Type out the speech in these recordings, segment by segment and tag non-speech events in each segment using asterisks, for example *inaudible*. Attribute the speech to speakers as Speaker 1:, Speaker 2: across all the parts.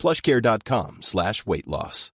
Speaker 1: plushcare.com slash weight loss.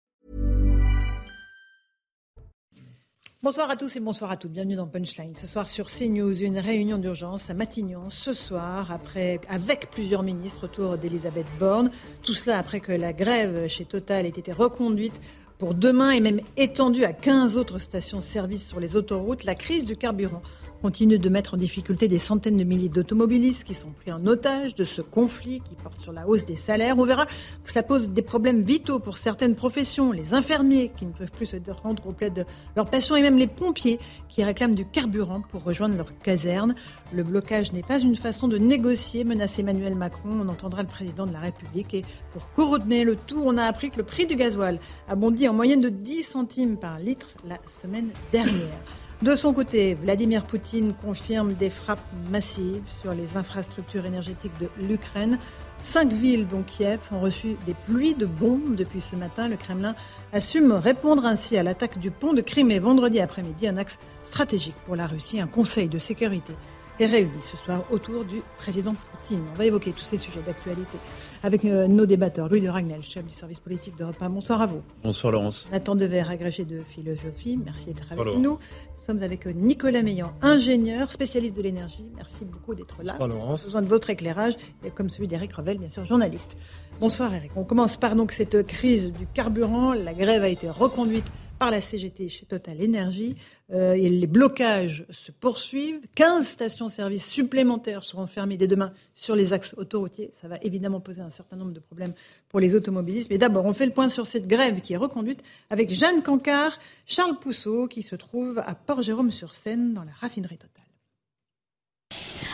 Speaker 2: Bonsoir à tous et bonsoir à toutes. Bienvenue dans Punchline. Ce soir sur CNews, une réunion d'urgence à Matignon. Ce soir, après, avec plusieurs ministres autour d'Elisabeth Borne. Tout cela après que la grève chez Total ait été reconduite pour demain et même étendue à 15 autres stations-service sur les autoroutes. La crise du carburant continue de mettre en difficulté des centaines de milliers d'automobilistes qui sont pris en otage de ce conflit qui porte sur la hausse des salaires. On verra que ça pose des problèmes vitaux pour certaines professions, les infirmiers qui ne peuvent plus se rendre au plaid de leur passion et même les pompiers qui réclament du carburant pour rejoindre leur caserne. Le blocage n'est pas une façon de négocier, menace Emmanuel Macron. On entendra le président de la République. Et pour coordonner le tout, on a appris que le prix du gasoil a bondi en moyenne de 10 centimes par litre la semaine dernière. De son côté, Vladimir Poutine confirme des frappes massives sur les infrastructures énergétiques de l'Ukraine. Cinq villes, dont Kiev, ont reçu des pluies de bombes depuis ce matin. Le Kremlin assume répondre ainsi à l'attaque du pont de Crimée vendredi après-midi, un axe stratégique pour la Russie. Un conseil de sécurité est réuni ce soir autour du président Poutine. On va évoquer tous ces sujets d'actualité avec euh, nos débatteurs. Louis de Ragnel, chef du service politique d'Europe 1. Bonsoir à vous.
Speaker 3: Bonsoir Laurence.
Speaker 2: Nathan Dever, agrégé de philosophie. Merci d'être avec nous. Nous sommes avec Nicolas Meillan, ingénieur, spécialiste de l'énergie. Merci beaucoup d'être là.
Speaker 3: Bonsoir Laurence.
Speaker 2: besoin de votre éclairage, comme celui d'Éric Revel, bien sûr, journaliste. Bonsoir Eric. On commence par donc cette crise du carburant. La grève a été reconduite par la CGT chez Total Énergie. Euh, les blocages se poursuivent. 15 stations-service supplémentaires seront fermées dès demain sur les axes autoroutiers. Ça va évidemment poser un certain nombre de problèmes pour les automobilistes. Mais d'abord, on fait le point sur cette grève qui est reconduite avec Jeanne Cancard, Charles Pousseau, qui se trouve à Port-Jérôme-sur-Seine dans la raffinerie Total.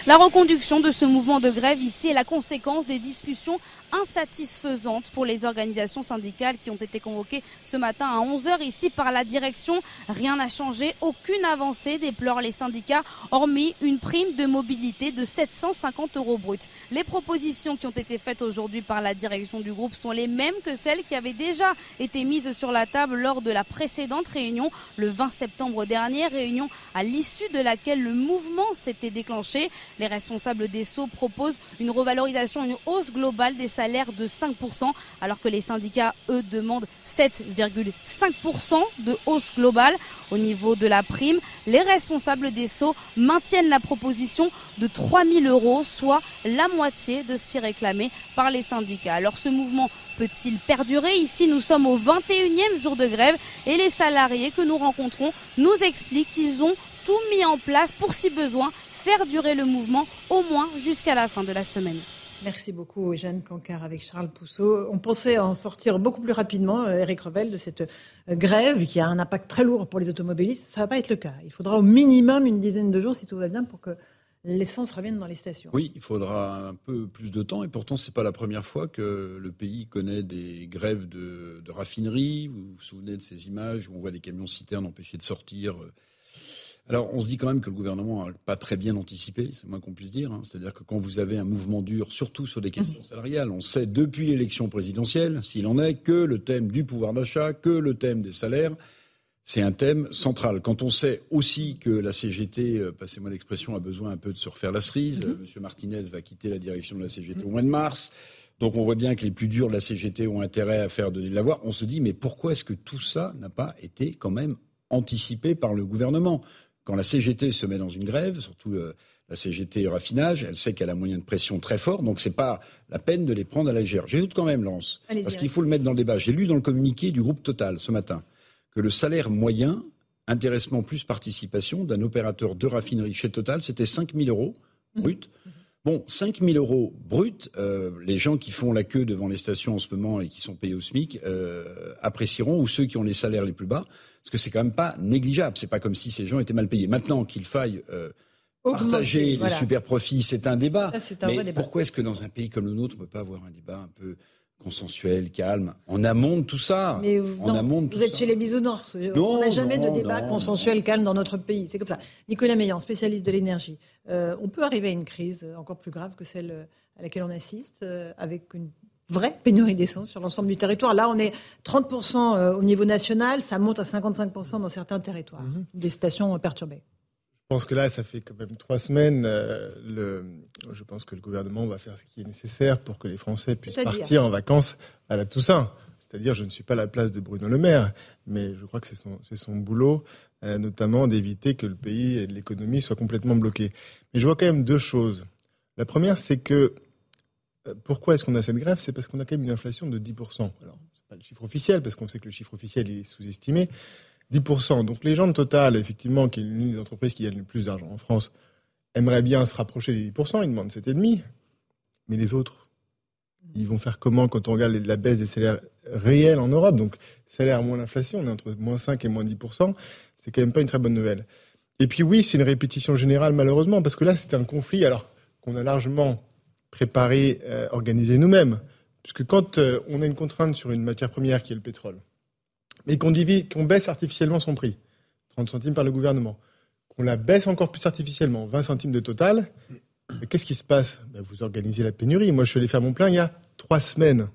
Speaker 4: La reconduction de ce mouvement de grève ici est la conséquence des discussions insatisfaisantes pour les organisations syndicales qui ont été convoquées ce matin à 11h ici par la direction. Rien n'a changé, aucune avancée déplorent les syndicats, hormis une prime de mobilité de 750 euros bruts. Les propositions qui ont été faites aujourd'hui par la direction du groupe sont les mêmes que celles qui avaient déjà été mises sur la table lors de la précédente réunion le 20 septembre dernier, réunion à l'issue de laquelle le mouvement s'était déclenché. Les responsables des SAUX proposent une revalorisation, une hausse globale des salaires de 5%, alors que les syndicats, eux, demandent 7,5% de hausse globale au niveau de la prime. Les responsables des SAUX maintiennent la proposition de 3 000 euros, soit la moitié de ce qui est réclamé par les syndicats. Alors ce mouvement peut-il perdurer? Ici, nous sommes au 21e jour de grève et les salariés que nous rencontrons nous expliquent qu'ils ont tout mis en place pour, si besoin, faire durer le mouvement au moins jusqu'à la fin de la semaine.
Speaker 2: Merci beaucoup, Jeanne Cancard, avec Charles Pousseau. On pensait en sortir beaucoup plus rapidement, Eric euh, Revel, de cette euh, grève qui a un impact très lourd pour les automobilistes. Ça ne va pas être le cas. Il faudra au minimum une dizaine de jours, si tout va bien, pour que l'essence revienne dans les stations.
Speaker 3: Oui, il faudra un peu plus de temps. Et pourtant, ce n'est pas la première fois que le pays connaît des grèves de, de raffinerie. Vous vous souvenez de ces images où on voit des camions citernes empêchés de sortir euh, alors, on se dit quand même que le gouvernement n'a pas très bien anticipé, c'est moins qu'on puisse dire. Hein. C'est-à-dire que quand vous avez un mouvement dur, surtout sur des questions salariales, on sait depuis l'élection présidentielle, s'il en est, que le thème du pouvoir d'achat, que le thème des salaires, c'est un thème central. Quand on sait aussi que la CGT, euh, passez-moi l'expression, a besoin un peu de se refaire la cerise, mm-hmm. Monsieur Martinez va quitter la direction de la CGT au mois de mars. Donc on voit bien que les plus durs de la CGT ont intérêt à faire donner de la voix. On se dit, mais pourquoi est-ce que tout ça n'a pas été quand même anticipé par le gouvernement? Quand la CGT se met dans une grève, surtout euh, la CGT raffinage, elle sait qu'elle a un moyen de pression très fort, donc c'est pas la peine de les prendre à la légère. J'ajoute quand même, Lance, parce qu'il faut le mettre dans le débat. J'ai lu dans le communiqué du groupe Total ce matin que le salaire moyen, intéressement plus participation d'un opérateur de raffinerie chez Total, c'était 5 000 euros mhm. brut. Bon, 5 000 euros brut, euh, les gens qui font la queue devant les stations en ce moment et qui sont payés au SMIC euh, apprécieront, ou ceux qui ont les salaires les plus bas, parce que c'est quand même pas négligeable. C'est pas comme si ces gens étaient mal payés. Maintenant qu'il faille euh, partager les super profits, c'est un débat. mais pourquoi est-ce que dans un pays comme le nôtre, on ne peut pas avoir un débat un peu
Speaker 5: consensuel, calme, en amont de tout ça?
Speaker 2: Mais
Speaker 5: en amont
Speaker 2: vous êtes chez les bisounours. on n'a jamais de débat consensuel, calme dans notre pays. C'est comme ça. Nicolas Meillan, spécialiste de l'énergie. Euh, on peut arriver à une crise encore plus grave que celle à laquelle on assiste, euh, avec une vraie pénurie d'essence sur l'ensemble du territoire. Là, on est 30% euh, au niveau national, ça monte à 55% dans certains territoires, mhm. des stations perturbées.
Speaker 6: Je pense que là, ça fait quand même trois semaines. Euh, le, je pense que le gouvernement va faire ce qui est nécessaire pour que les Français puissent partir en vacances à la Toussaint. C'est-à-dire, je ne suis pas à la place de Bruno Le Maire, mais je crois que c'est son, son, boulot, euh, notamment d'éviter que le pays et l'économie soient complètement bloqués. Mais je vois quand même deux choses. La première, c'est que pourquoi est-ce qu'on a cette grève? C'est parce qu'on a quand même une inflation de 10%. Alors, ce n'est pas le chiffre officiel, parce qu'on sait que le chiffre officiel est sous-estimé, 10%. Donc les gens de Total, effectivement, qui est l'une des entreprises qui gagne le plus d'argent en France, aimeraient bien se rapprocher des 10%, ils demandent 7,5%. Mais les autres, ils vont faire comment quand on regarde la baisse des salaires réels en Europe? Donc salaire moins l'inflation, on est entre moins 5 et moins 10%, c'est quand même pas une très bonne nouvelle. Et puis oui, c'est une répétition générale malheureusement, parce que là c'est un conflit alors qu'on a largement préparé, euh, organisé nous-mêmes. Puisque quand euh, on a une contrainte sur une matière première qui est le pétrole, mais qu'on qu'on baisse artificiellement son prix, 30 centimes par le gouvernement, qu'on la baisse encore plus artificiellement, 20 centimes de total, qu'est-ce qui se passe? Ben, Vous organisez la pénurie. Moi, je suis allé faire mon plein il y a trois semaines.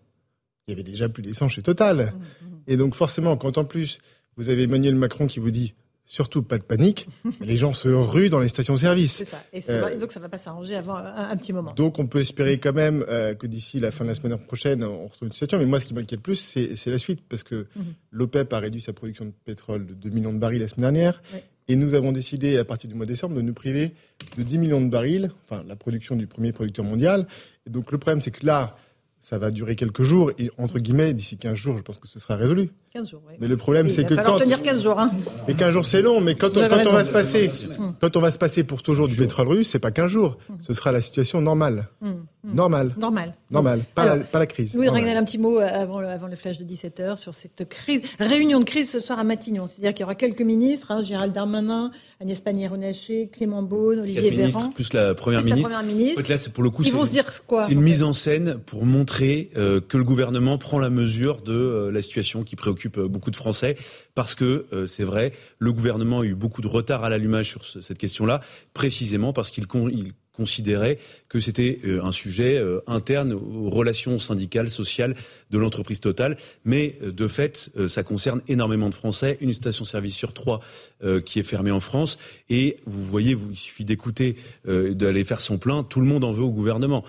Speaker 6: Il y avait déjà plus d'essence chez Total. Mmh, mmh. Et donc, forcément, quand en plus, vous avez Emmanuel Macron qui vous dit surtout pas de panique. *laughs* les gens se ruent dans les stations-service.
Speaker 2: C'est ça. Et, euh, donc ça ne va pas s'arranger avant un, petit moment.
Speaker 6: Donc on peut espérer quand même euh, que d'ici la fin de la semaine prochaine, on retrouve une situation. Mais moi, ce qui m'inquiète le plus, c'est la suite. Parce que mhm. l'OPEP a réduit sa production de pétrole de 2 millions de barils la semaine dernière. Et nous avons décidé, à partir du mois de décembre, de nous priver de 10 millions de barils, enfin la production du premier producteur mondial. Et donc le problème, c'est que là, ça va durer quelques jours et entre guillemets d'ici 15 jours je pense que ce sera résolu.
Speaker 2: 15 jours, oui.
Speaker 6: Mais le problème c'est que quand
Speaker 2: tenir 15 jours hein.
Speaker 6: Mais 15 jours c'est long mais quand on, quand on va se passer quand on va se passer pour toujours du pétrole russe, c'est pas 15 jours, ce sera la situation normale. Mmh, mmh. Normale.
Speaker 2: Normal.
Speaker 6: Normal, pas, la, pas, la, crise.
Speaker 2: Oui, Ragnel, un petit mot avant le, avant le flash de 17h sur cette crise, réunion de crise ce soir à Matignon, c'est-à-dire qu'il y aura quelques ministres, hein, Gérald Darmanin, Agnès Pannier-Runacher, Clément Beaune, Olivier Véran,
Speaker 5: ministres, plus la première ministre.
Speaker 2: La première ministre.
Speaker 5: là, c'est pour le coup,
Speaker 2: Ils vont se dire quoi
Speaker 5: C'est une mise en scène pour montrer euh, que le gouvernement prend la mesure de euh, la situation qui préoccupe euh, beaucoup de Français, parce que c'est vrai, le gouvernement a eu beaucoup de retard à l'allumage sur cette question-là, précisément parce qu'il considérait que c'était euh, un sujet euh, interne aux relations syndicales, sociales de l'entreprise totale. Mais euh, de fait, ça concerne énormément de Français. Une station-service sur trois qui est fermée en France. Et vous voyez, il suffit d'écouter, d'aller faire son plein. Tout le monde en veut au gouvernement.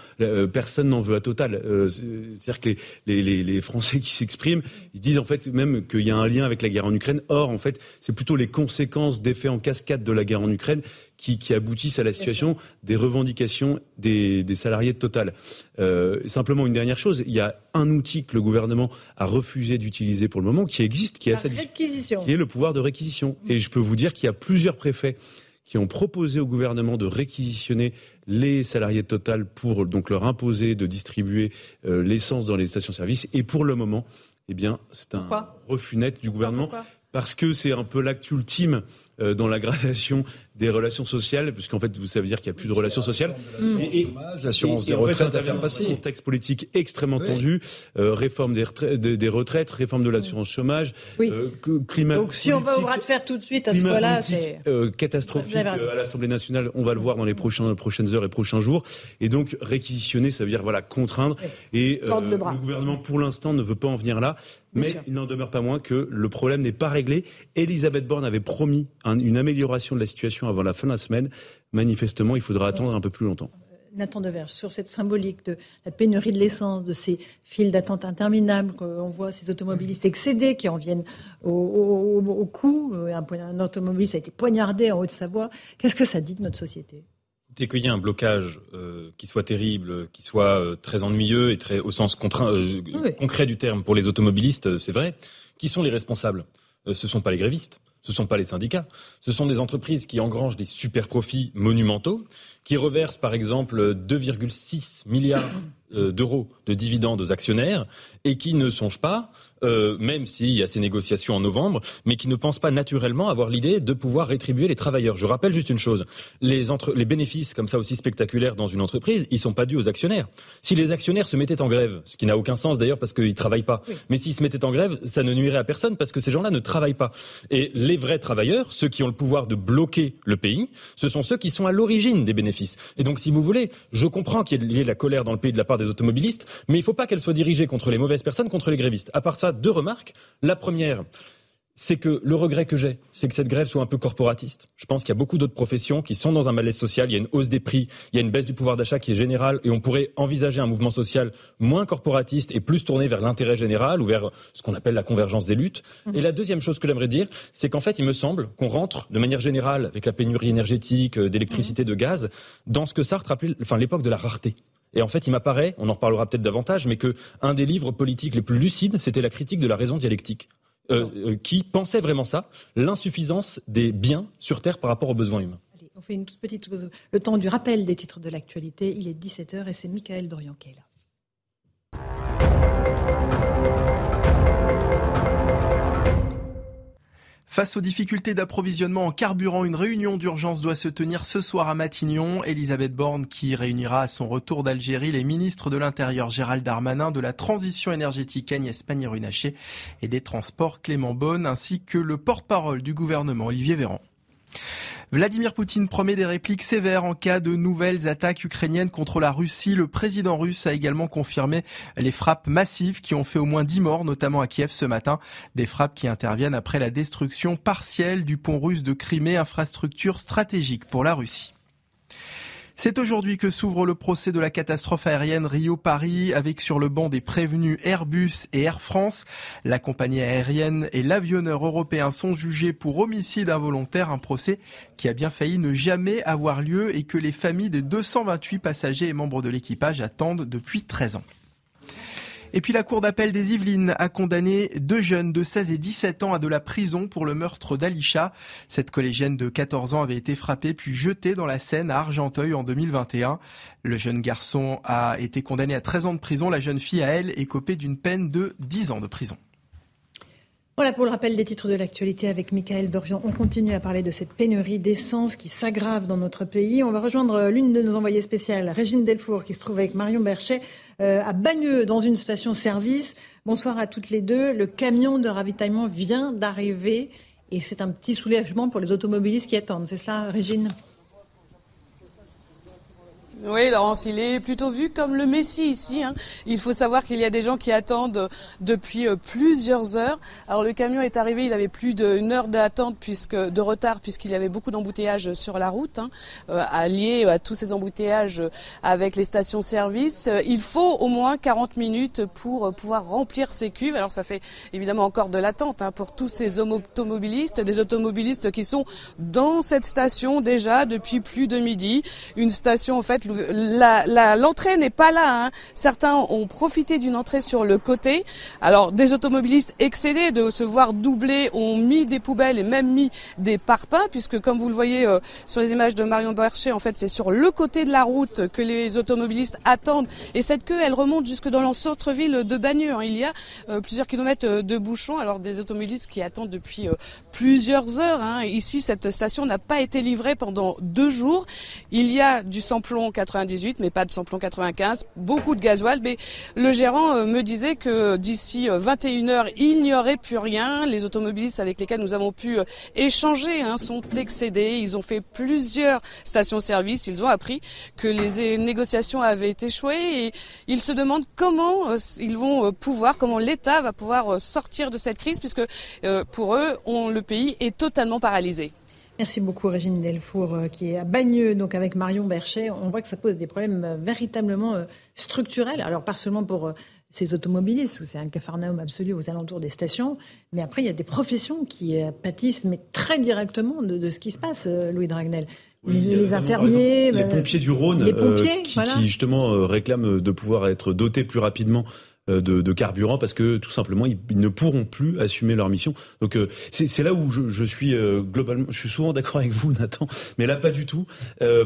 Speaker 5: personne n'en veut à Total. C'est-à-dire que les Français qui s'expriment, ils disent en fait même qu'il y a un lien avec la guerre en Ukraine. Or, en fait, c'est plutôt les conséquences d'effets en cascade de la guerre en Ukraine qui, qui aboutissent à la situation des revendications des, des salariés de Total. Euh, simplement une dernière chose, il y a un outil que le gouvernement a refusé d'utiliser pour le moment, qui existe, qui est,
Speaker 2: à qui
Speaker 5: est le pouvoir de réquisition. Et je peux vous dire qu'il y a plusieurs préfets qui ont proposé au gouvernement de réquisitionner les salariés de Total pour donc leur imposer de distribuer euh, l'essence dans les stations-service. Et pour le moment, eh bien, c'est un refus net du gouvernement parce que c'est un peu l'acte ultime euh, dans la gradation des relations sociales, puisqu'en fait, vous savez dire qu'il n'y a plus de relations sociales.
Speaker 6: Et, l'assurance des retraites à faire passer.
Speaker 5: Un contexte politique extrêmement tendu, euh, réforme des, retraites, des, retraites, réforme de l'assurance chômage,
Speaker 2: euh, climat. Donc si on va au bras de fer tout de suite à ce point-là,
Speaker 5: c'est catastrophique à l'Assemblée nationale. On va le voir dans les prochains, prochaines heures et prochains jours. Et donc réquisitionner, ça veut dire voilà contraindre. Et le, le gouvernement, pour l'instant, ne veut pas en venir là. Mais il n'en demeure pas moins que le problème n'est pas réglé. Elisabeth Borne avait promis une amélioration de la situation avant la fin de la semaine. Manifestement, il faudra attendre un peu plus longtemps.
Speaker 2: Nathan Deverge, sur cette symbolique de la pénurie de l'essence, de ces files d'attente interminables, qu'on voit ces automobilistes excédés qui en viennent au, au, coup. Un, un automobiliste a été poignardé en Haute-Savoie. Qu'est-ce que ça dit de notre société?
Speaker 7: Dès qu'il y a un blocage euh, qui soit terrible, qui soit euh, très ennuyeux et très au sens euh, concret du terme pour les automobilistes, c'est vrai. Qui sont les responsables? Ce ne sont pas les grévistes, ce ne sont pas les syndicats, ce sont des entreprises qui engrangent des super profits monumentaux, qui reversent par exemple 2,6 milliards d'euros de dividendes aux actionnaires et qui ne songent pas euh, même s'il y a ces négociations en novembre, mais qui ne pensent pas naturellement avoir l'idée de pouvoir rétribuer les travailleurs. Je rappelle juste une chose les, entre, les bénéfices comme ça aussi spectaculaires dans une entreprise, ils sont pas dus aux actionnaires. Si les actionnaires se mettaient en grève, ce qui n'a aucun sens d'ailleurs parce qu'ils travaillent pas, mais s'ils se mettaient en grève, ça ne nuirait à personne parce que ces gens-là ne travaillent pas. Et les vrais travailleurs, ceux qui ont le pouvoir de bloquer le pays, ce sont ceux qui sont à l'origine des bénéfices. Et donc, si vous voulez, je comprends qu'il y ait de la colère dans le pays de la part des automobilistes, mais il ne faut pas qu'elle soit dirigée contre les mauvaises personnes, contre les grévistes. À part ça, deux remarques. La première, c'est que le regret que j'ai, c'est que cette grève soit un peu corporatiste. Je pense qu'il y a beaucoup d'autres professions qui sont dans un malaise social. Il y a une hausse des prix, il y a une baisse du pouvoir d'achat qui est générale, et on pourrait envisager un mouvement social moins corporatiste et plus tourné vers l'intérêt général ou vers ce qu'on appelle la convergence des luttes. Mmh. Et la deuxième chose que j'aimerais dire, c'est qu'en fait, il me semble qu'on rentre de manière générale avec la pénurie énergétique, euh, d'électricité, mmh. de gaz, dans ce que Sartre appelait, enfin, l'époque de la rareté. Et en fait, il m'apparaît, on en reparlera peut-être davantage, mais que un des livres politiques les plus lucides, c'était la critique de la raison dialectique. Euh, euh, qui pensait vraiment ça, l'insuffisance des biens sur Terre par rapport aux besoins humains.
Speaker 2: Allez, on fait une toute petite pause. Le temps du rappel des titres de l'actualité. Il est 17h et c'est Michael Dorian qui est là.
Speaker 8: Face aux difficultés d'approvisionnement en carburant, une réunion d'urgence doit se tenir ce soir à Matignon. Elisabeth Borne qui réunira à son retour d'Algérie les ministres de l'Intérieur Gérald Darmanin, de la transition énergétique Agnès Pannier-Runacher et des transports Clément Beaune, ainsi que le porte-parole du gouvernement Olivier Véran. Vladimir Poutine promet des répliques sévères en cas de nouvelles attaques ukrainiennes contre la Russie. Le président russe a également confirmé les frappes massives qui ont fait au moins 10 morts, notamment à Kiev ce matin. Des frappes qui interviennent après la destruction partielle du pont russe de Crimée, infrastructure stratégique pour la Russie. C'est aujourd'hui que s'ouvre le procès de la catastrophe aérienne Rio-Paris avec sur le banc des prévenus Airbus et Air France. La compagnie aérienne et l'avionneur européen sont jugés pour homicide involontaire, un procès qui a bien failli ne jamais avoir lieu et que les familles des 228 passagers et membres de l'équipage attendent depuis 13 ans. Et puis la Cour d'appel des Yvelines a condamné deux jeunes de 16 et 17 ans à de la prison pour le meurtre d'Alisha. Cette collégienne de 14 ans avait été frappée puis jetée dans la Seine à Argenteuil en 2021. Le jeune garçon a été condamné à 13 ans de prison. La jeune fille, à elle, est copée d'une peine de 10 ans de prison.
Speaker 2: Voilà pour le rappel des titres de l'actualité avec Michael Dorian. On continue à parler de cette pénurie d'essence qui s'aggrave dans notre pays. On va rejoindre l'une de nos envoyées spéciales, Régine Delfour, qui se trouve avec Marion Berchet euh, à Bagneux, dans une station-service. Bonsoir à toutes les deux. Le camion de ravitaillement vient d'arriver et c'est un petit soulagement pour les automobilistes qui attendent. C'est cela, Régine?
Speaker 9: Oui, Laurence, il est plutôt vu comme le Messie ici. Hein. Il faut savoir qu'il y a des gens qui attendent depuis euh, plusieurs heures. Alors le camion est arrivé, il avait plus d'une heure d'attente puisque de retard puisqu'il y avait beaucoup d'embouteillages sur la route, hein, euh, alliés à tous ces embouteillages avec les stations-service. Euh, il faut au moins 40 minutes pour pouvoir remplir ces cuves. Alors ça fait évidemment encore de l'attente hein, pour tous ces automobilistes, des automobilistes qui sont dans cette station déjà depuis plus de midi. Une station en fait l'entrée n'est pas là. Hein. Certains ont profité d'une entrée sur le côté. Alors des automobilistes excédés de se voir doubler ont mis des poubelles et même mis des parpaings, puisque comme vous le voyez euh, sur les images de Marion Bercher, en fait c'est sur le côté de la route que les automobilistes attendent. Et cette queue, elle remonte jusque dans le centre-ville de Bagneux. Hein. Il y a euh, plusieurs kilomètres euh, de bouchons. Alors des automobilistes qui attendent depuis plusieurs heures. Hein. Ici, cette station n'a pas été livrée pendant deux jours. Il y a du samplon 98, mais pas de samplon 95, beaucoup de gasoil. Mais le gérant euh, me disait que d'ici 21 euh, il n'y aurait plus rien. Les automobilistes avec lesquels nous avons pu euh, échanger hein, sont excédés. Ils ont fait plusieurs stations-service. Ils ont appris que les négociations avaient échoué et ils se demandent comment ils vont pouvoir, comment l'État va pouvoir sortir de cette crise, puisque pour eux, le pays est totalement paralysé.
Speaker 2: Merci beaucoup Régine Delfour euh, qui est à Bagneux, donc avec Marion Berchet. On voit que ça pose des problèmes euh, véritablement euh, structurels. Alors pas seulement pour ces automobilistes, c'est un cafarnaum absolu aux alentours des stations, mais après il y a des professions qui pâtissent, mais très directement de, ce qui se passe, Louis Dragnel. les, infirmiers,
Speaker 5: les pompiers du Rhône, qui, qui, justement réclament de pouvoir être dotés plus rapidement de, de, carburant parce que tout simplement ils, ne pourront plus assumer leur mission. Donc c'est là où je, je suis globalement, je suis souvent d'accord avec vous, *laughs* Nathan, mais là pas du tout,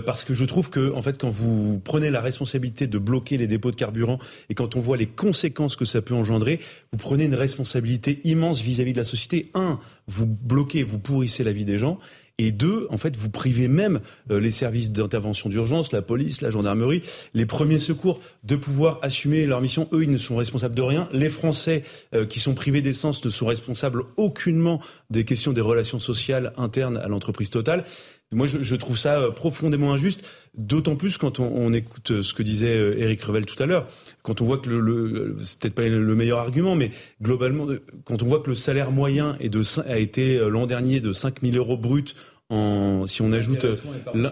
Speaker 5: parce que je trouve que en fait quand vous prenez la responsabilité de bloquer les dépôts de carburant et quand on voit les conséquences que ça peut engendrer, vous prenez une responsabilité immense vis-à-vis de la société. Un, vous bloquez, vous pourrissez la vie des gens. Et deux, en fait, vous privez même euh, les services d'intervention d'urgence, la police, la gendarmerie, les premiers secours de pouvoir assumer leur mission. Eux, ils ne sont responsables de rien. Les Français euh, qui sont privés d'essence ne sont responsables aucunement des questions des relations sociales internes à l'entreprise totale. Moi, je, trouve ça euh, profondément injuste, d'autant plus quand on, écoute euh, ce que disait Eric euh, Revel tout à l'heure, quand on voit que le, le c'est peut-être pas le meilleur argument, mais globalement, quand on voit que le salaire moyen est de, a été l'an dernier de 5 000 euros brut en, si on ajoute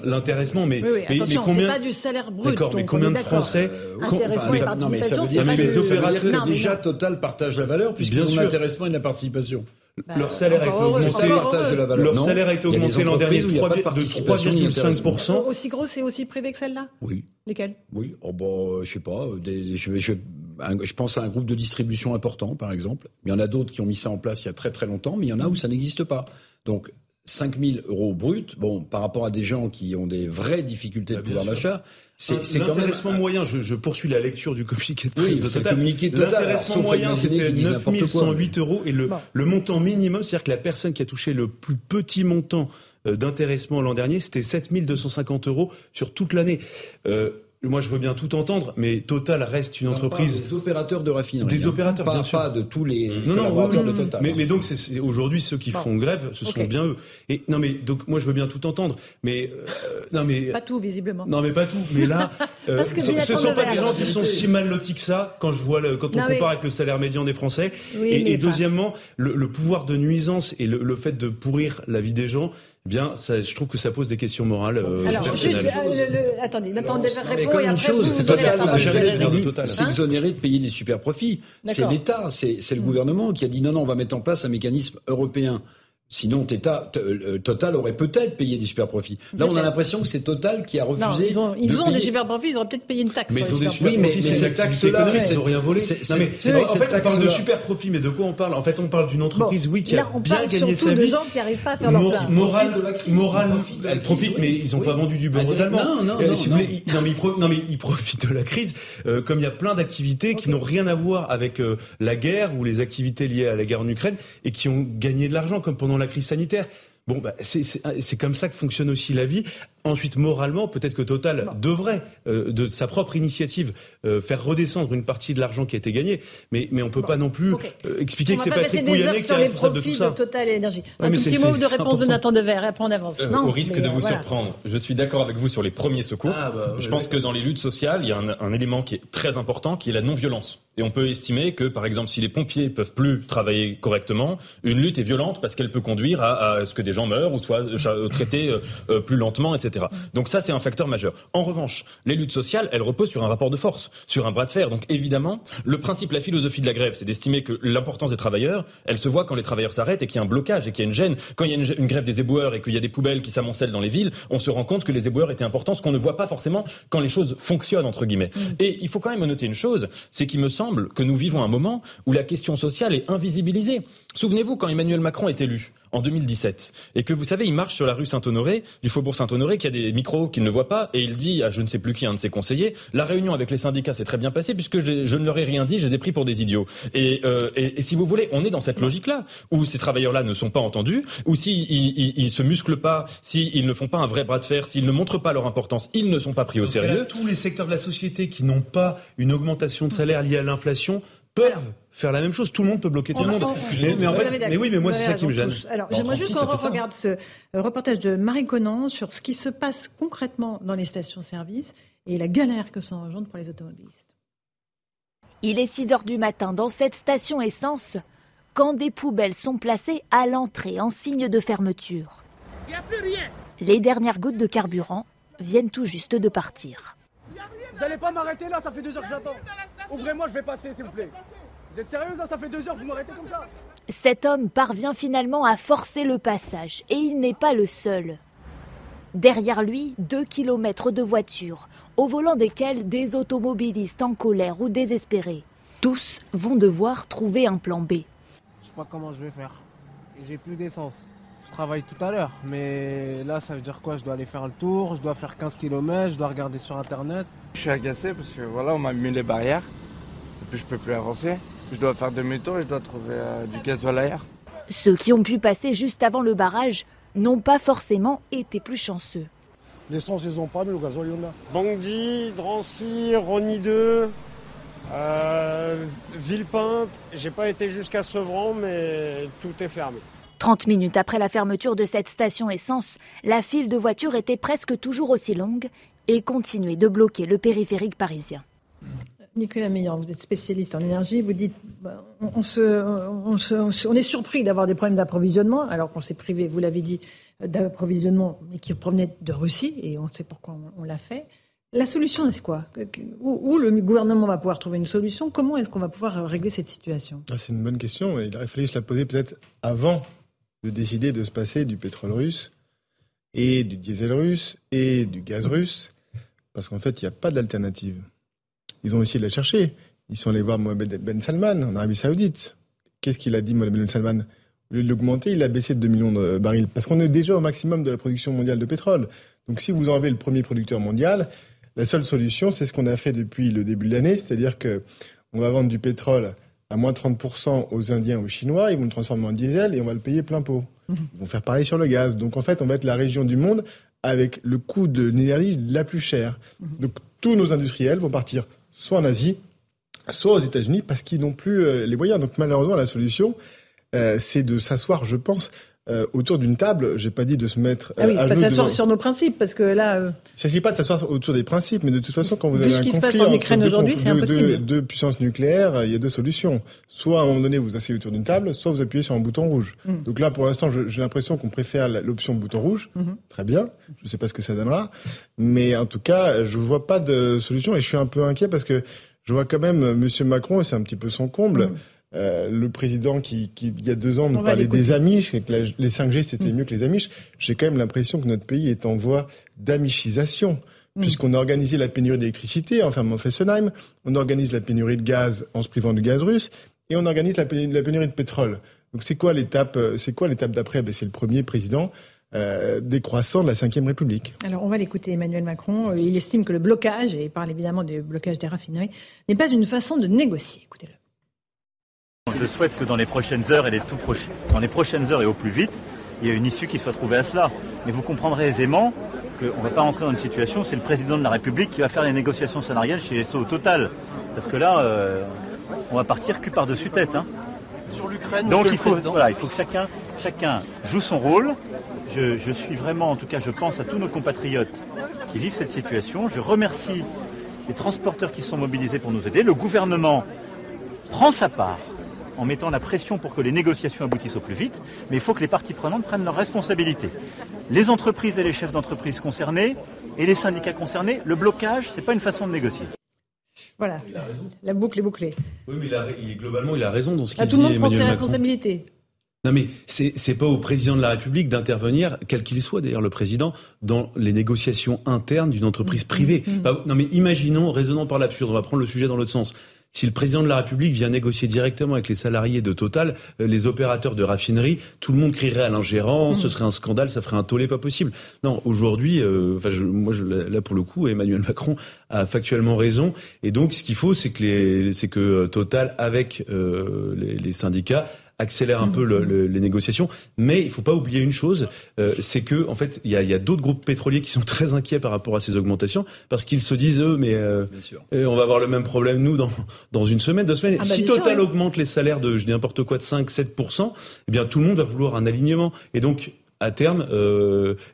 Speaker 5: l'intéressement, mais,
Speaker 2: oui, oui, mais, combien pas du salaire brut.
Speaker 5: D'accord, mais combien de Français
Speaker 2: euh,
Speaker 3: Non, mais ça veut dire que les opérateurs déjà Total partagent la valeur puisqu'ils ont l'intéressement et la participation.
Speaker 5: Bah, leur salaire a été augmenté. Leur salaire a été augmenté l'an dernier de 3,5%.
Speaker 2: Aussi gros, c'est aussi privé que celle-là?
Speaker 3: Oui.
Speaker 2: Lesquels
Speaker 3: Oui. Oh bah, je sais pas. Des, je, je, je, pense à un groupe de distribution important, par exemple. Il y en a d'autres qui ont mis ça en place il y a très très longtemps, mais il y en a où ça n'existe pas. Donc, 5 000 euros brut, bon, par rapport à des gens qui ont des vraies difficultés de bah, pouvoir d'achat,
Speaker 5: c'est quand même... L'intéressement moyen, je, je, poursuis la lecture du communiqué de
Speaker 3: prix oui,
Speaker 5: L'intéressement moyen, c'était 9 108 euros et le, le montant minimum, c'est-à-dire que la personne qui a touché le plus petit montant euh, d'intéressement l'an dernier, c'était 7 250 euros sur toute l'année. Euh, moi, je veux bien tout entendre, mais Total reste une entreprise.
Speaker 3: Des opérateurs de raffinerie.
Speaker 5: Des hein. opérateurs,
Speaker 3: pas,
Speaker 5: bien sûr.
Speaker 3: Pas de tous les non, non, de Total.
Speaker 5: Mais, mais donc, c'est aujourd'hui ceux qui font grève, ce sont bien eux. Et non, mais donc moi, je veux bien tout entendre, mais euh, non, mais
Speaker 2: pas tout visiblement.
Speaker 5: Non, mais pas tout. Mais là, *laughs* euh, ce ne sont pas des gens qui sont si mal lotis que ça quand je vois le, quand on compare avec le salaire médian des Français. et, deuxièmement, le, pouvoir de nuisance et le fait de pourrir la vie des gens eh bien, ça, je trouve que ça pose des questions morales. Euh,
Speaker 2: Alors, juste, euh, attendez,
Speaker 3: maintenant, mais comme une chose, c'est Total n'a jamais s'exonérer de payer des super profits. C'est l'État, c'est le gouvernement qui a dit non, non, on va mettre en place un mécanisme européen Sinon, euh, Total aurait peut-être payé des super profits. Là, on a l'impression que c'est Total qui a refusé.
Speaker 2: ils ont, ils ont des super profits, ils auraient peut-être payé une taxe.
Speaker 5: Mais ils ont des super profits, mais, cette taxe-là, ils n'ont rien volé. Non, mais, en fait, on parle de super profits, mais de quoi on parle? En fait, on parle d'une entreprise, oui, qui a bien gagné sa vie.
Speaker 2: de gens qui n'arrivent pas à faire leur
Speaker 5: place. Moral, moral, elle profite, mais ils n'ont pas vendu du beurre aux Allemands. Non, non, mais ils profitent de la crise, euh, comme il y a plein d'activités qui n'ont rien à voir avec euh, la guerre ou les activités liées à la guerre en Ukraine et qui ont gagné de l'argent, comme pendant la crise sanitaire. Bon, bah, c'est comme ça que fonctionne aussi la vie. Ensuite, moralement, peut-être que Total devrait, euh, de sa propre initiative, euh, faire redescendre une partie de l'argent qui a été gagné. Mais, mais on ne peut pas non plus euh, expliquer que c'est Patrick Pouyanné qui est responsable de tout ça.
Speaker 2: De Total Énergie. un petit mot de réponse de Nathan Dever, et après on avance.
Speaker 7: Non, au risque de vous surprendre, je suis d'accord avec vous sur les premiers secours. Ah, bah, je pense que dans les luttes sociales, il y a un, un élément qui est très important, qui est la non-violence. Et on peut estimer que, par exemple, si les pompiers peuvent plus travailler correctement, une lutte est violente parce qu'elle peut conduire à, à, ce que des gens meurent ou soient traités plus lentement, etc. Donc ça, c'est un facteur majeur. En revanche, les luttes sociales, elles reposent sur un rapport de force, sur un bras de fer. Donc évidemment, le principe, la philosophie de la grève, c'est d'estimer que l'importance des travailleurs, elle se voit quand les travailleurs s'arrêtent et qu'il y a un blocage et qu'il y a une gêne. Quand il y a une, grève des éboueurs et qu'il y a des poubelles qui s'amoncellent dans les villes, on se rend compte que les éboueurs étaient importants, ce qu'on ne voit pas forcément quand les choses fonctionnent, entre guillemets. Mm. Et il faut quand même noter une chose, c'est qu'il me semble que nous vivons un moment où la question sociale est invisibilisée. Souvenez-vous quand Emmanuel Macron est élu en 2017 et que vous savez, il marche sur la rue Saint-Honoré, du faubourg Saint-Honoré, qui a des micros qu'il ne voit pas et il dit à je ne sais plus qui, un de ses conseillers, la réunion avec les syndicats s'est très bien passée puisque je, ne leur ai rien dit, je les ai pris pour des idiots. Et, euh, et, si vous voulez, on est dans cette logique-là où ces travailleurs-là ne sont pas entendus, ou s'ils ils, ils, se musclent pas, s'ils ne font pas un vrai bras de fer, s'ils ne montrent pas leur importance, ils ne sont pas pris au sérieux.
Speaker 5: tous les secteurs de la société qui n'ont pas une augmentation de salaire liée à l'inflation peuvent faire la même chose. Tout le monde peut bloquer tout le monde. Mais, en fait, mais oui, mais moi, c'est ça qui me gêne.
Speaker 2: Alors, j'aimerais juste qu'on regarde ce euh, reportage de Marie Conan sur ce qui se passe concrètement dans les stations-service et la galère que ça engendre pour les automobilistes.
Speaker 10: Il est 6 heures du matin dans cette station essence quand des poubelles sont placées à l'entrée en signe de fermeture. Il a plus rien. Les dernières gouttes de carburant viennent tout juste de partir.
Speaker 11: Vous n'allez pas m'arrêter là, ça fait deux heures que j'attends. Ouvrez-moi, je vais passer, s'il vous plaît. Vous êtes sérieuse là Ça fait deux heures que vous m'arrêtez comme ça
Speaker 10: Cet homme parvient finalement à forcer le passage, et il n'est pas le seul. Derrière lui, deux kilomètres de voitures, au volant desquelles des automobilistes en colère ou désespérés. Tous vont devoir trouver un plan B.
Speaker 12: Je sais pas comment je vais faire. J'ai plus d'essence. Je travaille tout à l'heure, mais là ça veut dire quoi? Je dois aller faire le tour, je dois faire 15 km, je dois regarder sur internet.
Speaker 13: Je suis agacé parce que voilà, on m'a mis les barrières, et puis je peux plus avancer. Je dois faire demi-tour et je dois trouver euh, du gasoil ailleurs.
Speaker 10: Ceux qui ont pu passer juste avant le barrage n'ont pas forcément été plus chanceux.
Speaker 14: L'essence, ils n'ont pas, mais le gasoil, il y en a.
Speaker 15: Bangdi, Drancy, Rony 2, euh, Villepinte. J'ai pas été jusqu'à Sevran, mais tout est fermé.
Speaker 10: 30 minutes après la fermeture de cette station essence, la file de voitures était presque toujours aussi longue et continuait de bloquer le périphérique parisien.
Speaker 2: Nicolas Meillan, vous êtes spécialiste en énergie. Vous dites, on, se, on, est surpris d'avoir des problèmes d'approvisionnement, alors qu'on s'est privé, vous l'avez dit, d'approvisionnement, mais qui provenait de Russie, et on sait pourquoi on, l'a fait. La solution, c'est quoi? Où, le gouvernement va pouvoir trouver une solution? Comment est-ce qu'on va pouvoir régler cette situation?
Speaker 6: Ah, C'est une bonne question. Il aurait fallu se la poser peut-être avant de décider de se passer du pétrole russe et du diesel russe et du gaz russe, parce qu'en fait, il n'y a pas d'alternative. Ils ont essayé de la chercher. Ils sont allés voir Mohamed Ben Salman en Arabie Saoudite. Qu'est-ce qu'il a dit, Mohamed Ben Salman? Au lieu de l'augmenter, il a baissé de 2 millions de barils. Parce qu'on est déjà au maximum de la production mondiale de pétrole. Donc si vous enlevez le premier producteur mondial, la seule solution, c'est ce qu'on a fait depuis le début de l'année, c'est-à-dire que on va vendre du pétrole à moins 30% aux Indiens, aux Chinois, ils vont le transformer en diesel et on va le payer plein pot. Mhm. Ils vont faire pareil sur le gaz. Donc en fait, on va être la région du monde avec le coût de l'énergie la plus chère. Mhm. Donc tous nos industriels vont partir soit en Asie, soit aux États-Unis, parce qu'ils n'ont plus euh, les moyens. Donc malheureusement, la solution, euh, c'est de s'asseoir, je pense, euh, autour d'une table. J'ai pas dit de se mettre.
Speaker 2: ah oui, pas s'asseoir sur nos principes, parce que là.
Speaker 6: Il ne s'agit pas de s'asseoir autour des principes, mais de toute façon, quand vous avez
Speaker 2: un
Speaker 6: ce
Speaker 2: qui se passe en Ukraine aujourd'hui, c'est impossible.
Speaker 6: Deux, puissances nucléaires, il y a deux solutions. Soit à un moment donné, vous asseyez autour d'une table, soit vous appuyez sur un bouton rouge. Mm. Donc là, pour l'instant, j'ai l'impression qu'on préfère l'option bouton rouge. Mm-hmm. Très bien. Je ne sais pas ce que ça donnera, mais en tout cas, je vois pas de solution et je suis un peu inquiet parce que je vois quand même euh, M. Macron, et c'est un petit peu son comble, mm. Euh, le président qui, il y a deux ans, nous parlait des Amish, et que les 5G, c'était mm. mieux que les Amish. J'ai quand même l'impression que notre pays est en voie d'amishisation. Mm. Puisqu'on a organisé la pénurie d'électricité en fermant Fessenheim, on organise la pénurie de gaz en se privant du gaz russe, et on organise la pénurie, de pétrole. Donc c'est quoi l'étape euh, C'est quoi l'étape d'après? Ben, C'est le premier président euh, décroissant de la Ve République.
Speaker 2: Alors on va l'écouter, Emmanuel Macron. Euh, il estime que le blocage, et il parle évidemment du blocage des raffineries, n'est pas une façon de négocier. Écoutez-le.
Speaker 16: Je souhaite que dans les prochaines heures et les tout dans les prochaines heures et au plus vite, il y ait une issue qui soit trouvée à cela. Mais vous comprendrez aisément qu'on ne va pas rentrer dans une situation, c'est le président de la République qui va faire les négociations salariales chez SO au total. Parce que là, euh, on va partir cul par-dessus tête. Hein.
Speaker 12: Sur l'Ukraine,
Speaker 16: Donc il faut, voilà, il faut que chacun, chacun joue son rôle. Je, suis vraiment, en tout cas, je pense à tous nos compatriotes qui vivent cette situation. Je remercie les transporteurs qui sont mobilisés pour nous aider. Le gouvernement prend sa part en mettant la pression pour que les négociations aboutissent au plus vite, mais il faut que les parties prenantes prennent leurs responsabilités. Les entreprises et les chefs d'entreprise concernés et les syndicats concernés, le blocage, ce n'est pas une façon de négocier.
Speaker 2: Voilà, la boucle est bouclée.
Speaker 5: Oui, mais globalement, il a raison dans ce qu'il dit.
Speaker 2: Tout le monde prend ses responsabilités.
Speaker 5: Non mais c'est c'est pas au président de la République d'intervenir, quel qu'il soit d'ailleurs le président, dans les négociations internes d'une entreprise privée. Mm, mm, mm. non mais imaginons, raisonnant par l'absurde, on va prendre le sujet dans l'autre sens. Si le président de la République vient négocier directement avec les salariés de Total, euh, les opérateurs de raffinerie, tout le monde crierait à l'ingérence, ce serait un scandale, ça ferait un tollé pas possible. Non, aujourd'hui, euh, enfin, moi, je, là pour le coup, Emmanuel Macron a factuellement raison. Et donc, ce qu'il faut, c'est que les, c'est que euh, Total, avec les, les syndicats, accélère un peu le, les négociations. Mais il faut pas oublier une chose, euh, c'est que en fait, il y a, y a d'autres groupes pétroliers qui sont très inquiets par rapport à ces augmentations parce qu'ils se disent eux, mais euh, euh, on va avoir le même problème nous dans dans une semaine, deux semaines. Ah bah, si Total augmente les salaires de je dis n'importe quoi de 5, 7 eh bien tout le monde va vouloir un alignement. Et donc à terme,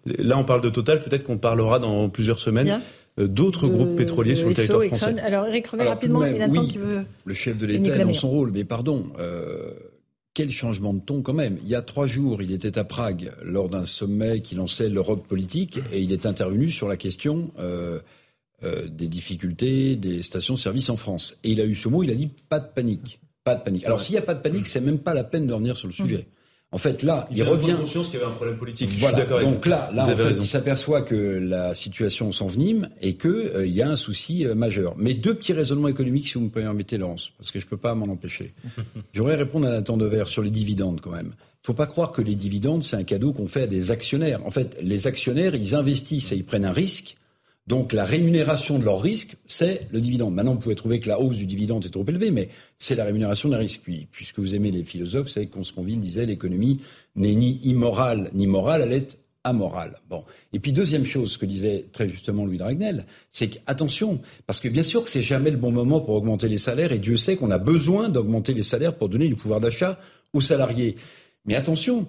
Speaker 5: là on parle de Total, peut-être qu'on parlera dans plusieurs semaines. d'autres groupes pétroliers sur le territoire français.
Speaker 2: Alors Eric Revé, rapidement, il attend
Speaker 3: oui, veut... Le chef de l'État est dans son rôle, mais pardon, quel changement de ton quand même. Il y a trois jours, il était à Prague lors d'un sommet qui lançait l'Europe politique et il est intervenu sur la question euh, euh, des difficultés des stations-service en France. Et il a eu ce mot, il a dit pas de panique. Pas de panique. Alors s'il n'y a pas de panique, c'est même pas la peine de revenir sur le sujet. En fait, là, il,
Speaker 5: il
Speaker 3: revient.
Speaker 5: conscience qu'il y avait un problème politique.
Speaker 3: Voilà. Donc là, là, en fait, il s'aperçoit que la situation s'envenime et que euh, il y a un souci euh, majeur. Mais deux petits raisonnements économiques, si vous me permettez, Laurence, parce que je peux pas m'en empêcher. *laughs* J'aurais répondre à Nathan Devers sur les dividendes quand même. Faut pas croire que les dividendes c'est un cadeau qu'on fait à des actionnaires. En fait, les actionnaires, ils investissent et ils prennent un risque. Donc la rémunération de leur risque, c'est le dividende. Maintenant, vous pouvez trouver que la hausse du dividende est trop élevée, mais c'est la rémunération d'un risque. Puis, puisque vous aimez les philosophes, savez Consponville disait l'économie n'est ni immorale ni morale, elle est amorale. Bon. Et puis deuxième chose, que disait très justement Louis Dragnel, c'est qu'attention, parce que bien sûr que c'est jamais le bon moment pour augmenter les salaires, et Dieu sait qu'on a besoin d'augmenter les salaires pour donner du pouvoir d'achat aux salariés. Mais attention,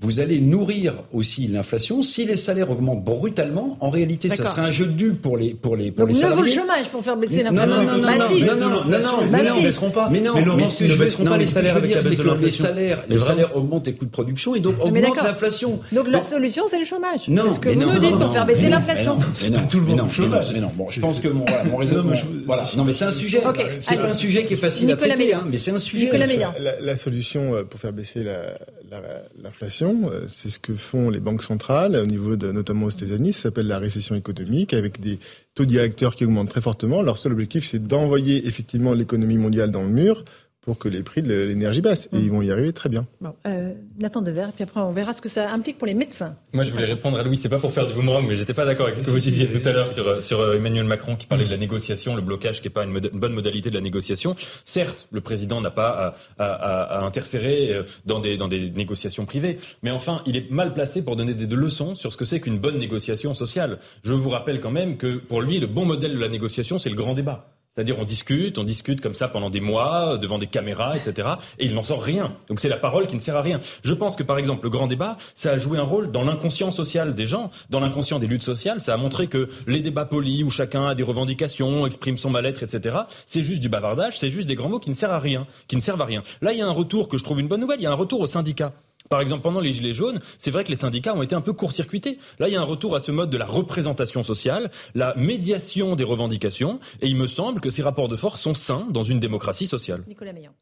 Speaker 3: vous allez nourrir aussi l'inflation. Si les salaires augmentent brutalement, en réalité, ça serait un jeu de dupes pour les pour les pour
Speaker 2: Donc
Speaker 3: les salariés.
Speaker 2: le chômage pour faire baisser l'inflation.
Speaker 3: Non, non, non,
Speaker 2: bah
Speaker 3: non,
Speaker 2: si.
Speaker 3: non, non, non, non,
Speaker 5: mais non,
Speaker 3: si.
Speaker 5: ne baisseront pas.
Speaker 3: Mais non,
Speaker 5: mais Laurent,
Speaker 3: ce que
Speaker 5: ils ne
Speaker 3: je veux-
Speaker 5: baisseront
Speaker 3: non,
Speaker 5: pas
Speaker 3: mais
Speaker 5: les
Speaker 3: ce que je
Speaker 5: salaires
Speaker 3: veux
Speaker 5: avec
Speaker 3: dire,
Speaker 5: la
Speaker 3: c'est
Speaker 5: baisse de
Speaker 3: que les
Speaker 5: l'inflation.
Speaker 3: salaires,
Speaker 5: Mais
Speaker 3: les
Speaker 5: vraiment.
Speaker 3: salaires augmentent les coûts de production et donc
Speaker 2: Mais
Speaker 3: augmentent
Speaker 2: d'accord.
Speaker 3: l'inflation.
Speaker 2: Donc la
Speaker 3: Donc-
Speaker 2: solution, c'est le chômage.
Speaker 3: Non,
Speaker 2: c'est ce que
Speaker 3: mais
Speaker 2: vous
Speaker 3: non,
Speaker 2: nous dites
Speaker 3: non,
Speaker 2: pour
Speaker 3: non,
Speaker 2: faire
Speaker 3: mais
Speaker 2: baisser
Speaker 3: non,
Speaker 2: l'inflation.
Speaker 3: mais non, mais non,
Speaker 5: tout le
Speaker 3: mais
Speaker 5: monde
Speaker 3: non,
Speaker 5: au
Speaker 3: mais non,
Speaker 5: chômage.
Speaker 3: mais non. Bon, je pense que mon, voilà, mon raisonnement,
Speaker 5: Non, mais je-
Speaker 3: voilà. Non, mais c'est un sujet.
Speaker 2: Ok,
Speaker 3: C'est
Speaker 2: allez.
Speaker 3: pas un sujet qui est facile à
Speaker 2: Nicolas
Speaker 3: traiter,
Speaker 2: Meillan.
Speaker 3: hein, mais c'est un sujet.
Speaker 2: Nicolas Meillan.
Speaker 6: La, la solution euh, pour faire baisser la- la- l'inflation, euh, c'est ce que font les banques centrales au niveau notamment aux États-Unis, ça s'appelle la récession économique, avec des taux directeurs qui augmentent très fortement. Leur seul objectif, c'est d'envoyer effectivement l'économie mondiale dans le mur pour que les prix de l'énergie baissent. Et
Speaker 2: Mm.
Speaker 6: ils vont y arriver très bien.
Speaker 2: Bon, euh, Nathan Devers, puis après on verra ce que ça implique pour les médecins.
Speaker 7: Moi, je voulais répondre à Louis. C'est pas pour faire du boomerang, mais j'étais pas d'accord avec ce que vous disiez tout à l'heure sur, sur euh, Emmanuel Macron qui parlait de la négociation, le blocage qui est pas une, bonne modalité de la négociation. Certes, le président n'a pas à, à- à- à interférer euh, dans des, dans des négociations privées, mais enfin, il est mal placé pour donner des, des leçons sur ce que c'est qu'une bonne négociation sociale. Je vous rappelle quand même que pour lui, le bon modèle de la négociation, c'est le grand débat. C'est-à-dire on discute, on discute comme ça pendant des mois, devant des caméras, etc. Et il n'en sort rien. Donc c'est la parole qui ne sert à rien. Je pense que par exemple le grand débat, ça a joué un rôle dans l'inconscient social des gens, dans l'inconscient des luttes sociales. Ça a montré que les débats polis où chacun a des revendications, exprime son mal-être, etc. C'est juste du bavardage, c'est juste des grands mots qui ne servent à rien, qui ne servent à rien. Là il y a un retour que je trouve une bonne nouvelle. Il y a un retour aux syndicats. Par exemple, pendant les Gilets jaunes, c'est vrai que les syndicats ont été un peu court-circuités. Là, il y a un retour à ce mode de la représentation sociale, la médiation des revendications, et il me semble que ces rapports de force sont sains dans une démocratie sociale.
Speaker 2: Nicolas Meillan.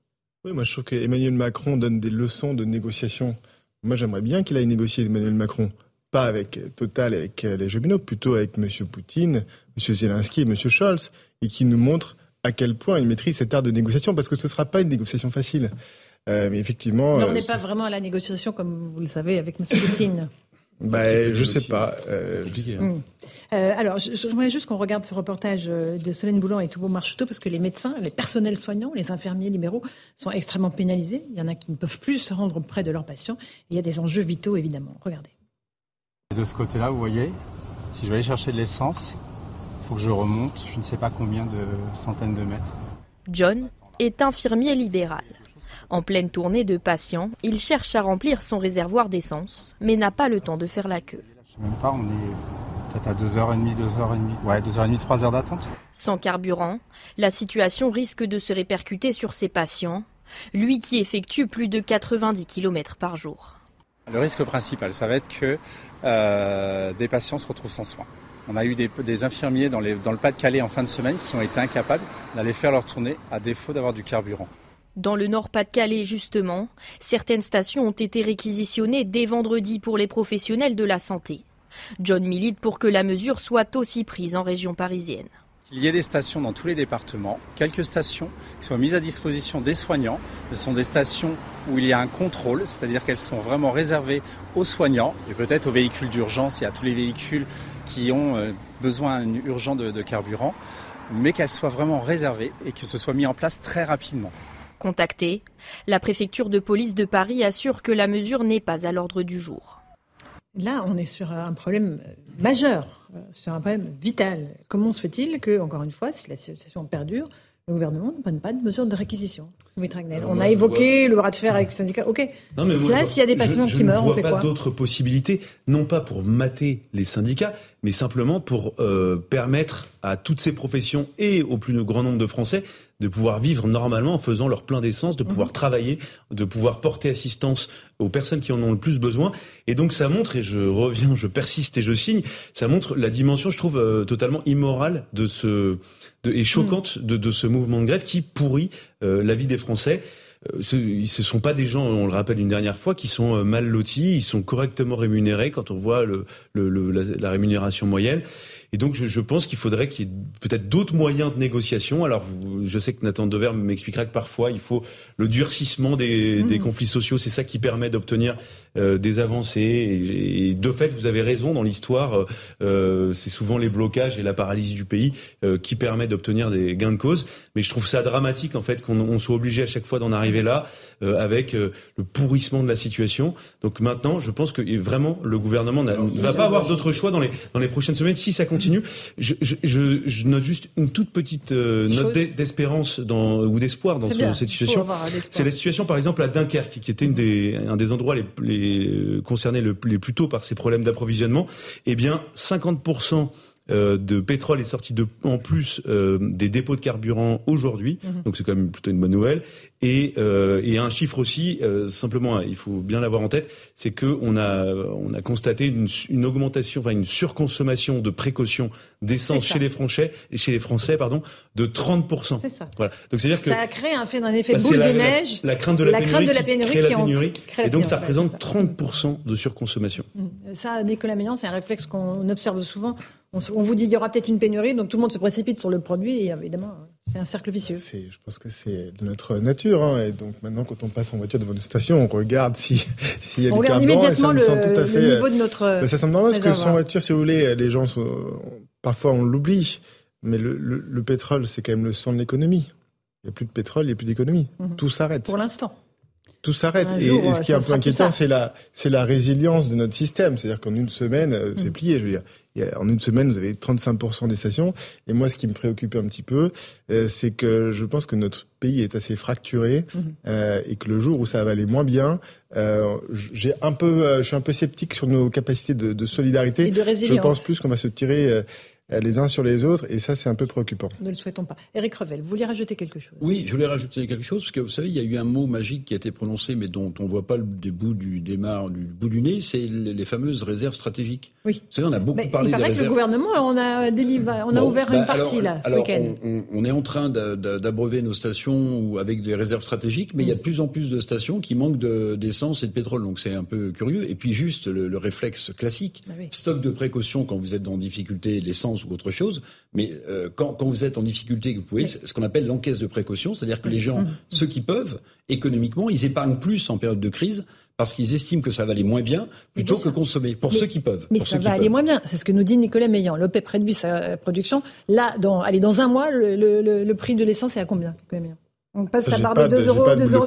Speaker 6: Oui, moi je trouve qu'Emmanuel Macron donne des leçons de négociation. Moi j'aimerais bien qu'il aille négocier Emmanuel Macron, pas avec Total, avec euh, les Cheminots, plutôt avec M. Poutine, M. Zelensky et M. Scholz, et qui nous montre à quel point il maîtrise cet art de négociation, parce que ce ne sera pas une négociation facile. Euh, mais effectivement,
Speaker 2: Mais on
Speaker 6: euh,
Speaker 2: n'est pas vraiment à la négociation, comme vous le savez, avec M. Poutine.
Speaker 6: bah, je sais pas. euh,
Speaker 2: alors, je- j'aimerais juste qu'on regarde ce reportage euh, de Solène Boulan et Toubeau Marcheteau, parce que les médecins, les personnels soignants, les infirmiers libéraux sont extrêmement pénalisés. Il y en a qui ne peuvent plus se rendre près de leurs patients. Il y a des enjeux vitaux, évidemment. Regardez.
Speaker 17: De ce côté-là, vous voyez, si je vais aller chercher de l'essence, il faut que je remonte, je ne sais pas combien de centaines de mètres.
Speaker 18: John est infirmier libéral. En pleine tournée de patients, il cherche à remplir son réservoir d'essence, mais n'a pas le temps de faire la queue.
Speaker 17: Je sais même pas, on est peut-être à 2h30, 2h30, ouais, 2h30, 3 heures d'attente.
Speaker 18: Sans carburant, la situation risque de se répercuter sur ses patients, lui qui effectue plus de 90 km par jour.
Speaker 17: Le risque principal, ça va être que euh, des patients se retrouvent sans soins. On a eu des, des infirmiers dans, les- dans le Pas-de-Calais en fin de semaine qui ont été incapables d'aller faire leur tournée à défaut d'avoir du carburant.
Speaker 18: Dans le Nord-Pas-de-Calais, justement, certaines stations ont été réquisitionnées dès vendredi pour les professionnels de la santé. John milite pour que la mesure soit aussi prise en région parisienne.
Speaker 17: Il y ait des stations dans tous les départements, quelques stations qui soient mises à disposition des soignants. Ce sont des stations où il y a un contrôle, c'est-à-dire qu'elles sont vraiment réservées aux soignants et peut-être aux véhicules d'urgence et à tous les véhicules qui ont euh, besoin urgent de carburant, mais qu'elles soient vraiment réservées et que ce soit mis en place très rapidement.
Speaker 18: Contactée, la préfecture de police de Paris assure que la mesure n'est pas à l'ordre du jour.
Speaker 2: Là, on est sur un problème majeur, euh, sur un problème vital. Comment se fait-il que, encore une fois, si la situation perdure, le gouvernement ne prenne pas de mesures de réquisition On
Speaker 5: moi,
Speaker 2: a
Speaker 5: je
Speaker 2: évoqué le bras de fer avec le syndicat. OK.
Speaker 5: Non, mais moi,
Speaker 2: Là,
Speaker 5: je-
Speaker 2: s'il y a des
Speaker 5: je-
Speaker 2: patients
Speaker 5: je
Speaker 2: qui meurent,
Speaker 5: ne
Speaker 2: on
Speaker 5: vois
Speaker 2: fait
Speaker 5: pas
Speaker 2: quoi
Speaker 5: d'autres possibilités, non pas pour mater les syndicats, mais simplement pour euh, permettre à toutes ces professions et au plus grand nombre de Français de pouvoir vivre normalement en faisant leur plein d'essence, de pouvoir travailler, de pouvoir porter assistance aux personnes qui en ont le plus besoin. Et donc ça montre, et je reviens, je persiste et je signe, ça montre la dimension, je trouve, euh, totalement immorale de ce de, et choquante de, de ce mouvement de grève qui pourrit euh, la vie des Français. ce ne sont pas des gens, on le rappelle une dernière fois, qui sont mal lotis, ils sont correctement rémunérés quand on voit le, le, la rémunération moyenne. Et donc, je, je pense qu'il faudrait qu'il y ait peut-être d'autres moyens de négociation. Alors, vous, je sais que Nathan Dever m'expliquera que parfois, il faut le durcissement des, mmh. des conflits sociaux. C'est ça qui permet d'obtenir euh, des avancées. Et, et, de fait, vous avez raison dans l'histoire. Euh, c'est souvent les blocages et la paralysie du pays euh, qui permet d'obtenir des gains de cause. Mais je trouve ça dramatique en fait qu'on soit obligé à chaque fois d'en arriver là euh, avec euh, le pourrissement de la situation. Donc maintenant, je pense que vraiment le gouvernement ne va pas avoir d'autre choix dans les dans les prochaines semaines si ça continue continue. Je, je, je, note juste une toute petite euh, note d'espérance dans, ou d'espoir dans cette situation. C'est la situation, par exemple, à Dunkerque, qui était une des, un des endroits les, les concernés le, les plus tôt par ces problèmes d'approvisionnement. Eh bien, 50 euh, de pétrole est sorti de, en plus euh, des dépôts de carburant aujourd'hui, mhm. donc c'est quand même plutôt une bonne nouvelle. Et, euh, et un chiffre aussi, euh, simplement, il faut bien l'avoir en tête, c'est que on a on a constaté une, une, augmentation, enfin une surconsommation de précautions d'essence chez les Français, chez les Français, pardon, de 30
Speaker 2: C'est ça.
Speaker 5: Voilà. Donc c'est à dire que
Speaker 2: ça a créé un fait d'un effet bah, boule de neige.
Speaker 5: La, crainte de la, pénurie, de la pénurie, qui, crée la pénurie, et donc ça représente 30% de surconsommation.
Speaker 2: Mmh. Ça, Nicolas Meillan, c'est un réflexe qu'on observe souvent on, vous dit qu'il y aura peut-être une pénurie, donc tout le monde se précipite sur le produit, et évidemment, c'est un cercle vicieux.
Speaker 6: Je pense que c'est de notre nature, hein, et donc maintenant, quand on passe en voiture devant une station, on regarde si, *laughs* si y a
Speaker 2: on
Speaker 6: du
Speaker 2: regarde immédiatement le, tout à fait,
Speaker 6: le
Speaker 2: niveau de notre.
Speaker 6: Bah, ça semble normal parce que sans voiture, si vous voulez, les gens sont, parfois on l'oublie, mais le, pétrole, c'est quand même le sang de l'économie. Il n'y a plus de pétrole, il n'y a plus d'économie. Mhm. Tout s'arrête.
Speaker 2: Pour l'instant
Speaker 6: tout s'arrête. Et, ce qui est un peu inquiétant, c'est la, c'est la résilience de notre système. C'est-à-dire qu'en une semaine, euh, c'est mm. plié. Je veux dire, en une semaine, vous avez 35% des stations. Et moi, ce qui me préoccupe un petit peu, euh, c'est que je pense que notre pays est assez fracturé mm-hmm. euh, et que le jour où ça va aller moins bien, j'ai un peu, je suis un peu sceptique sur nos capacités de, de solidarité.
Speaker 2: Et de résilience.
Speaker 6: Je pense plus qu'on va se tirer les uns sur les autres, et ça, c'est un peu préoccupant.
Speaker 2: Ne le souhaitons pas. Éric Revel, vous vouliez rajouter quelque chose?
Speaker 3: Oui, je voulais rajouter quelque chose, parce que vous savez, il y a eu un mot magique qui a été prononcé, mais dont on ne voit pas le bout du démarre, du bout du nez, c'est les, fameuses réserves stratégiques.
Speaker 2: Oui.
Speaker 3: Vous savez, on a beaucoup parlé
Speaker 2: il
Speaker 3: des
Speaker 2: réserves. Que le gouvernement, on a, on a ouvert une bah, partie là,
Speaker 3: ce week-end. On, on, est en train d'abreuver nos stations avec des réserves stratégiques, mais il y a de plus en plus de stations qui manquent d'essence et de pétrole, donc c'est un peu curieux. Et puis juste le, réflexe classique, bah stock de précaution quand vous êtes dans difficulté, l'essence ou autre chose. Mais euh, quand, quand, vous êtes en difficulté, vous pouvez, ce qu'on appelle l'encaisse de précaution, c'est-à-dire que les gens, mmh. ceux qui peuvent, économiquement, ils épargnent plus en période de crise parce qu'ils estiment que ça va aller moins bien plutôt que consommer, pour ceux qui peuvent.
Speaker 2: Mais ça va aller moins bien, c'est ce que nous dit Nicolas Meillan. L'OPEP réduit sa production. Là, dans, allez, dans un mois, le, le, le prix de l'essence est à combien, Nicolas Meillan? On passe la barre de 2 euros, 2 euros.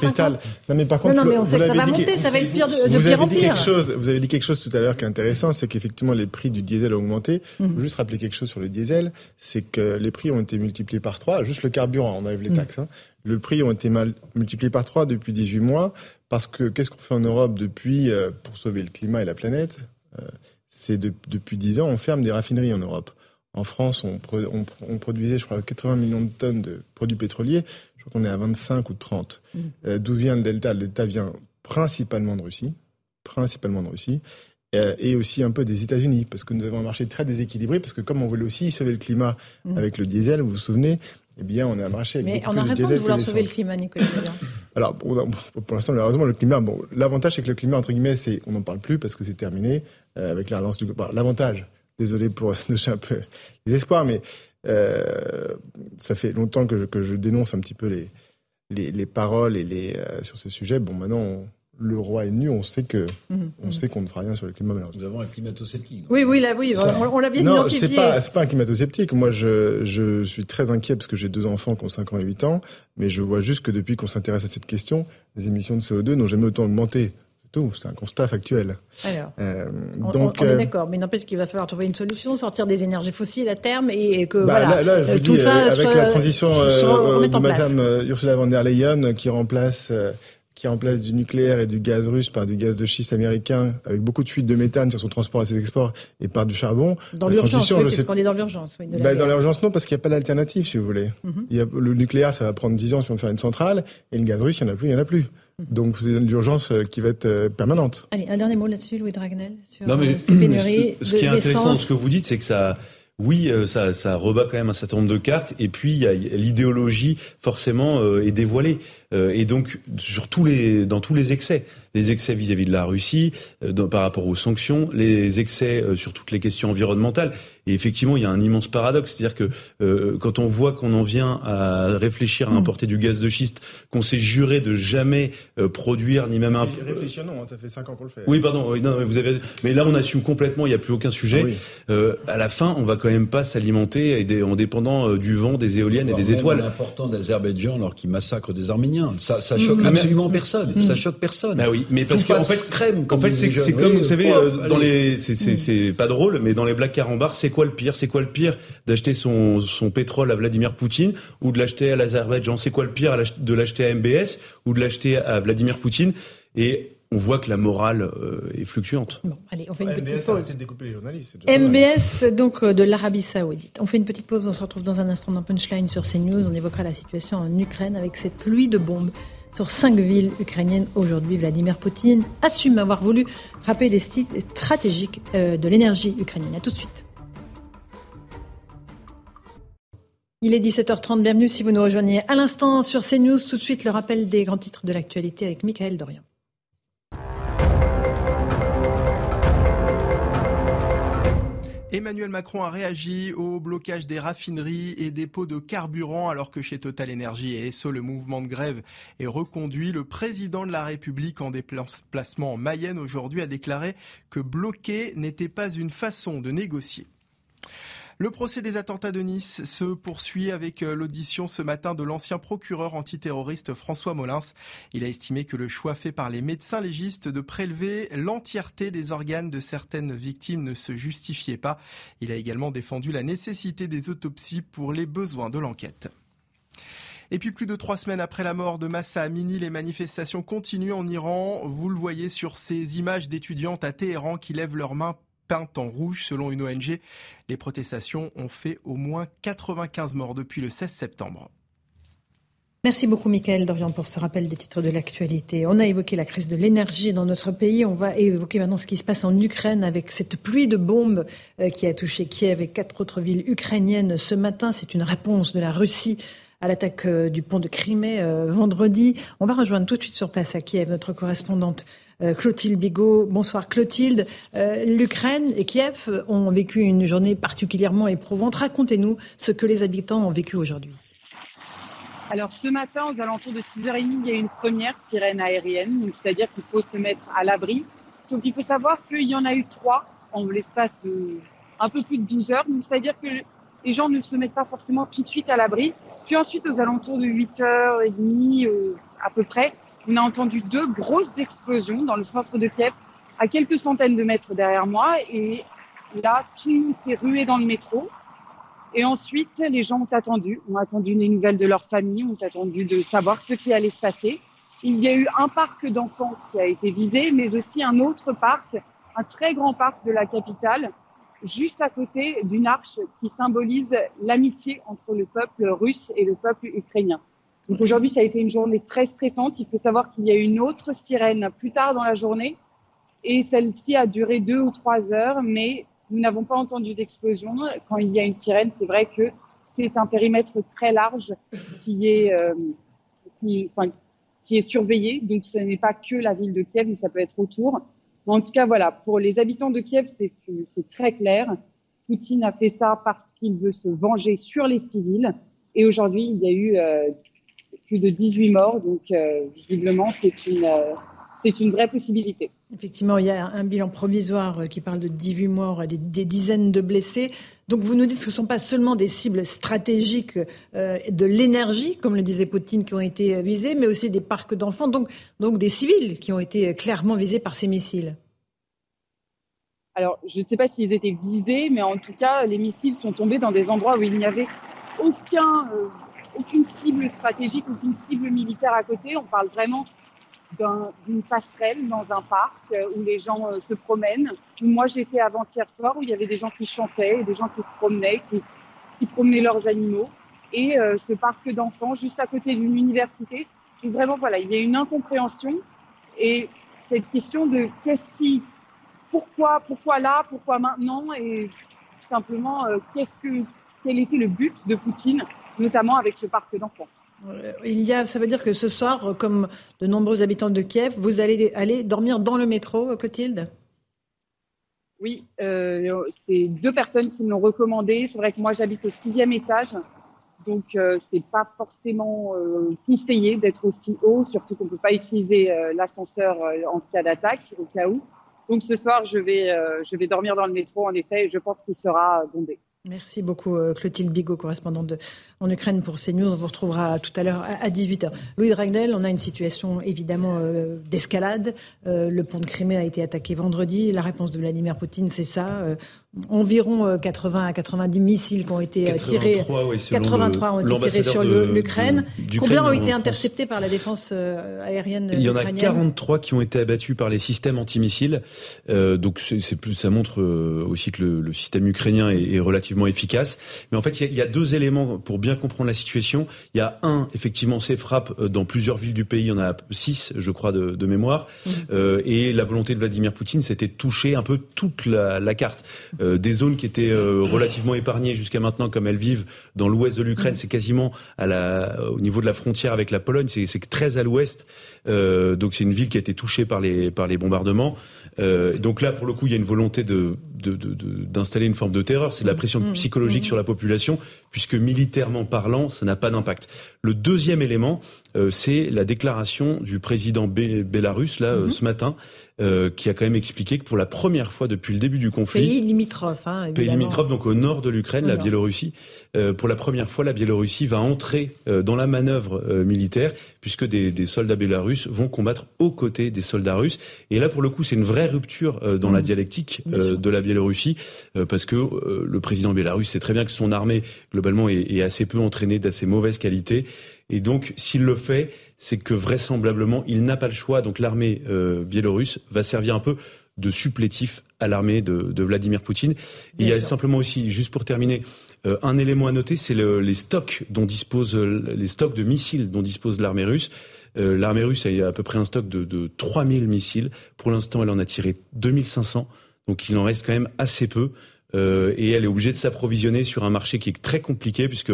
Speaker 6: Non, mais par contre,
Speaker 2: non, non, mais on sait que ça va monter, ça va être pire de, de pire
Speaker 6: en pire. Quelque chose, vous avez dit quelque chose tout à l'heure qui est intéressant, c'est qu'effectivement les prix du diesel ont augmenté. Je veux juste rappeler quelque chose sur le diesel, c'est que les prix ont été multipliés par 3, juste le carburant, on enlève les mm. taxes. Hein. Le prix ont été mal, multipliés par 3 depuis 18 mois, parce que qu'est-ce qu'on fait en Europe depuis, euh, pour sauver le climat et la planète euh, C'est de, depuis 10 ans, on ferme des raffineries en Europe. En France, on, on, on, produisait, je crois, 80 millions de tonnes de produits pétroliers. Je crois qu'on est à 25 ou 30. Mm. Euh, D'où vient le delta? Le delta vient principalement de Russie, principalement de Russie, euh, et aussi un peu des États-Unis, parce que nous avons un marché très déséquilibré, parce que comme on voulait aussi sauver le climat mm. avec le diesel, vous vous souvenez, eh bien, on a un marché avec
Speaker 2: Mais on a raison de vouloir sauver le climat, Nicolas. *coughs*
Speaker 6: Alors, pour l'instant, malheureusement, le climat, bon, l'avantage, c'est que le climat, entre guillemets, c'est, on n'en parle plus parce que c'est terminé, euh, avec la relance du, l'avantage, désolé pour *laughs* toucher un peu les espoirs, mais ça fait longtemps que je, que je, dénonce un petit peu les, les, les paroles et les, euh, sur ce sujet. Bon, maintenant, le roi est nu, on sait que mhm. on sait qu'on ne fera rien sur le climat
Speaker 3: Nous avons un climato-sceptique.
Speaker 2: Oui, oui, là, oui, on, l'a bien
Speaker 6: non,
Speaker 2: identifié.
Speaker 6: c'est pas, pas un climato-sceptique. Moi, je, je suis très inquiet parce que j'ai deux enfants qui ont 5 ans et 8 ans, mais je vois juste que depuis qu'on s'intéresse à cette question, les émissions de CO2 n'ont jamais autant augmenté c'est un constat factuel.
Speaker 2: Alors, euh, donc, on, est euh, d'accord, mais n'empêche qu'il va falloir trouver une solution, sortir des énergies fossiles à terme et, que bah, voilà,
Speaker 6: là, je tout dis, ça avec la transition euh, de Madame Ursula von der Leyen qui remplace qui remplace du nucléaire et du gaz russe par du gaz de schiste américain, avec beaucoup de fuites de méthane sur son transport et ses exports, et par du charbon.
Speaker 2: Dans l'urgence, oui, parce qu'on est dans l'urgence. Oui,
Speaker 6: bah, dans l'urgence, non, parce qu'il n'y a pas d'alternative, si vous voulez. Mhm. il y a, le nucléaire, ça va prendre 10 ans si on veut faire une centrale, et le gaz russe, il n'y en a plus, il n'y en a plus. Mhm. Donc c'est une urgence euh, qui va être euh, permanente.
Speaker 2: Allez, un dernier mot là-dessus, Louis Dragnel, sur
Speaker 5: non, mais,
Speaker 2: euh, ces pénuries
Speaker 5: Ce, ce qui est intéressant, ce que vous dites, c'est que ça oui, euh, ça, ça rebat quand même un certain nombre de cartes. Et puis, l'idéologie, forcément, euh, est dévoilée. Euh, et donc, sur tous les, dans tous les excès les excès vis-à-vis de la Russie par rapport aux sanctions, les excès sur toutes les questions environnementales. Et effectivement, il y a un immense paradoxe, c'est-à-dire que quand on voit qu'on en vient à réfléchir à mm. importer du gaz de schiste, qu'on s'est juré de jamais produire ni même un.
Speaker 6: Réfléchir non, hein, ça fait cinq ans qu'on le fait.
Speaker 5: Oui, pardon. Oui, non, vous avez. Mais là, on assume complètement. Il n'y a plus aucun sujet. Ah à la fin, on va quand même pas s'alimenter en dépendant euh, du vent, des éoliennes et des étoiles.
Speaker 3: L'important d'Azerbaïdjan alors qu'ils massacrent des Arméniens. Ça, ça choque mmh. absolument personne. Ça choque personne.
Speaker 5: Bah oui, mais parce qu'en fait, crème. En fait, c'est comme vous savez, euh, dans les, mmh. c'est pas drôle, mais dans les blagues carambars, c'est quoi le pire? C'est quoi le pire d'acheter son, son pétrole à Vladimir Poutine ou de l'acheter à l'Azerbaïdjan? C'est quoi le pire de l'acheter à MBS ou de l'acheter à Vladimir Poutine? Et on voit que la morale euh, est fluctuante.
Speaker 2: Bon, allez, on fait une petite pause. MBS, donc euh, de l'Arabie Saoudite. On fait une petite pause, on se retrouve dans un instant dans Punchline sur CNews. On évoquera la situation en Ukraine avec cette pluie de bombes sur cinq villes ukrainiennes aujourd'hui. Vladimir Poutine assume avoir voulu frapper des sites stratégiques euh, de l'énergie ukrainienne. A tout de suite. Il est 17h30, bienvenue si vous nous rejoignez à l'instant sur CNews. Tout de suite, le rappel des grands titres de l'actualité avec Michael Dorian.
Speaker 8: Emmanuel Macron a réagi au blocage des raffineries et des pots de carburant alors que chez Total Energy et ESSO, le mouvement de grève est reconduit. Le président de la République en déplacement en Mayenne aujourd'hui a déclaré que bloquer n'était pas une façon de négocier. Le procès des attentats de Nice se poursuit avec euh, l'audition ce matin de l'ancien procureur antiterroriste François Molins. Il a estimé que le choix fait par les médecins légistes de prélever l'entièreté des organes de certaines victimes ne se justifiait pas. Il a également défendu la nécessité des autopsies pour les besoins de l'enquête. Et puis plus de trois semaines après la mort de Massa Amini, les manifestations continuent en Iran. Vous le voyez sur ces images d'étudiantes à Téhéran qui lèvent leurs mains en rouge selon une ONG. Les protestations ont fait au moins 95 morts depuis le 16 septembre.
Speaker 2: Merci beaucoup, Michael Dorian, pour ce rappel des titres de l'actualité. On a évoqué la crise de l'énergie dans notre pays. On va évoquer maintenant ce qui se passe en Ukraine avec cette pluie de bombes euh, qui a touché Kiev et quatre autres villes ukrainiennes ce matin. C'est une réponse de la Russie à l'attaque euh, du pont de Crimée euh, vendredi. On va rejoindre tout de suite sur place à Kiev notre correspondante euh, Clotilde Bigot. Bonsoir Clotilde. L'Ukraine et Kiev ont vécu une journée particulièrement éprouvante. Racontez-nous ce que les habitants ont vécu aujourd'hui.
Speaker 19: Alors ce matin, aux alentours de 6h30, il y a une première sirène aérienne, c'est-à-dire qu'il faut se mettre à l'abri. Sauf qu'il faut savoir qu'il y en a eu trois en l'espace de un peu plus de 12 heures, c'est-à-dire que les gens ne se mettent pas forcément tout de suite à l'abri. Puis ensuite, aux alentours de 8h30 euh, à peu près, on a entendu deux grosses explosions dans le centre de Kiev, à quelques centaines de mètres derrière moi. Et là, tout s'est rué dans le métro. Et ensuite, les gens ont attendu, ont attendu les nouvelles de leur famille, ont attendu de savoir ce qui allait se passer. Il y a eu un parc d'enfants qui a été visé, mais aussi un autre parc, un très grand parc de la capitale, juste à côté d'une arche qui symbolise l'amitié entre le peuple russe et le peuple ukrainien. Donc aujourd'hui, ça a été une journée très stressante. Il faut savoir qu'il y a une autre sirène plus tard dans la journée et celle-ci a duré deux ou trois heures, mais nous n'avons pas entendu d'explosion. Quand il y a une sirène, c'est vrai que c'est un périmètre très large qui est, euh, qui, est surveillé. Donc ce n'est pas que la ville de Kiev, mais ça peut être autour. En tout cas, voilà, pour les habitants de Kiev, c'est très clair. Poutine a fait ça parce qu'il veut se venger sur les civils. Et aujourd'hui, il y a eu euh, plus de 18 morts. Donc, euh, visiblement, c'est une, euh, c'est une vraie possibilité.
Speaker 2: Effectivement, il y a un bilan provisoire euh, qui parle de 18 morts et des, dizaines de blessés. Donc vous nous dites que ce ne sont pas seulement des cibles stratégiques de l'énergie, comme le disait Poutine, qui ont été visées, mais aussi des parcs d'enfants, donc, donc des civils qui ont été clairement visés par ces missiles.
Speaker 19: Alors, je ne sais pas s'ils étaient visés, mais en tout cas, les missiles sont tombés dans des endroits où il n'y avait aucun aucune cible stratégique, aucune cible militaire à côté. On parle vraiment d'une passerelle dans un parc euh, où les gens euh, se promènent. moi j'étais avant-hier soir où il y avait des gens qui chantaient, des gens qui se promenaient, qui, qui promenaient leurs animaux. Et euh, ce parc d'enfants juste à côté d'une université. Et vraiment voilà, il y a une incompréhension et cette question de qu'est-ce qui, pourquoi, pourquoi là, pourquoi maintenant et simplement qu'est-ce que, quel était le but de Poutine, notamment avec ce parc d'enfants.
Speaker 2: Il y a, ça veut dire que ce soir, comme de nombreux habitants de Kiev, vous allez aller dormir dans le métro, Clotilde?
Speaker 19: Oui, euh, c'est deux personnes qui me l'ont recommandé. C'est vrai que moi, j'habite au sixième étage, donc euh, c'est pas forcément euh, conseillé d'être aussi haut, surtout qu'on peut pas utiliser euh, l'ascenseur en cas d'attaque au cas où. Donc ce soir, je vais, je vais dormir dans le métro, en effet, et je pense qu'il sera bondé.
Speaker 2: Merci beaucoup Clotilde Bigot, correspondante en Ukraine pour CNews. On vous retrouvera tout à l'heure à 18h. Louis Dragnel, on a une situation évidemment d'escalade. le pont de Crimée a été attaqué vendredi. La réponse de Vladimir Poutine, c'est ça environ 80 euh, à 90 missiles qui ont été euh, tirés. 83 ont été tirés sur l'Ukraine. Combien ont été interceptés par la défense euh, aérienne
Speaker 5: Il y en a 43 qui ont été abattus par les systèmes antimissiles. Euh, donc c'est plus, ça montre aussi que le, le système ukrainien est, est, relativement efficace. Mais en fait, il y, a, il y, a, deux éléments pour bien comprendre la situation. Il y a un, effectivement, ces frappes dans plusieurs villes du pays. Il y en a six, je crois, de, de mémoire. Euh, et la volonté de Vladimir Poutine, c'était de toucher un peu toute la, la carte. Euh, des zones qui étaient euh, relativement épargnées jusqu'à maintenant, comme elles vivent dans l'ouest de l'Ukraine. C'est quasiment à la, au niveau de la frontière avec la Pologne. C'est très à l'ouest. Euh, donc c'est une ville qui a été touchée par les par les bombardements. Euh, donc là, pour le coup, il y a une volonté de d'installer de, de, une forme de terreur. C'est de la pression mmh. psychologique mmh. sur la population, puisque militairement parlant, ça n'a pas d'impact. Le deuxième élément, euh, c'est la déclaration du président bé bélarus là mmh. ce matin, euh, qui a quand même expliqué que pour la première fois depuis le début du conflit,
Speaker 2: pays limitrophe, hein,
Speaker 5: pays limitrophe, donc au nord de l'Ukraine, la Biélorussie, euh, pour la première fois, la Biélorussie va entrer euh, dans la manœuvre euh, militaire, puisque des, des, soldats bélarusses vont combattre aux côtés des soldats russes. Et là, pour le coup, c'est une vraie rupture dans mmh. la dialectique de la Biélorussie, parce que le président bélarusse sait très bien que son armée globalement est, est assez peu entraînée, d'assez mauvaise qualité. Et donc, s'il le fait, c'est que vraisemblablement, il n'a pas le choix. Donc, l'armée euh, biélorusse va servir un peu de supplétif à l'armée de, de, Vladimir Poutine. Et il y a simplement aussi, juste pour terminer, euh, un élément à noter, c'est le, les stocks dont dispose les stocks de missiles dont dispose l'armée russe. Euh, l'armée russe a à peu près un stock de, de 3000 missiles. Pour l'instant, elle en a tiré 2500. Donc il en reste quand même assez peu. Euh, et elle est obligée de s'approvisionner sur un marché qui est très compliqué puisque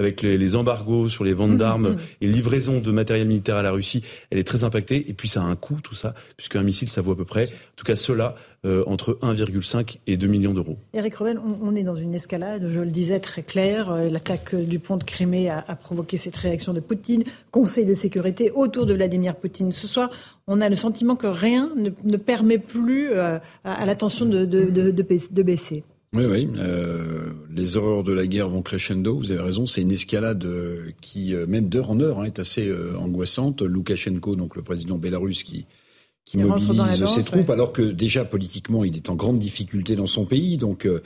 Speaker 5: avec les, les embargos sur les ventes mmh, d'armes mmh. et livraison de matériel militaire à la Russie, elle est très impactée. Et puis ça a un coût tout ça, puisqu'un missile ça vaut à peu près, en tout cas cela, euh, entre 1,5 et 2 millions d'euros.
Speaker 2: Eric Revel, on, on, est dans une escalade, je le disais très clair. Euh, l'attaque du pont de Crimée a, a, provoqué cette réaction de Poutine. Conseil de sécurité autour de Vladimir Poutine ce soir. On a le sentiment que rien ne, ne permet plus euh, à, à l'attention de, de, de, de baisser.
Speaker 3: Oui, oui. Euh, les horreurs de la guerre vont crescendo. Vous avez raison. C'est une escalade euh, qui, euh, même d'heure en heure, hein, est assez euh, angoissante. Loukachenko, donc le président bélarus, qui qui mobilise ses troupes, ouais. alors que déjà politiquement, il est en grande difficulté dans son pays. Donc, euh,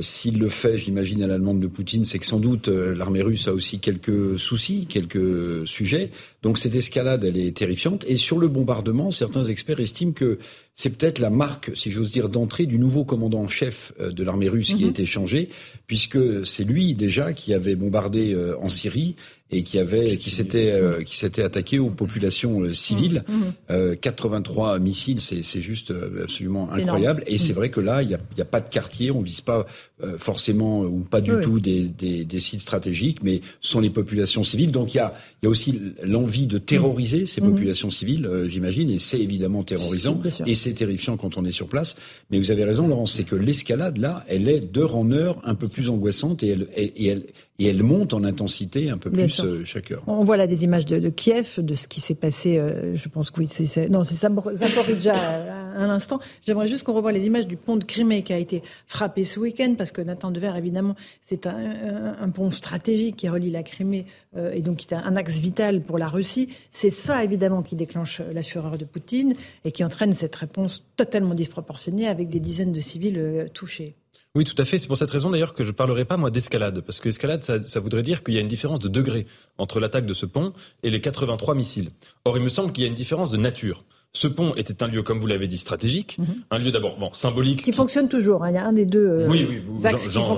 Speaker 3: s'il le fait, j'imagine, à la demande de Poutine, c'est que sans doute euh, l'armée russe a aussi quelques soucis, quelques sujets. Donc cette escalade, elle est terrifiante. Et sur le bombardement, certains experts estiment que c'est peut-être la marque, si j'ose dire, d'entrée du nouveau commandant en chef euh, de l'armée russe mm -hmm. qui a mhm. été changé, puisque c'est lui déjà qui avait bombardé euh, en Syrie et qui avait qui s'était euh, qui s'était attaqué aux populations euh, civiles. Mmh. Euh, 83 missiles, c'est juste euh, absolument incroyable. Et c'est mmh. vrai que là, il n'y a, y a, pas de quartier, on vise pas euh, forcément ou pas du oui. tout des, des, des, sites stratégiques, mais ce sont les populations civiles. Donc il y a, y a aussi l'envie de terroriser mmh. ces populations civiles, euh, j'imagine, et c'est évidemment terrorisant et c'est terrifiant quand on est sur place. Mais vous avez raison, Laurence, c'est que l'escalade là, elle est d'heure en heure un peu plus angoissante et elle, et, elle et elle monte en intensité un peu Bien plus euh, chaque heure.
Speaker 2: On voit là des images de, de Kiev, de ce qui s'est passé, euh, je pense que oui, c'est, non, c'est Zaporizhia à, à l'instant. J'aimerais juste qu'on revoie les images du pont de Crimée qui a été frappé ce week-end, parce que Nathan Dever, évidemment, c'est un, pont stratégique qui relie la Crimée euh, et donc qui est un, axe vital pour la Russie. C'est ça, évidemment, qui déclenche la fureur de Poutine et qui entraîne cette réponse totalement disproportionnée avec des dizaines de civils euh, touchés.
Speaker 7: Oui, tout à fait. C'est pour cette raison d'ailleurs que je ne parlerai pas moi d'escalade, parce que escalade, ça, ça voudrait dire qu'il y a une différence de degré entre l'attaque de ce pont et les 83 missiles. Or, il me semble qu'il y a une différence de nature. Ce pont était un lieu, comme vous l'avez dit, stratégique, mhm. un lieu d'abord bon symbolique
Speaker 2: qui, fonctionne toujours. Hein. Il y a un des deux. Euh,
Speaker 7: oui, oui,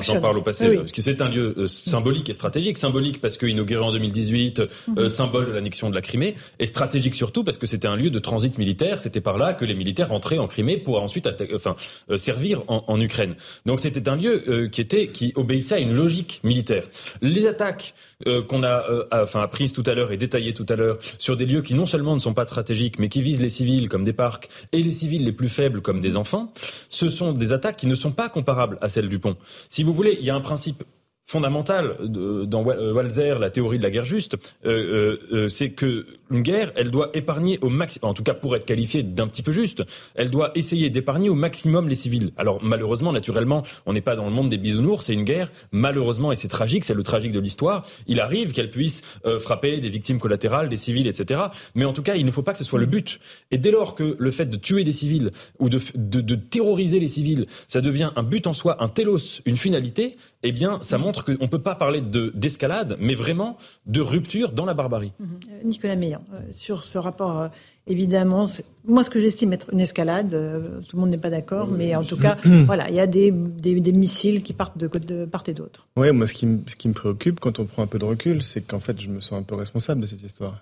Speaker 7: j'en parle au passé. C'est un lieu euh, symbolique et stratégique. Symbolique parce qu'inauguré en 2018, euh, mhm. symbole de l'annexion de la Crimée, et stratégique surtout parce que c'était un lieu de transit militaire. C'était par là que les militaires rentraient en Crimée pour ensuite, enfin, servir en, en, Ukraine. Donc c'était un lieu qui était, qui obéissait à une logique militaire. Les attaques qu'on a, enfin, apprises tout à l'heure et détaillées tout à l'heure sur des lieux qui non seulement ne sont pas stratégiques, mais qui visent les civils comme des parcs et les civils les plus faibles comme des enfants, ce sont des attaques qui ne sont pas comparables à celles du pont. Si vous voulez, il y a un principe fondamental dans Walzer, la théorie de la guerre juste, euh, euh, euh, c'est que une guerre, elle doit épargner au maximum, en tout cas pour être qualifiée d'un petit peu juste, elle doit essayer d'épargner au maximum les civils. Alors malheureusement, naturellement, on n'est pas dans le monde des bisounours, c'est une guerre, malheureusement, et c'est tragique, c'est le tragique de l'histoire, il arrive qu'elle puisse euh, frapper des victimes collatérales, des civils, etc. Mais en tout cas, il ne faut pas que ce soit le but. Et dès lors que le fait de tuer des civils ou de, terroriser les civils, ça devient un but en soi, un télos, une finalité, eh bien, ça montre qu'on ne peut pas parler d'escalade, mais vraiment de rupture dans la barbarie.
Speaker 2: Mmh. Nicolas Meillan, euh, sur ce rapport, euh, évidemment, moi, ce que j'estime être une escalade, euh, tout le monde n'est pas d'accord, mais en tout cas, *clears throat* voilà, il y a des, missiles qui partent de, de part et d'autre.
Speaker 6: Oui, moi, ce qui, ce qui me préoccupe quand on prend un peu de recul, c'est qu'en fait, je me sens un peu responsable de cette histoire.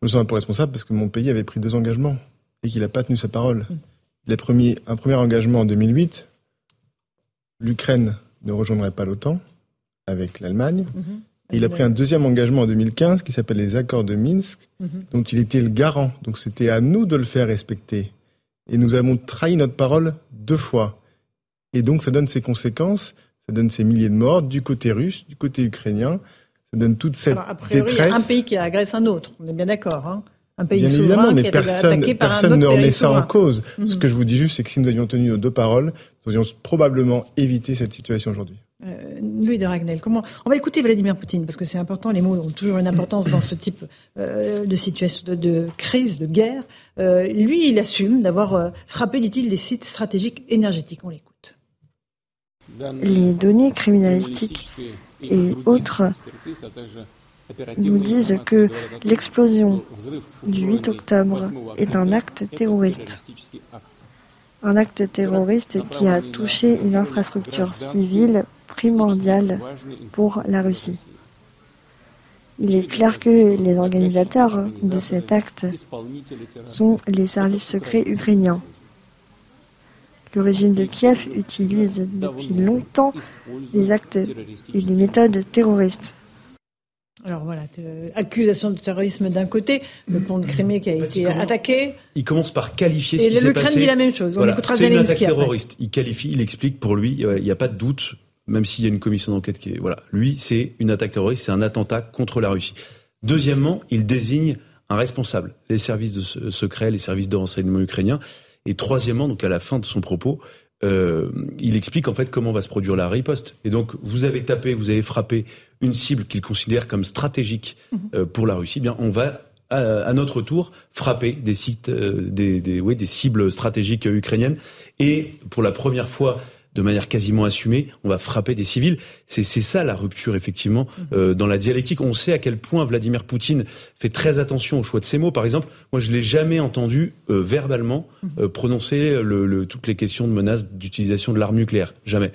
Speaker 6: Je me sens un peu responsable parce que mon pays avait pris deux engagements et qu'il n'a pas tenu sa parole. Il a promis un premier engagement en 2008, l'Ukraine ne rejoindrait pas l'OTAN avec l'Allemagne. Mhm. Il a pris un deuxième engagement en 2015 qui s'appelle les accords de Minsk, mhm. dont il était le garant. Donc c'était à nous de le faire respecter. Et nous avons trahi notre parole deux fois. Et donc ça donne ses conséquences, ça donne ces milliers de morts du côté russe, du côté ukrainien. Ça donne toute cette Alors, a priori, détresse.
Speaker 2: Un pays qui agresse un autre, on est bien d'accord. Hein
Speaker 6: un pays Bien évidemment, mais personne, personne ne remet ça en cause. Ce mhm. que je vous dis juste, c'est que si nous avions tenu nos deux paroles, nous aurions probablement évité cette situation aujourd'hui.
Speaker 2: Euh, Louis de Ragnel, comment On va écouter Vladimir Poutine parce que c'est important. Les mots ont toujours une importance dans ce type euh, de situation de, crise, de guerre. Euh, lui, il assume d'avoir frappé, dit-il, des sites stratégiques énergétiques. On l'écoute.
Speaker 20: Les données criminalistiques et autres nous disent que l'explosion du 8 octobre est un acte terroriste. Un acte terroriste qui a touché une infrastructure civile primordiale pour la Russie. Il est clair que les organisateurs de cet acte sont les services secrets ukrainiens. Le régime de Kiev utilise depuis longtemps des actes et des méthodes terroristes.
Speaker 2: Alors voilà, euh, accusation de terrorisme d'un côté, le pont de Crimée qui a été attaqué.
Speaker 5: Il commence par qualifier ce qui s'est passé.
Speaker 2: dit la même chose.
Speaker 5: Voilà, c'est une attaque terroriste. Il qualifie, il explique pour lui, il n'y a pas de doute, même s'il y a une commission d'enquête qui est... Voilà, lui, c'est une attaque terroriste, c'est un attentat contre la Russie. Deuxièmement, il désigne un responsable, les services de secret, les services de renseignement ukrainiens. Et troisièmement, donc à la fin de son propos, euh, il explique en fait comment va se produire la riposte. Et donc, vous avez tapé, vous avez frappé une cible qu'il considère comme stratégique mhm. euh, pour la Russie. Eh bien, on va à, notre tour frapper des sites, euh, des, des, oui, des cibles stratégiques ukrainiennes. Et pour la première fois de manière quasiment assumée, on va frapper des civils. C'est ça la rupture effectivement mhm. euh, dans la dialectique. On sait à quel point Vladimir Poutine fait très attention au choix de ses mots. Par exemple, moi je l'ai jamais entendu euh, verbalement mhm. euh, prononcer le, toutes les questions de menaces d'utilisation de l'arme nucléaire. Jamais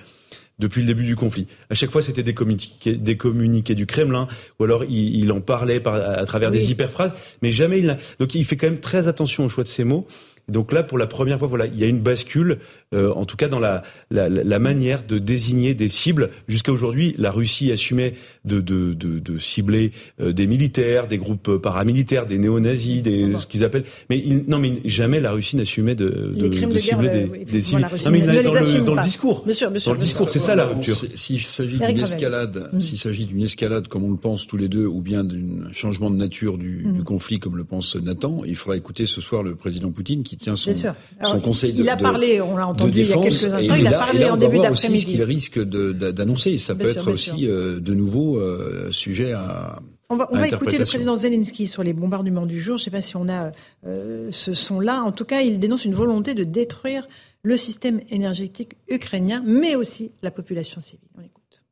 Speaker 5: depuis le début du conflit. À chaque fois, c'était des communiqués, des communiqués du Kremlin, ou alors il, en parlait par, à, travers des hyperphrases, mais jamais il. Donc il fait quand même très attention au choix de ses mots. Donc là, pour la première fois, voilà, il y a une bascule, euh, en tout cas dans la, la, la, manière de désigner des cibles. Jusqu'à aujourd'hui, la Russie assumait de, de, de, de cibler euh, des militaires, des groupes paramilitaires, des néo-nazis, des, ce qu'ils appellent. Mais il, non, mais jamais la Russie n'assumait de, de, de cibler des, euh, des civils. Non, mais dans, le, dans le discours.
Speaker 2: Bien sûr, bien sûr,
Speaker 5: dans le discours, c'est ça la rupture.
Speaker 3: S'il s'agit d'une escalade, mm. s'il s'agit d'une escalade comme on le pense tous les deux, ou bien d'un changement de nature du, mm. du conflit comme le pense Nathan, il faudra écouter ce soir le président Poutine qui tient son, son conseil
Speaker 2: de,
Speaker 3: il
Speaker 2: a parlé, on l'a entendu
Speaker 3: il y a quelques
Speaker 2: instants, il a parlé en début d'après-midi.
Speaker 3: aussi ce qu'il risque d'annoncer. Ça peut être aussi euh, de nouveau euh, sujet à.
Speaker 2: On va, on va écouter le président Zelensky sur les bombardements du jour. Je ne sais pas si on a euh, ce son-là. En tout cas, il dénonce une volonté de détruire le système énergétique ukrainien, mais aussi la population civile. On écoute.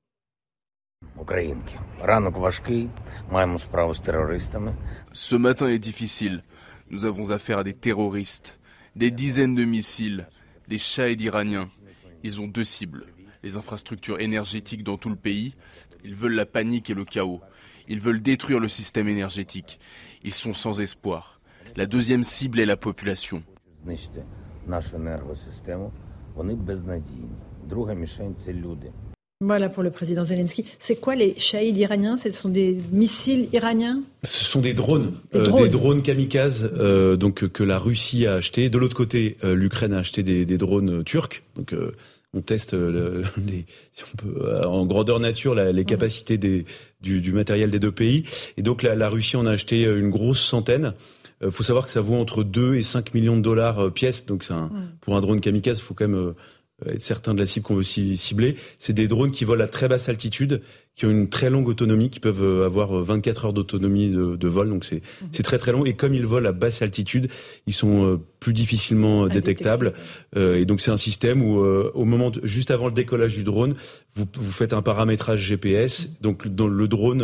Speaker 21: Ce matin est difficile. Nous avons affaire à des terroristes, des dizaines de missiles, des shahid iraniens. Ils ont deux cibles, les infrastructures énergétiques dans tout le pays. Ils veulent la panique et le chaos. Ils veulent détruire le système énergétique. Ils sont sans espoir. La deuxième cible est la population.
Speaker 2: Voilà pour le président Zelensky. C'est quoi les shahid iraniens? Ce sont des missiles iraniens?
Speaker 5: Ce sont des drones, des euh, drones, kamikazes euh, donc que la Russie a acheté. De l'autre côté, euh, l'Ukraine a acheté des, drones turcs. Donc on teste *laughs* les, si on peut, en grandeur nature les capacités des, du, matériel des deux pays. Et donc la, Russie en a acheté une grosse centaine. Il faut savoir que ça vaut entre 2 et 5 millions de dollars pièce. Donc pour un drone kamikaze, il faut quand même être certain de la cible qu'on veut cibler. C'est des drones qui volent à très basse altitude, qui ont une très longue autonomie, qui peuvent euh, avoir 24 euh, heures d'autonomie de, vol. Donc c'est mhm. c'est très très long. Et comme ils volent à basse altitude, ils sont plus difficilement détectables. et donc c'est un système où au moment juste avant le décollage du drone, vous, vous faites un paramétrage GPS. Donc dans le drone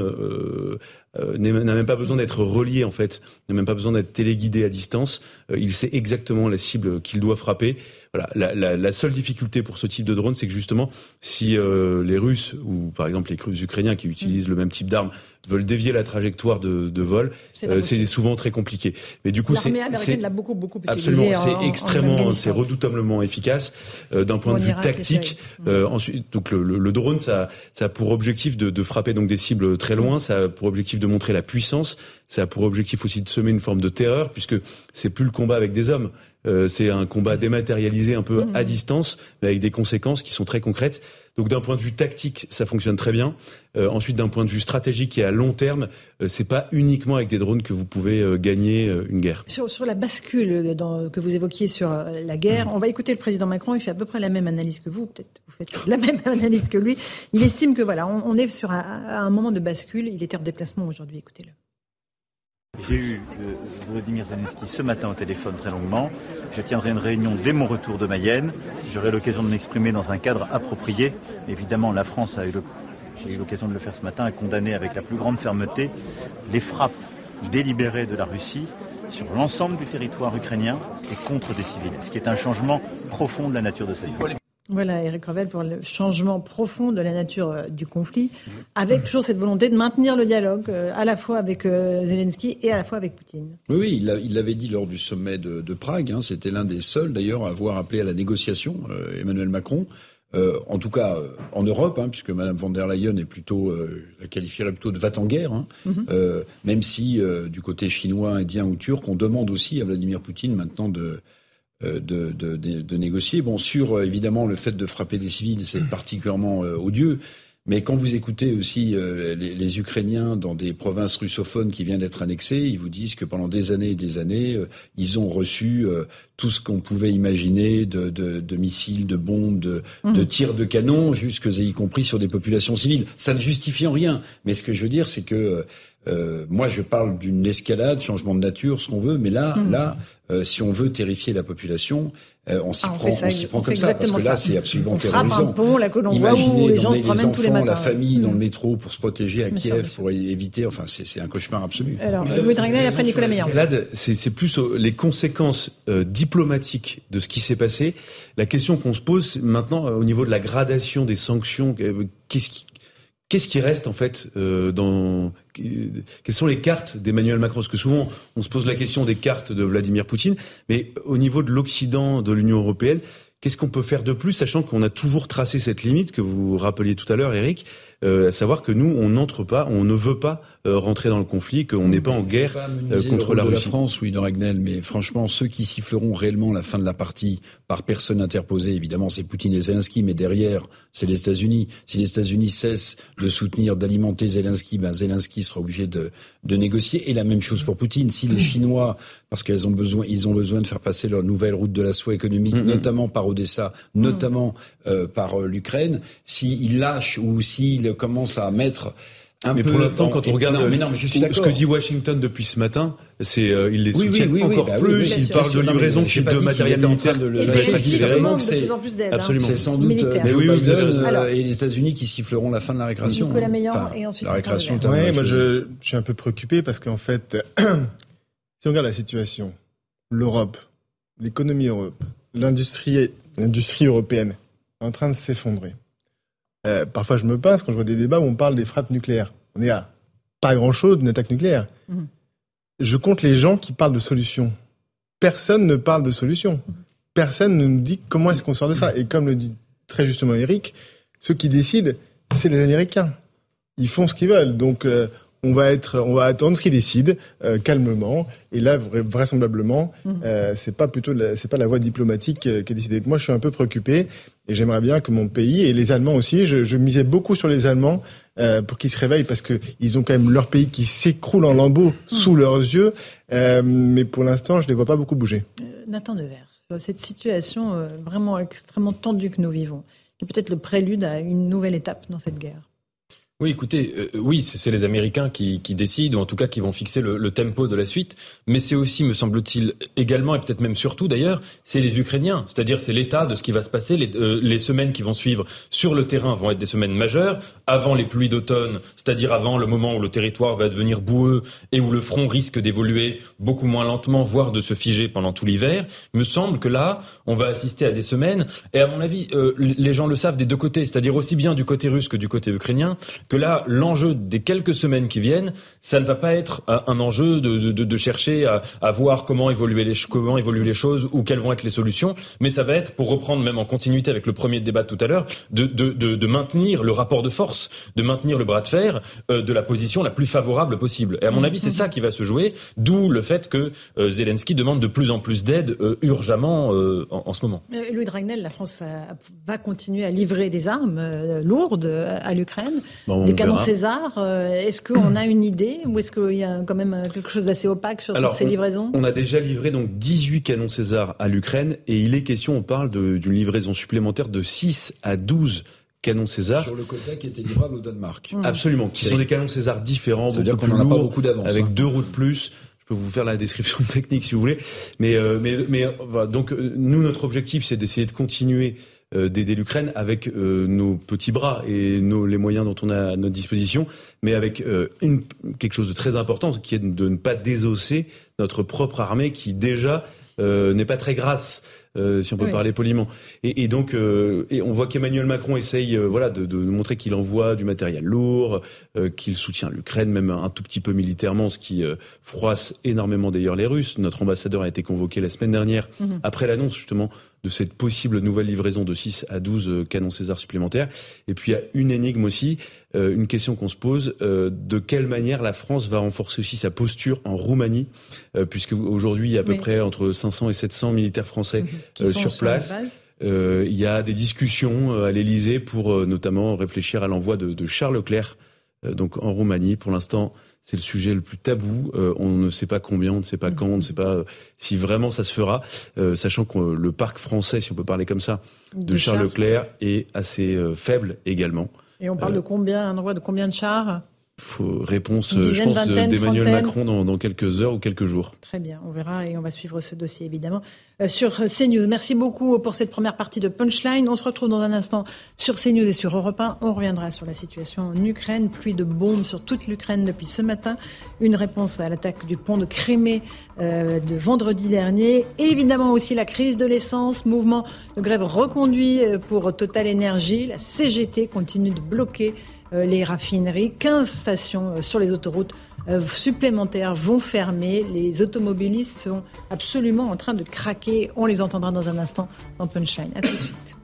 Speaker 5: euh, n'a même pas besoin d'être relié en fait, n'a même pas besoin d'être téléguidé à distance. Euh, il sait exactement la cible qu'il doit frapper. Voilà, la, la, la, seule difficulté pour ce type de drone, c'est que justement, si euh, les Russes ou par exemple les Ukrainiens qui utilisent le même type d'armes veulent dévier la trajectoire de, de vol, c'est euh, souvent très compliqué.
Speaker 2: Mais du coup, c'est l'a beaucoup beaucoup
Speaker 5: absolument, c'est extrêmement, c'est redoutablement efficace euh, d'un point de vue tactique. Euh, ensuite, donc le, le, drone, ça, ça a pour objectif de, de, frapper donc des cibles très loin, ça a pour objectif de montrer la puissance, ça a pour objectif aussi de semer une forme de terreur, puisque c'est plus le combat avec des hommes. Euh, c'est un combat dématérialisé un peu à distance, mais avec des conséquences qui sont très concrètes. Donc d'un point de vue tactique, ça fonctionne très bien. Euh, ensuite, d'un point de vue stratégique et à long terme, euh, c'est pas uniquement avec des drones que vous pouvez euh, gagner une guerre.
Speaker 2: Sur, sur la bascule dans, que vous évoquiez sur la guerre, on va écouter le président Macron. Il fait à peu près la même analyse que vous. Peut-être vous faites la *laughs* même analyse que lui. Il estime que voilà, on, est sur un, un moment de bascule. Il était en déplacement aujourd'hui. Écoutez-le.
Speaker 16: J'ai eu euh, Vladimir Zelensky ce matin au téléphone très longuement. Je tiendrai une réunion dès mon retour de Mayenne. J'aurai l'occasion de m'exprimer dans un cadre approprié. Évidemment, la France a eu j'ai eu l'occasion de le faire ce matin, a condamné avec la plus grande fermeté les frappes délibérées de la Russie sur l'ensemble du territoire ukrainien et contre des civils, ce qui est un changement profond de la nature de cette vie.
Speaker 2: Voilà, Eric Revel, pour le changement profond de la nature euh, du conflit, avec toujours cette volonté de maintenir le dialogue, euh, à la fois avec euh, Zelensky et à la fois avec Poutine.
Speaker 3: Oui, oui il l'avait dit lors du sommet de, Prague. Hein, C'était l'un des seuls, d'ailleurs, à avoir appelé à la négociation, Emmanuel Macron. en tout cas, en Europe, hein, puisque Mme von der Leyen est plutôt, la qualifierait plutôt de va-t-en-guerre, hein. mhm. même si du côté chinois, indien ou turc, on demande aussi à Vladimir Poutine maintenant de de, de, de, négocier. Bon, sur euh, évidemment le fait de frapper des civils, c'est particulièrement euh, odieux. Mais quand vous écoutez aussi les, les, Ukrainiens dans des provinces russophones qui viennent d'être annexées, ils vous disent que pendant des années et des années, ils ont reçu tout ce qu'on pouvait imaginer de, de, missiles, de bombes, de, de mmh. tirs de canon, jusque y compris sur des populations civiles. Ça ne justifie en rien. Mais ce que je veux dire, c'est que euh, moi, je parle d'une escalade, changement de nature, ce qu'on veut, mais là, mmh. là, euh, si on veut terrifier la population, euh, on s'y ah, prend, on s'y prend comme ça, parce que là, c'est absolument on terrorisant.
Speaker 2: Un pont, la
Speaker 3: Imaginez
Speaker 2: les gens
Speaker 3: les,
Speaker 2: les
Speaker 3: enfants, la famille dans le mmh. métro pour se protéger à Kiev, pour éviter. Enfin, c'est un cauchemar absolu.
Speaker 2: Alors, Louis Dragnel, après Nicolas Meillan.
Speaker 5: C'est plus les conséquences diplomatiques de ce qui s'est passé. La question qu'on se pose maintenant au niveau de la gradation des sanctions, qu'est-ce qui Qu'est-ce qui reste en fait euh, dans quelles sont les cartes d'Emmanuel Macron? Parce que souvent on se pose la question des cartes de Vladimir Poutine, mais au niveau de l'Occident, de l'Union européenne, qu'est-ce qu'on peut faire de plus, sachant qu'on a toujours tracé cette limite que vous rappeliez tout à l'heure, Eric, à savoir que nous, on n'entre pas, on ne veut pas euh, rentrer dans le conflit, qu'on n'est pas en guerre euh, contre la Russie.
Speaker 3: la France, oui, de Ragnel, mais franchement, ceux qui siffleront réellement la fin de la partie par personne interposée, évidemment, c'est Poutine et Zelensky, mais derrière, c'est les États-Unis. Si les États-Unis cessent de soutenir, d'alimenter Zelensky, ben Zelensky sera obligé de, de négocier. Et la même chose pour Poutine. Si les Chinois, parce qu'ils ont besoin, ils ont besoin de faire passer leur nouvelle route de la soie économique, notamment par Odessa, notamment euh, par euh, l'Ukraine, s'ils lâchent ou s'ils commencent à mettre un
Speaker 5: mais pour l'instant, quand on regarde mais non, je suis ce que dit Washington depuis ce matin, c'est euh, il les soutient encore bah plus. il parle de livraison de matériel militaire
Speaker 3: de le
Speaker 2: hein.
Speaker 3: Absolument. C'est sans doute mais oui, Biden et les États-Unis qui siffleront la fin de la récréation.
Speaker 2: Nicolas Meillan et ensuite
Speaker 6: la récréation. Oui, moi je, je suis un peu préoccupé parce qu'en fait *clears throat* Si on regarde la situation, l'Europe, l'économie Europe, l'industrie, l'industrie européenne est en train de s'effondrer. Euh, parfois, je me passe quand je vois des débats où on parle des frappes nucléaires. On est à pas grand-chose d'une attaque nucléaire. Mhm. Je compte les gens qui parlent de solutions. Personne ne parle de solutions. Personne ne nous dit comment est-ce qu'on sort de ça. Et comme le dit très justement Eric, ceux qui décident, c'est les Américains. Ils font ce qu'ils veulent. Donc, euh, on va être, on va attendre ce qu'ils décident euh, calmement. Et là, vraisemblablement, mhm. euh, c'est pas plutôt, c'est pas la voie diplomatique qui est décidée. Moi, je suis un peu préoccupé et j'aimerais bien que mon pays et les Allemands aussi. Je, je misais beaucoup sur les Allemands euh, pour qu'ils se réveillent parce que ils ont quand même leur pays qui s'écroule en lambeaux mhm. sous leurs yeux. Euh, mais pour l'instant, je ne les vois pas beaucoup bouger.
Speaker 2: Nathan Devers, cette situation vraiment extrêmement tendue que nous vivons, qui est peut-être le prélude à une nouvelle étape dans cette guerre.
Speaker 7: Oui, écoutez, euh, oui, c'est les Américains qui, qui, décident, ou en tout cas qui vont fixer le, le tempo de la suite. Mais c'est aussi, me semble-t-il, également et peut-être même surtout d'ailleurs, c'est les Ukrainiens, c'est-à-dire c'est l'état de ce qui va se passer. Les, euh, les, semaines qui vont suivre sur le terrain vont être des semaines majeures, avant les pluies d'automne, c'est-à-dire avant le moment où le territoire va devenir boueux et où le front risque d'évoluer beaucoup moins lentement, voire de se figer pendant tout l'hiver. Me semble que là, on va assister à des semaines, et à mon avis, euh, les gens le savent des deux côtés, c'est-à-dire aussi bien du côté russe que du côté ukrainien que là, l'enjeu des quelques semaines qui viennent, ça ne va pas être un enjeu de, de, de chercher à, à, voir comment évoluer, les, comment évoluer les choses ou quelles vont être les solutions, mais ça va être, pour reprendre même en continuité avec le premier débat de tout à l'heure, de, de, maintenir le rapport de force, de maintenir le bras de fer euh, de la position la plus favorable possible. Et à mon avis, c'est ça qui va se jouer, d'où le fait que euh, Zelensky demande de plus en plus d'aide euh, urgemment en, ce moment.
Speaker 2: Louis Dragnel, la France va continuer à livrer des armes lourdes à l'Ukraine, des canons César. Euh, est-ce qu'on a une idée ou est-ce qu'il y a quand même quelque chose d'assez opaque sur toutes ces livraisons?
Speaker 5: on, a déjà livré donc 18 canons César à l'Ukraine et il est question, on parle d'une livraison supplémentaire de 6 à 12 canons César.
Speaker 3: Sur le quota qui était livrable au Danemark.
Speaker 5: Mmh. Absolument, qui sont des canons César différents,
Speaker 3: Ça veut dire qu'on n'en a pas beaucoup d'avance.
Speaker 5: Avec hein. deux roues de plus. Je peux vous faire la description *laughs* technique si vous voulez. Mais, euh, mais, mais donc euh, nous, notre objectif, c'est d'essayer de continuer euh, d'aider l'Ukraine avec euh, nos petits bras et nos, les moyens dont on a à notre disposition, mais avec euh, une, quelque chose de très important qui est de ne pas désosser notre propre armée qui déjà n'est pas très grasse. si on peut parler poliment. Et, et donc, et on voit qu'Emmanuel Macron essaye, voilà, de, de, montrer qu'il envoie du matériel lourd, qu'il soutient l'Ukraine, même un tout petit peu militairement, ce qui froisse énormément d'ailleurs les Russes. Notre ambassadeur a été convoqué la semaine dernière mhm. après l'annonce justement de cette possible nouvelle livraison de 6 à 12 euh, canons César supplémentaires. Et puis il y a une énigme aussi, euh, une question qu'on se pose, euh, de quelle manière la France va renforcer aussi sa posture en Roumanie, puisque aujourd'hui il y a à peu près entre 500 et 700 militaires français mhm. sur place. il y a des discussions à l'Elysée pour notamment réfléchir à l'envoi de, de Charles Leclerc donc en Roumanie. Pour l'instant, c'est le sujet le plus tabou. Euh, on ne sait pas combien, on ne sait pas quand, on ne sait pas euh, si vraiment ça se fera, euh, sachant que le parc français, si on peut parler comme ça, de, Charles Leclerc est assez faible également.
Speaker 2: Et on parle de combien, un endroit de combien de chars?
Speaker 5: Faut réponse, je pense, d'Emmanuel Macron dans, dans, quelques heures ou quelques jours.
Speaker 2: Très bien, on verra et on va suivre ce dossier évidemment euh, sur CNews. Merci beaucoup pour cette première partie de Punchline. On se retrouve dans un instant sur CNews et sur Europe 1. On reviendra sur la situation en Ukraine, pluie de bombes sur toute l'Ukraine depuis ce matin, une réponse à l'attaque du pont de Crimée euh, de vendredi dernier, et évidemment aussi la crise de l'essence, mouvement de grève reconduit euh, pour Total Energy. La CGT continue de bloquer euh, les raffineries. 15 stations euh, sur les autoroutes euh, supplémentaires vont fermer. Les automobilistes sont absolument en train de craquer. On les entendra dans un instant dans Punchline. À tout de suite.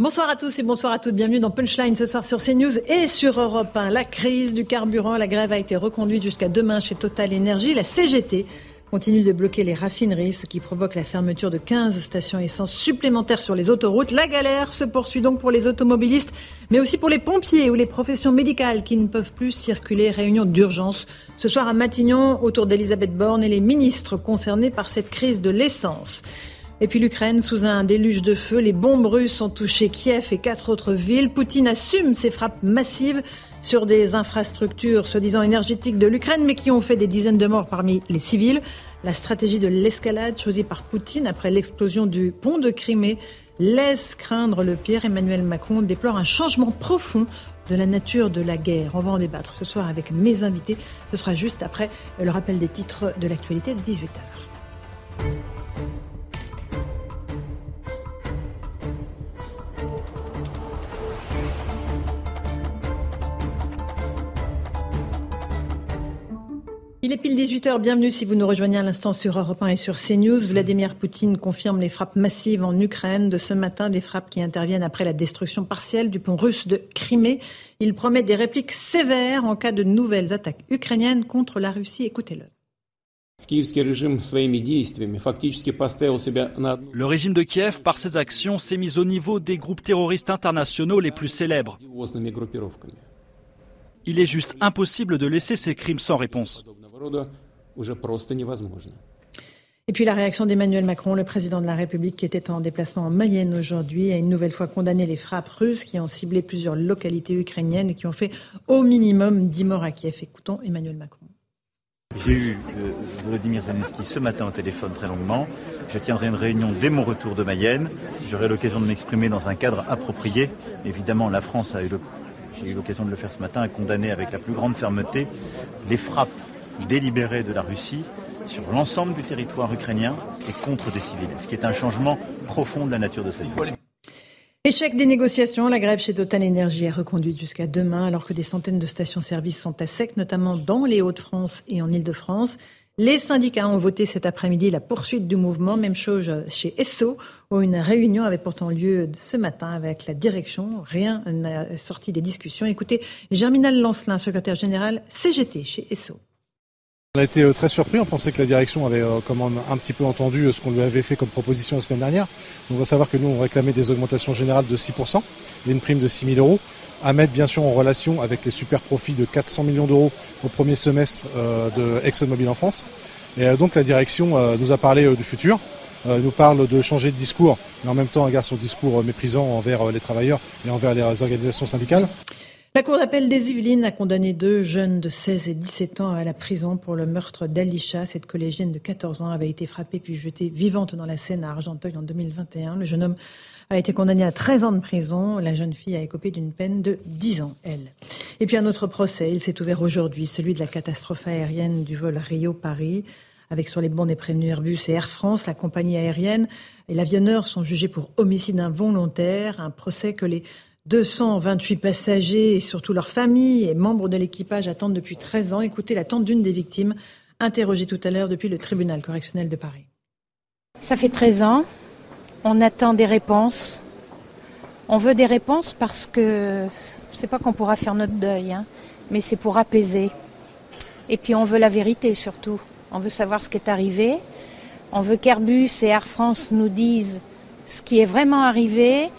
Speaker 2: Bonsoir à tous et bonsoir à toutes. Bienvenue dans Punchline ce soir sur CNews et sur Europe 1. La crise du carburant, la grève a été reconduite jusqu'à demain chez Total Energy. La CGT continue de bloquer les raffineries, ce qui provoque la fermeture de 15 stations essence supplémentaires sur les autoroutes. La galère se poursuit donc pour les automobilistes, mais aussi pour les pompiers ou les professions médicales qui ne peuvent plus circuler. Réunion d'urgence ce soir à Matignon autour d'Elisabeth Borne et les ministres concernés par cette crise de l'essence. Et puis l'Ukraine, sous un déluge de feu, les bombes russes ont touché Kiev et quatre autres villes. Poutine assume ces frappes massives sur des infrastructures soi-disant énergétiques de l'Ukraine, mais qui ont fait des dizaines de morts parmi les civils. La stratégie de l'escalade choisie par Poutine après l'explosion du pont de Crimée laisse craindre le pire. Emmanuel Macron déplore un changement profond de la nature de la guerre. On va en débattre ce soir avec mes invités. Ce sera juste après le rappel des titres de l'actualité de 18h. Il est pile 18h, bienvenue si vous nous rejoignez à l'instant sur Europe 1 et sur CNews. Vladimir Poutine confirme les frappes massives en Ukraine de ce matin, des frappes qui interviennent après la destruction partielle du pont russe de Crimée. Il promet des répliques sévères en cas de nouvelles attaques ukrainiennes contre la Russie. Écoutez-le.
Speaker 22: Le régime de Kiev, par ses actions, s'est mis au niveau des groupes terroristes internationaux les plus célèbres. Il est juste impossible de laisser ces crimes sans réponse.
Speaker 2: Et puis la réaction d'Emmanuel Macron, le président de la République qui était en déplacement en Mayenne aujourd'hui, a une nouvelle fois condamné les frappes russes qui ont ciblé plusieurs localités ukrainiennes et qui ont fait au minimum 10 morts à Kiev. Écoutons Emmanuel Macron.
Speaker 23: J'ai eu euh, Volodymyr Zelensky ce matin au téléphone très longuement. Je tiendrai une réunion dès mon retour de Mayenne. J'aurai l'occasion de m'exprimer dans un cadre approprié. Évidemment, la France a eu j'ai eu l'occasion de le faire ce matin, a condamné avec la plus grande fermeté les frappes délibéré de la Russie sur l'ensemble du territoire ukrainien et contre des civils, ce qui est un changement profond de la nature de cette vie.
Speaker 2: Échec des négociations, la grève chez Total Energy est reconduite jusqu'à demain alors que des centaines de stations-service sont à sec, notamment dans les Hauts-de-France et en Ile-de-France. Les syndicats ont voté cet après-midi la poursuite du mouvement. Même chose chez Esso, où une réunion avait pourtant lieu ce matin avec la direction. Rien n'a sorti des discussions. Écoutez, Germinal Lancelin, secrétaire général CGT chez Esso.
Speaker 24: On a été euh, très surpris, on pensait que la direction avait euh, un petit peu entendu euh, ce qu'on lui avait fait comme proposition la semaine dernière. On va savoir que nous, on réclamait des augmentations générales de 6% et une prime de 6 000 euros à mettre bien sûr en relation avec les super profits de 400 millions d'euros au premier semestre de ExxonMobil en France. Et donc la direction nous a parlé du futur, nous parle de changer de discours, mais en même temps garde son discours méprisant envers les travailleurs et envers les organisations syndicales.
Speaker 2: La Cour d'appel des Yvelines a condamné deux jeunes de 16 et 17 ans à la prison pour le meurtre d'Alisha. Cette collégienne de 14 ans avait été frappée puis jetée vivante dans la Seine à Argenteuil en 2021. Le jeune homme a été condamné à 13 ans de prison. La jeune fille a écopé d'une peine de 10 ans, elle. Et puis un autre procès, il s'est ouvert aujourd'hui, celui de la catastrophe aérienne du vol Rio-Paris avec sur les bancs des prévenus Airbus et Air France, la compagnie aérienne et l'avionneur sont jugés pour homicide involontaire, un procès que les 228 passagers et surtout leurs familles et membres de l'équipage attendent depuis 13 ans. Écoutez l'attente d'une des victimes, interrogée tout à l'heure depuis le tribunal correctionnel de Paris.
Speaker 25: Ça fait 13 ans. On attend des réponses. On veut des réponses parce que c'est pas qu'on pourra faire notre deuil, hein, mais c'est pour apaiser. Et puis on veut la vérité surtout. On veut savoir ce qui est arrivé. On veut qu'Airbus et Air France nous disent ce qui est vraiment arrivé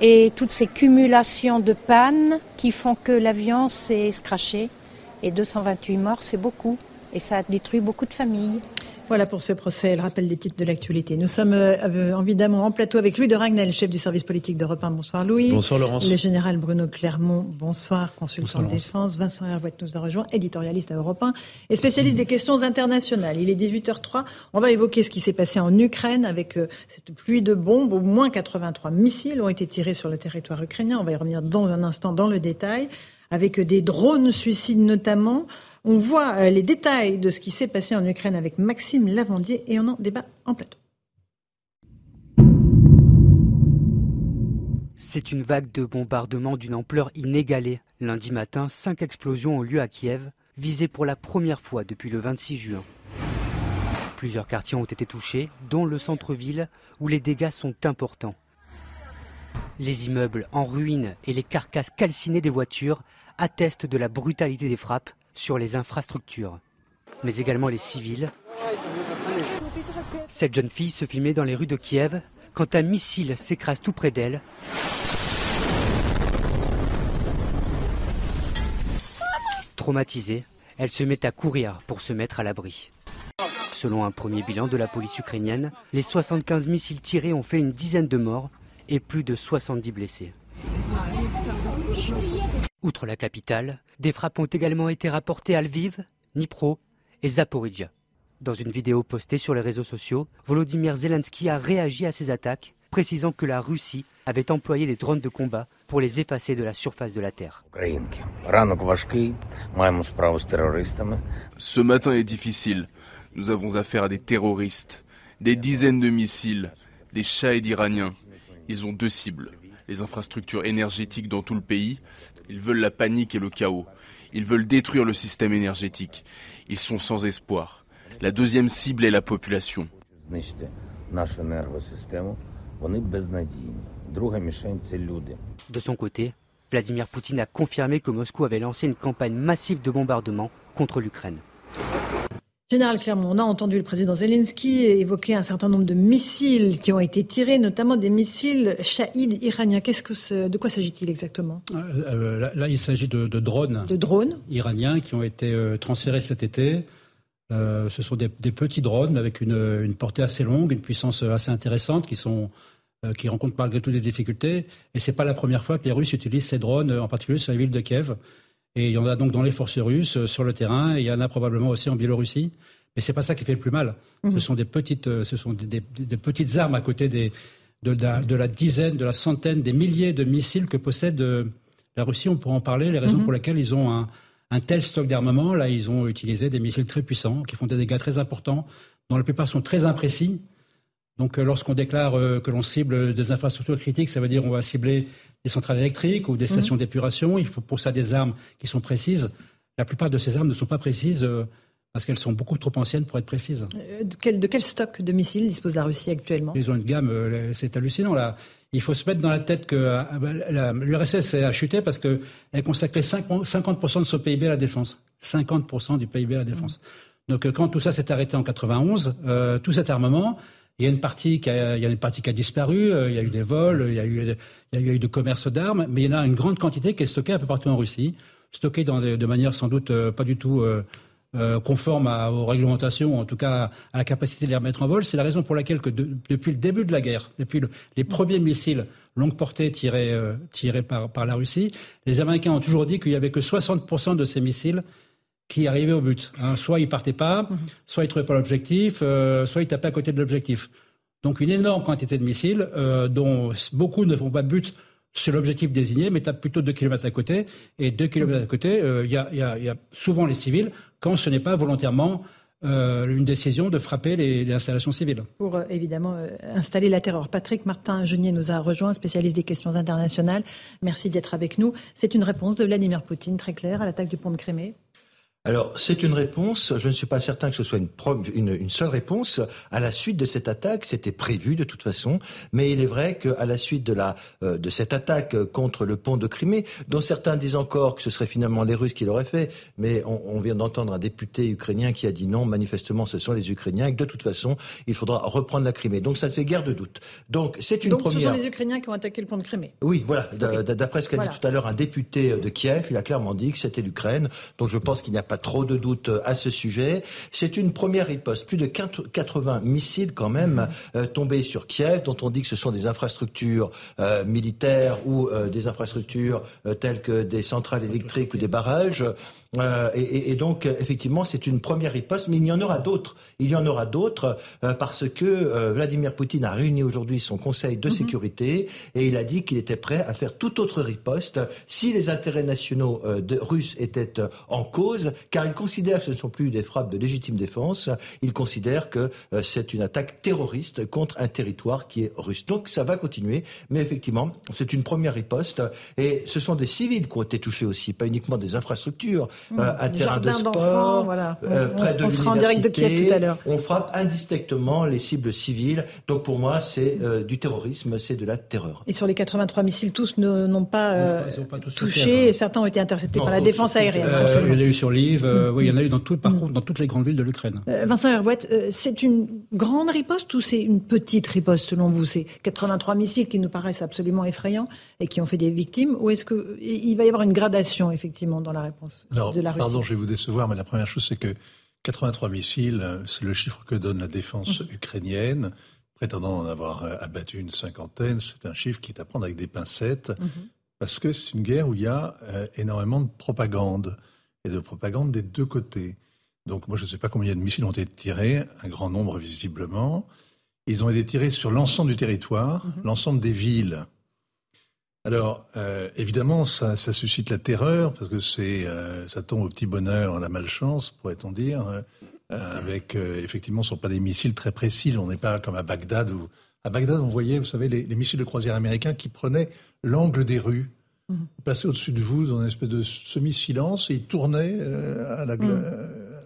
Speaker 25: et toutes ces cumulations de pannes qui font que l'avion s'est scratché. Et 228 morts, c'est beaucoup. Et ça a détruit beaucoup de familles.
Speaker 2: Voilà pour ce procès, le rappel des titres de l'actualité. Nous sommes euh, évidemment en plateau avec Louis de Ragnel, chef du service politique d'Europe 1. Bonsoir Louis.
Speaker 5: Bonsoir Laurence.
Speaker 2: Le général Bruno Clermont, bonsoir, consultant de défense. Vincent Hervouette nous a rejoint, éditorialiste à Europe 1 et spécialiste des questions internationales. Il est 18h03. On va évoquer ce qui s'est passé en Ukraine avec euh, cette pluie de bombes. Au moins 83 missiles ont été tirés sur le territoire ukrainien. On va y revenir dans un instant dans le détail avec des drones suicides notamment. On voit euh, les détails de ce qui s'est passé en Ukraine avec Maxime Lavandier et on en débat en plateau.
Speaker 26: C'est une vague de bombardements d'une ampleur inégalée. Lundi matin, cinq explosions ont lieu à Kiev, visées pour la première fois depuis le 26 juin. Plusieurs quartiers ont été touchés, dont le centre-ville, où les dégâts sont importants. Les immeubles en ruine et les carcasses calcinées des voitures attestent de la brutalité des frappes sur les infrastructures, mais également les civils. Cette jeune fille se filmait dans les rues de Kiev quand un missile s'écrase tout près d'elle. Traumatisée, elle se met à courir pour se mettre à l'abri. Selon un premier bilan de la police ukrainienne, les 75 missiles tirés ont fait une dizaine de morts et plus de 70 blessés. Outre la capitale, des frappes ont également été rapportées à Lviv, Dnipro et Zaporizhia. Dans une vidéo postée sur les réseaux sociaux, Volodymyr Zelensky a réagi à ces attaques précisant que la Russie avait employé des drones de combat pour les effacer de la surface de la Terre.
Speaker 21: Ce matin est difficile. Nous avons affaire à des terroristes, des dizaines de missiles, des Shahed iraniens. Ils ont deux cibles, les infrastructures énergétiques dans tout le pays. Ils veulent la panique et le chaos. Ils veulent détruire le système énergétique. Ils sont sans espoir. La deuxième cible est la population.
Speaker 26: De son côté, Vladimir Poutine a confirmé que Moscou avait lancé une campagne massive de bombardement contre l'Ukraine.
Speaker 2: Général Clermont, on a entendu le président Zelensky évoquer un certain nombre de missiles qui ont été tirés, notamment des missiles Shahid iraniens. Qu'est-ce que de quoi s'agit-il exactement?
Speaker 27: Euh, euh, là, il s'agit de, drones,
Speaker 2: de drones
Speaker 27: iraniens qui ont été euh, transférés cet été. ce sont des, petits drones avec une, portée assez longue, une puissance assez intéressante, qui sont qui rencontrent malgré tout des difficultés. Et c'est pas la première fois que les Russes utilisent ces drones, en particulier sur la ville de Kiev. Et il y en a donc dans les forces russes euh, sur le terrain, et il y en a probablement aussi en Biélorussie. Mais c'est pas ça qui fait le plus mal. Mhm. Ce sont des petites, euh, ce sont des, petites armes à côté des, de, la, dizaine, de la centaine, des milliers de missiles que possède euh, la Russie. On pourra en parler. Les raisons mhm. pour lesquelles ils ont un, un tel stock d'armement. Là, ils ont utilisé des missiles très puissants qui font des dégâts très importants, dont la plupart sont très imprécis. Donc, lorsqu'on déclare que l'on cible des infrastructures critiques, ça veut dire qu'on va cibler des centrales électriques ou des stations mhm. d'épuration. Il faut pour ça des armes qui sont précises. La plupart de ces armes ne sont pas précises euh, parce qu'elles sont beaucoup trop anciennes pour être précises.
Speaker 2: Euh, de quel, de quel stock de missiles dispose la Russie actuellement?
Speaker 27: Ils ont une gamme, euh, c'est hallucinant là. Il faut se mettre dans la tête que l'URSS a chuté parce qu'elle consacrait 50% de son PIB à la défense. 50% du PIB à la défense. Mhm. Donc quand tout ça s'est arrêté en 91, tout cet armement, il y a une partie qui a, il y a une partie qui a disparu, il y a eu des vols, il y a eu, il y a eu de commerce d'armes, mais il y en a une grande quantité qui est stockée un peu partout en Russie, stockée dans de manière sans doute euh, pas du tout euh, conforme aux réglementations, en tout cas à la capacité de les remettre en vol. C'est la raison pour laquelle que depuis le début de la guerre, depuis les premiers missiles longue portée tirés, tirés par, par la Russie, les Américains ont toujours dit qu'il y avait que 60% de ces missiles qui arrivaient au but. Hein. Soit ils partaient pas, mhm. soit ils trouvaient pas l'objectif, euh, soit ils tapaient à côté de l'objectif. Donc une énorme quantité de missiles, euh, dont beaucoup ne font pas but sur l'objectif désigné, mais tapent plutôt deux kilomètres à côté. Et deux kilomètres à côté, euh, il y, a, souvent les civils, quand ce n'est pas volontairement une décision de frapper les, installations civiles.
Speaker 2: Pour évidemment installer la terreur. Patrick Martin Genier nous a rejoint, spécialiste des questions internationales. Merci d'être avec nous. C'est une réponse de Vladimir Poutine très claire à l'attaque du pont de Crimée.
Speaker 28: Alors, c'est une réponse. Je ne suis pas certain que ce soit une, une, seule réponse. À la suite de cette attaque, c'était prévu de toute façon. Mais il est vrai qu'à la suite de, la, euh, de cette attaque contre le pont de Crimée, dont certains disent encore que ce serait finalement les Russes qui l'auraient fait, mais on, vient d'entendre un député ukrainien qui a dit non, manifestement, ce sont les Ukrainiens, et que de toute façon, il faudra reprendre la Crimée. Donc, ça ne fait guère de doute. Donc, c'est une première.
Speaker 2: Donc, ce sont les Ukrainiens qui ont attaqué le pont de Crimée.
Speaker 28: Oui, voilà. D'après ce qu'a dit tout à l'heure un député de Kiev, il a clairement dit que c'était l'Ukraine. Donc, je pense qu'il n'y a pas trop de doutes à ce sujet. C'est une première riposte. Plus de 80 missiles quand même euh, tombés sur Kiev, dont on dit que ce sont des infrastructures euh, militaires ou euh, des infrastructures telles que des centrales électriques ou des barrages. Euh, et, et, donc, effectivement, c'est une première riposte, mais il y en aura d'autres. Il y en aura d'autres euh, parce que euh, Vladimir Poutine a réuni aujourd'hui son Conseil de mhm. sécurité et il a dit qu'il était prêt à faire toute autre riposte si les intérêts nationaux de, russes étaient en cause, car il considère que ce ne sont plus des frappes de légitime défense, il considère que c'est une attaque terroriste contre un territoire qui est russe. Donc, ça va continuer, mais effectivement, c'est une première riposte et ce sont des civils qui ont été touchés aussi, pas uniquement des infrastructures.
Speaker 2: Euh, mmh. un terrain de sport, voilà. Euh, près on, de on sera en direct de Kiev tout à l'heure.
Speaker 28: On frappe indistinctement les cibles civiles. Donc pour moi, c'est euh, du terrorisme, c'est de la terreur.
Speaker 2: Et sur les 83 missiles, tous n'ont pas, pas touché et certains ont été interceptés par la défense aérienne.
Speaker 27: il y en a eu sur Lviv, oui, il y en a eu dans tout, par contre, dans toutes les grandes villes de l'Ukraine.
Speaker 2: Vincent Herouette, c'est une grande riposte ou c'est une petite riposte selon vous? C'est 83 missiles qui nous paraissent absolument effrayants et qui ont fait des victimes ou est-ce qu'il va y avoir une gradation effectivement dans la réponse?
Speaker 29: Pardon, je vais vous décevoir, mais la première chose, c'est que 83 missiles, euh, c'est le chiffre que donne la défense mhm. ukrainienne, prétendant en avoir euh, abattu une cinquantaine. C'est un chiffre qui est à prendre avec des pincettes, mhm. parce que c'est une guerre où il y a euh, énormément de propagande, et de propagande des deux côtés. Donc moi, je ne sais pas combien de missiles ont été tirés, un grand nombre visiblement. Ils ont été tirés sur l'ensemble du territoire, mhm. l'ensemble des villes. Alors, euh, évidemment, ça, ça, suscite la terreur, parce que c'est, euh, ça tombe au petit bonheur, à la malchance, pourrait-on dire, euh, avec, effectivement, ce ne sont pas des missiles très précis, on n'est pas comme à Bagdad, où, à Bagdad, on voyait, vous savez, les, les missiles de croisière américains qui prenaient l'angle des rues, Mhm. passaient au-dessus de vous dans une espèce de semi-silence et ils tournaient à la. Mhm.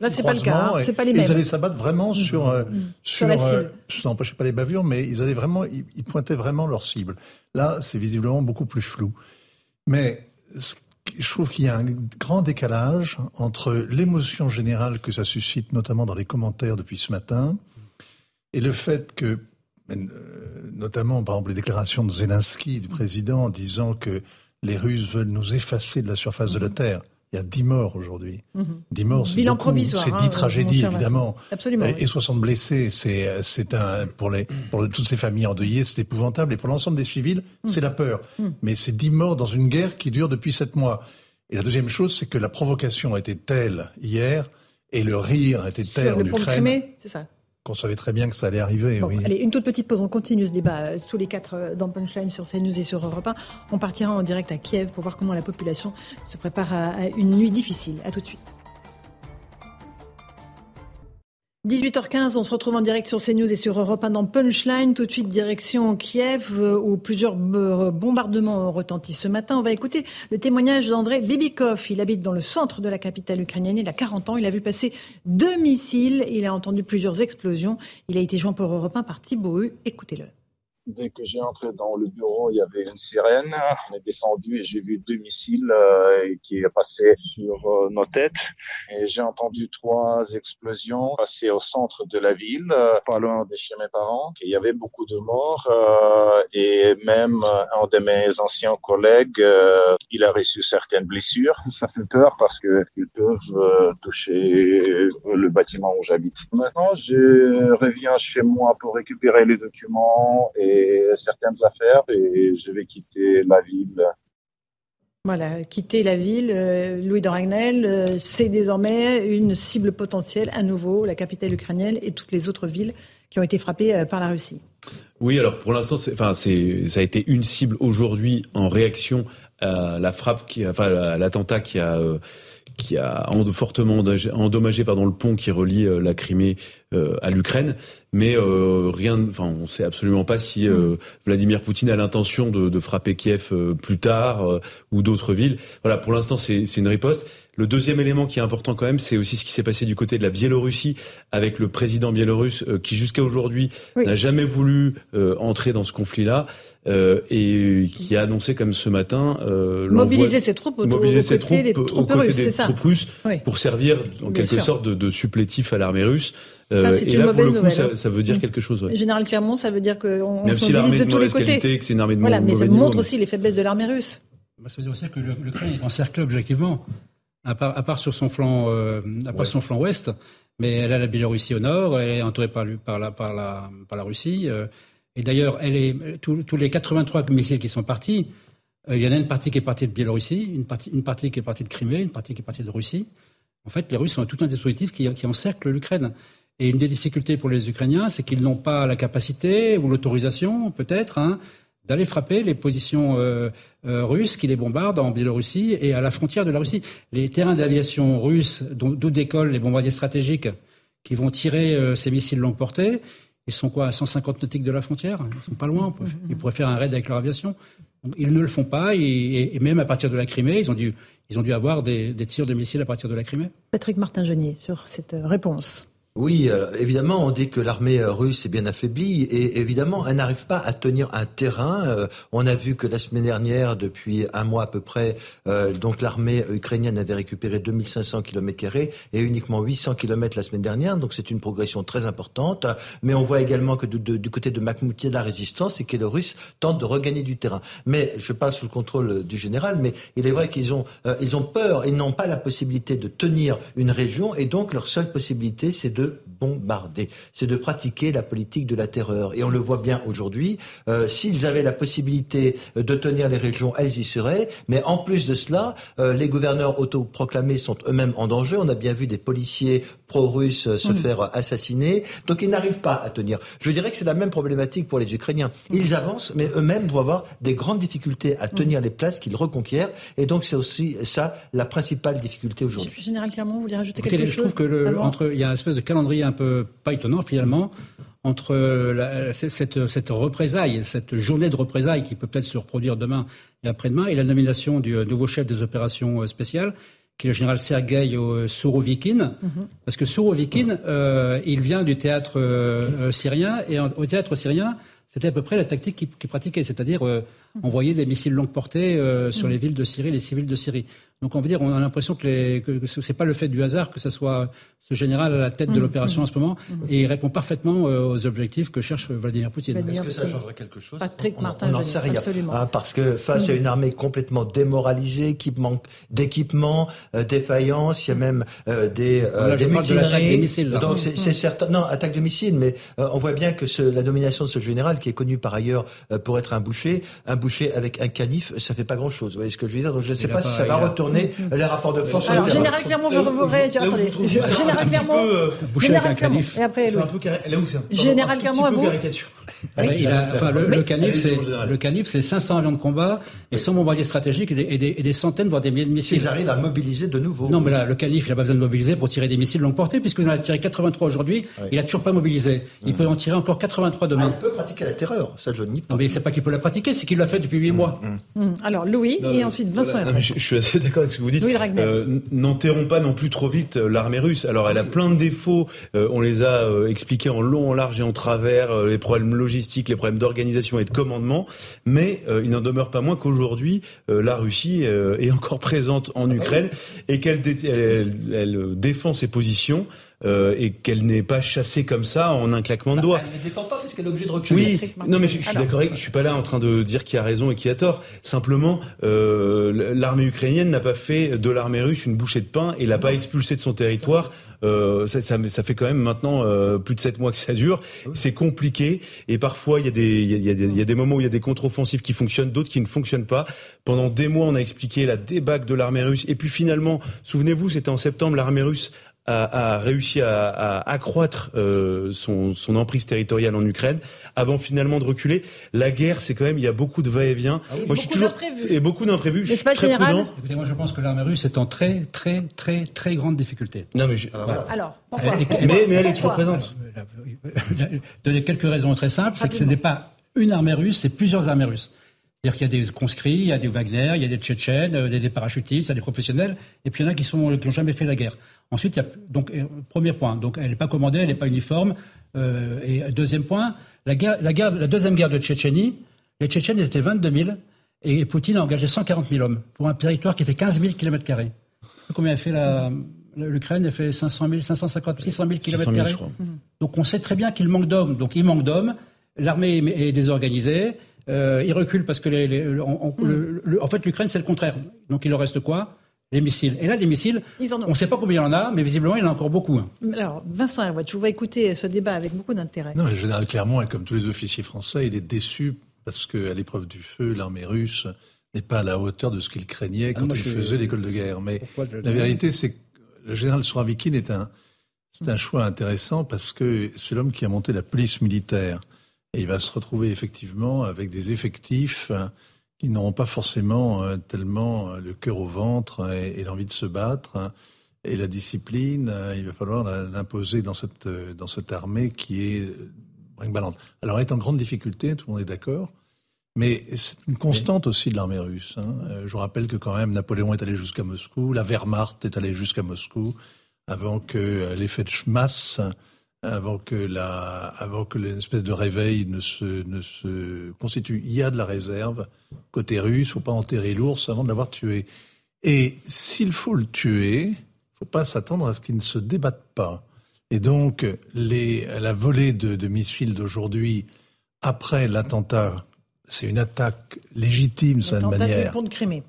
Speaker 2: Là, c'est pas le cas, hein. c'est pas les mêmes.
Speaker 29: Ils allaient s'abattre vraiment mhm. sur, euh, sur, euh, ça n'empêchait pas les bavures, mais ils allaient vraiment, ils, pointaient vraiment leur cible. Là, c'est visiblement beaucoup plus flou. Mais je trouve qu'il y a un grand décalage entre l'émotion générale que ça suscite, notamment dans les commentaires depuis ce matin, et le fait que, notamment par exemple les déclarations de Zelensky, du président, en disant que les Russes veulent nous effacer de la surface de la Terre. Il y a 10 morts aujourd'hui. 10 mhm. morts, c'est. C'est 10 hein, tragédies, évidemment.
Speaker 2: Absolument.
Speaker 29: Et, 60 blessés. C'est, c'est un, pour les, pour toutes ces familles endeuillées, c'est épouvantable. Et pour l'ensemble des civils, mhm. c'est la peur. Mhm. Mais c'est 10 morts dans une guerre qui dure depuis 7 mois. Et la deuxième chose, c'est que la provocation a été telle hier, et le rire a été tel en Ukraine.
Speaker 2: Ça
Speaker 29: qu'on savait très bien que ça allait arriver. oui.
Speaker 2: Allez, une toute petite pause. On continue ce débat euh, tous les quatre euh, dans Punchline sur CNews et sur Europe 1. On partira en direct à Kiev pour voir comment la population se prépare à une nuit difficile. À tout de suite. 18h15, on se retrouve en direct sur CNews et sur Europe 1 dans Punchline. Tout de suite, direction Kiev, euh, où plusieurs euh, bombardements ont retenti ce matin. On va écouter le témoignage d'André Bibikov. Il habite dans le centre de la capitale ukrainienne. Il a 40 ans. Il a vu passer deux missiles. Il a entendu plusieurs explosions. Il a été joint pour Europe 1 par Thibaut Écoutez-le.
Speaker 30: Dès que j'ai entré dans le bureau, il y avait une sirène. On est descendu et j'ai vu deux missiles euh, qui passé sur euh, nos têtes. Et j'ai entendu trois explosions passer au centre de la ville, euh, pas loin de chez mes parents. Il y avait beaucoup de morts euh, et même un de mes anciens collègues, il a reçu certaines blessures. *laughs* Ça fait peur parce que ils peuvent toucher le bâtiment où j'habite. Maintenant, je reviens chez moi pour récupérer les documents et certaines affaires et je vais quitter la ville.
Speaker 2: Voilà, quitter la ville, euh, Louis de Ragnel, euh, c'est désormais une cible potentielle à nouveau, la capitale ukrainienne et toutes les autres villes qui ont été frappées euh, par la Russie.
Speaker 5: Oui, alors pour l'instant, enfin, ça a été une cible aujourd'hui en réaction à la frappe, qui, enfin, à l'attentat qui a qui a fortement endommagé pardon, le pont qui relie euh, la Crimée euh, à l'Ukraine. Mais euh, rien, enfin, on ne sait absolument pas si mm. Vladimir Poutine a l'intention de, de, frapper Kiev plus tard ou d'autres villes. Voilà, pour l'instant, c'est une riposte. Le deuxième élément qui est important quand même, c'est aussi ce qui s'est passé du côté de la Biélorussie avec le président biélorusse qui jusqu'à aujourd'hui n'a jamais voulu entrer dans ce conflit-là euh, et qui a annoncé comme ce matin
Speaker 2: euh, mobiliser ses troupes, au,
Speaker 5: mobiliser ses troupes des troupes russes, des troupes russes pour servir en quelque sorte de, de, supplétif à l'armée russe.
Speaker 2: Euh, ça, et là, pour le coup,
Speaker 5: ça, ça, veut dire quelque chose.
Speaker 2: Ouais. Général Clermont, ça veut dire qu'on
Speaker 5: Même
Speaker 2: se
Speaker 5: mobilise
Speaker 2: de tous les côtés.
Speaker 5: Qualité, que c'est une armée de
Speaker 2: voilà, mais
Speaker 5: ça
Speaker 2: montre aussi les faiblesses de l'armée russe.
Speaker 27: Bah, ça veut dire aussi que l'Ukraine est encerclée objectivement, à part, à part sur son flanc, euh, à part son flanc ouest, mais elle a la Biélorussie au nord, elle est entourée par, par, la, par, la, par la Russie. Euh, et d'ailleurs, elle est, tous, les 83 missiles qui sont partis, euh, il y en a une partie qui est partie de Biélorussie, une partie, une partie qui est partie de Crimée, une partie qui est partie de Russie. En fait, les Russes ont tout un dispositif qui, qui encercle l'Ukraine. Et une des difficultés pour les Ukrainiens, c'est qu'ils n'ont pas la capacité ou l'autorisation, peut-être, hein, d'aller frapper les positions euh, euh, russes qui les bombardent en Biélorussie et à la frontière de la Russie. Les terrains d'aviation russes, d'où décollent les bombardiers stratégiques qui vont tirer ces missiles longue portée, ils sont quoi, à 150 nautiques de la frontière? Ils sont pas loin. Ils pourraient faire un raid avec leur aviation. Ils ne le font pas. Et, même à partir de la Crimée, ils ont dû, ils ont dû avoir des, des tirs de missiles à partir de la Crimée.
Speaker 2: Patrick Martin-Genier, sur cette réponse.
Speaker 28: Oui, euh, évidemment, on dit que l'armée euh, russe est bien affaiblie et évidemment, elle n'arrive pas à tenir un terrain. Euh, on a vu que la semaine dernière, depuis un mois à peu près, donc l'armée ukrainienne avait récupéré 2500 km et uniquement 800 km la semaine dernière. Donc c'est une progression très importante. Mais on voit également que du côté de Makhmouti, la résistance et que les Russes tentent de regagner du terrain. Mais je passe sous le contrôle du général. Mais il est vrai qu'ils ont ils ont peur, ils n'ont pas la possibilité de tenir une région et donc leur seule possibilité, c'est de bombarder, c'est de pratiquer la politique de la terreur. Et on le voit bien aujourd'hui, euh, s'ils avaient la possibilité de tenir les régions, elles y seraient. Mais en plus de cela, euh, les gouverneurs autoproclamés sont eux-mêmes en danger. On a bien vu des policiers pro-russes se mm. faire assassiner. Donc ils n'arrivent pas à tenir. Je dirais que c'est la même problématique pour les Ukrainiens. Mm. Ils avancent, mais eux-mêmes vont avoir des grandes difficultés à tenir les places qu'ils reconquièrent. Et donc c'est aussi ça la principale difficulté aujourd'hui.
Speaker 2: Général Clermont, vous voulez rajouter quelque chose
Speaker 27: Je trouve que le, entre, il y a une espèce de calendrier un peu pas étonnant finalement entre la, cette, cette, représaille, cette journée de représailles qui peut peut-être se reproduire demain et après-demain, et la nomination du nouveau chef des opérations spéciales, qui est le général Sergei Sourovikine, mhm. parce que Sourovikine, euh, il vient du théâtre euh, syrien, et au théâtre syrien, c'était à peu près la tactique qu'il pratiquait, c'est-à-dire euh, envoyer des missiles longue portée sur mhm. les villes de Syrie, les civils de Syrie. Donc on veut dire, on a l'impression que, que ce n'est pas le fait du hasard que ce soit ce général à la tête de mmh, l'opération mmh, en ce moment, mmh. et il répond parfaitement euh, aux objectifs que cherche Vladimir Poutine.
Speaker 28: Est-ce que ça changerait quelque chose On n'en sait rien. Hein, parce que face à une armée complètement démoralisée, qui manque d'équipement, euh, défaillance, il y a même euh, des, euh, des mutineries. Des missiles, Donc c'est certain. Non, attaque de missiles, mais on voit bien que ce, la domination de ce général, qui est connu par ailleurs pour être un boucher, un boucher avec un canif, ça fait pas grand-chose. Vous voyez ce que je veux dire? Donc je ne sais pas, si ça va retourner les rapports de force.
Speaker 2: Alors, général Clermont, vous réagir. Attendez, Général Clermont.
Speaker 5: Général Clermont. Et après,
Speaker 2: c'est un peu là où c'est Général Clermont, à vous.
Speaker 27: le, canif, c'est le canif, c'est 500 avions de combat et 100 bombardiers stratégiques et des, et des, centaines voire des milliers de missiles.
Speaker 28: Ils arrivent à mobiliser de nouveau.
Speaker 27: Non, mais là, le canif, il n'a pas besoin de mobiliser pour tirer des missiles longue portée, puisque vous en avez tiré 83 aujourd'hui. Il a toujours pas mobilisé. Il peut en tirer encore 83 demain.
Speaker 28: Ah, il peut pratiquer la terreur, ça je nie pas.
Speaker 27: Non, mais c'est pas qu'il peut la pratiquer, c'est qu'il l'a fait depuis 8 mois.
Speaker 2: Mm, mm. Alors Louis et ensuite Vincent.
Speaker 5: je, suis assez d'accord avec ce que vous dites. Euh, N'enterrons pas non plus trop vite euh, l'armée russe. Alors elle a plein de défauts. Euh, on les a euh, expliqués en long, en large et en travers. les problèmes logistiques, les problèmes d'organisation et de commandement. Mais il n'en demeure pas moins qu'aujourd'hui la Russie est encore présente en Ukraine et qu'elle elle, défend ses positions. Euh, et qu'elle n'est pas chassée comme ça en un claquement de doigts.
Speaker 28: elle ne défend pas parce qu'elle est obligée de reculer.
Speaker 5: Oui, non mais je, suis d'accord, je suis pas là en train de dire qui a raison et qui a tort. Simplement, euh, l'armée ukrainienne n'a pas fait de l'armée russe une bouchée de pain et l'a pas expulsée de son territoire euh, ça, ça, ça, fait quand même maintenant euh, plus de sept mois que ça dure. C'est compliqué et parfois il y a des il y a, y a des moments où il y a des contre-offensives qui fonctionnent, d'autres qui ne fonctionnent pas. Pendant des mois, on a expliqué la débâcle de l'armée russe et puis finalement, souvenez-vous, c'était en septembre, l'armée russe a, a, réussi à, à accroître euh, son, son, emprise territoriale en Ukraine avant finalement de reculer. La guerre, c'est quand même, il y a beaucoup de va-et-vient.
Speaker 2: Ah moi, je suis toujours
Speaker 5: et beaucoup d'imprévus.
Speaker 2: Je suis très général prudent.
Speaker 27: Écoutez, moi, je pense que l'armée russe est en très, très, très, très grande difficulté.
Speaker 5: Non, mais
Speaker 2: alors, pourquoi
Speaker 5: mais, mais, elle est toujours présente.
Speaker 27: Donner quelques raisons très simples, c'est que ce n'est pas une armée russe, c'est plusieurs armées russes. C'est-à-dire qu'il y a des conscrits, il y a des Wagner, il y a des Tchétchènes, euh, des, parachutistes, il y a des professionnels, et puis il y en a qui sont qui n'ont jamais fait la guerre. Ensuite, il y a donc euh, premier point, donc elle n'est pas commandée, elle n'est pas uniforme. Euh, et deuxième point, la, guerre, la, guerre, la deuxième guerre de Tchétchénie, les Tchétchènes ils étaient 22 000 et Poutine a engagé 140 000 hommes pour un territoire qui fait 15 000 km carrés. Combien a fait la L'Ukraine fait 500 000, 550 600 000 km. Donc on sait très bien qu'il manque d'hommes. Donc il manque d'hommes. L'armée est désorganisée. Euh, ils reculent parce que les, en fait l'Ukraine c'est le contraire. Donc il leur reste quoi? Les missiles. Et là, des missiles, on ne sait pas combien il y en a, mais visiblement, il y en a encore beaucoup. Hein.
Speaker 2: Alors, Vincent je vous vois écouter ce débat avec beaucoup d'intérêt.
Speaker 29: Non, le général Clermont, comme tous les officiers français, il est déçu parce qu'à l'épreuve du feu, l'armée russe n'est pas à la hauteur de ce qu'il craignait ah, quand il faisait l'école de guerre. Mais la vérité, c'est que le général Souravikine est un, c'est un choix intéressant parce que c'est l'homme qui a monté la police militaire. Et il va se retrouver effectivement avec des effectifs euh, qui n'auront pas forcément euh, tellement euh, le cœur au ventre et, l'envie de se battre. Hein. Et la discipline, il va falloir l'imposer dans cette, dans cette armée qui est brinque-ballante. Alors, elle est en grande difficulté, tout le monde est d'accord. Mais c'est une constante aussi de l'armée russe. Hein. Je vous rappelle que quand même Napoléon est allé jusqu'à Moscou, la Wehrmacht est allée jusqu'à Moscou, avant que l'effet de masse avant que la, avant que l'espèce de réveil ne se, ne se constitue. Il y a de la réserve côté russe. Faut pas enterrer l'ours avant de l'avoir tué. Et s'il faut le tuer, faut pas s'attendre à ce qu'il ne se débatte pas. Et donc, les, la volée de, de missiles d'aujourd'hui, après l'attentat, c'est une attaque légitime, d'une manière.
Speaker 2: Pont de Crimée.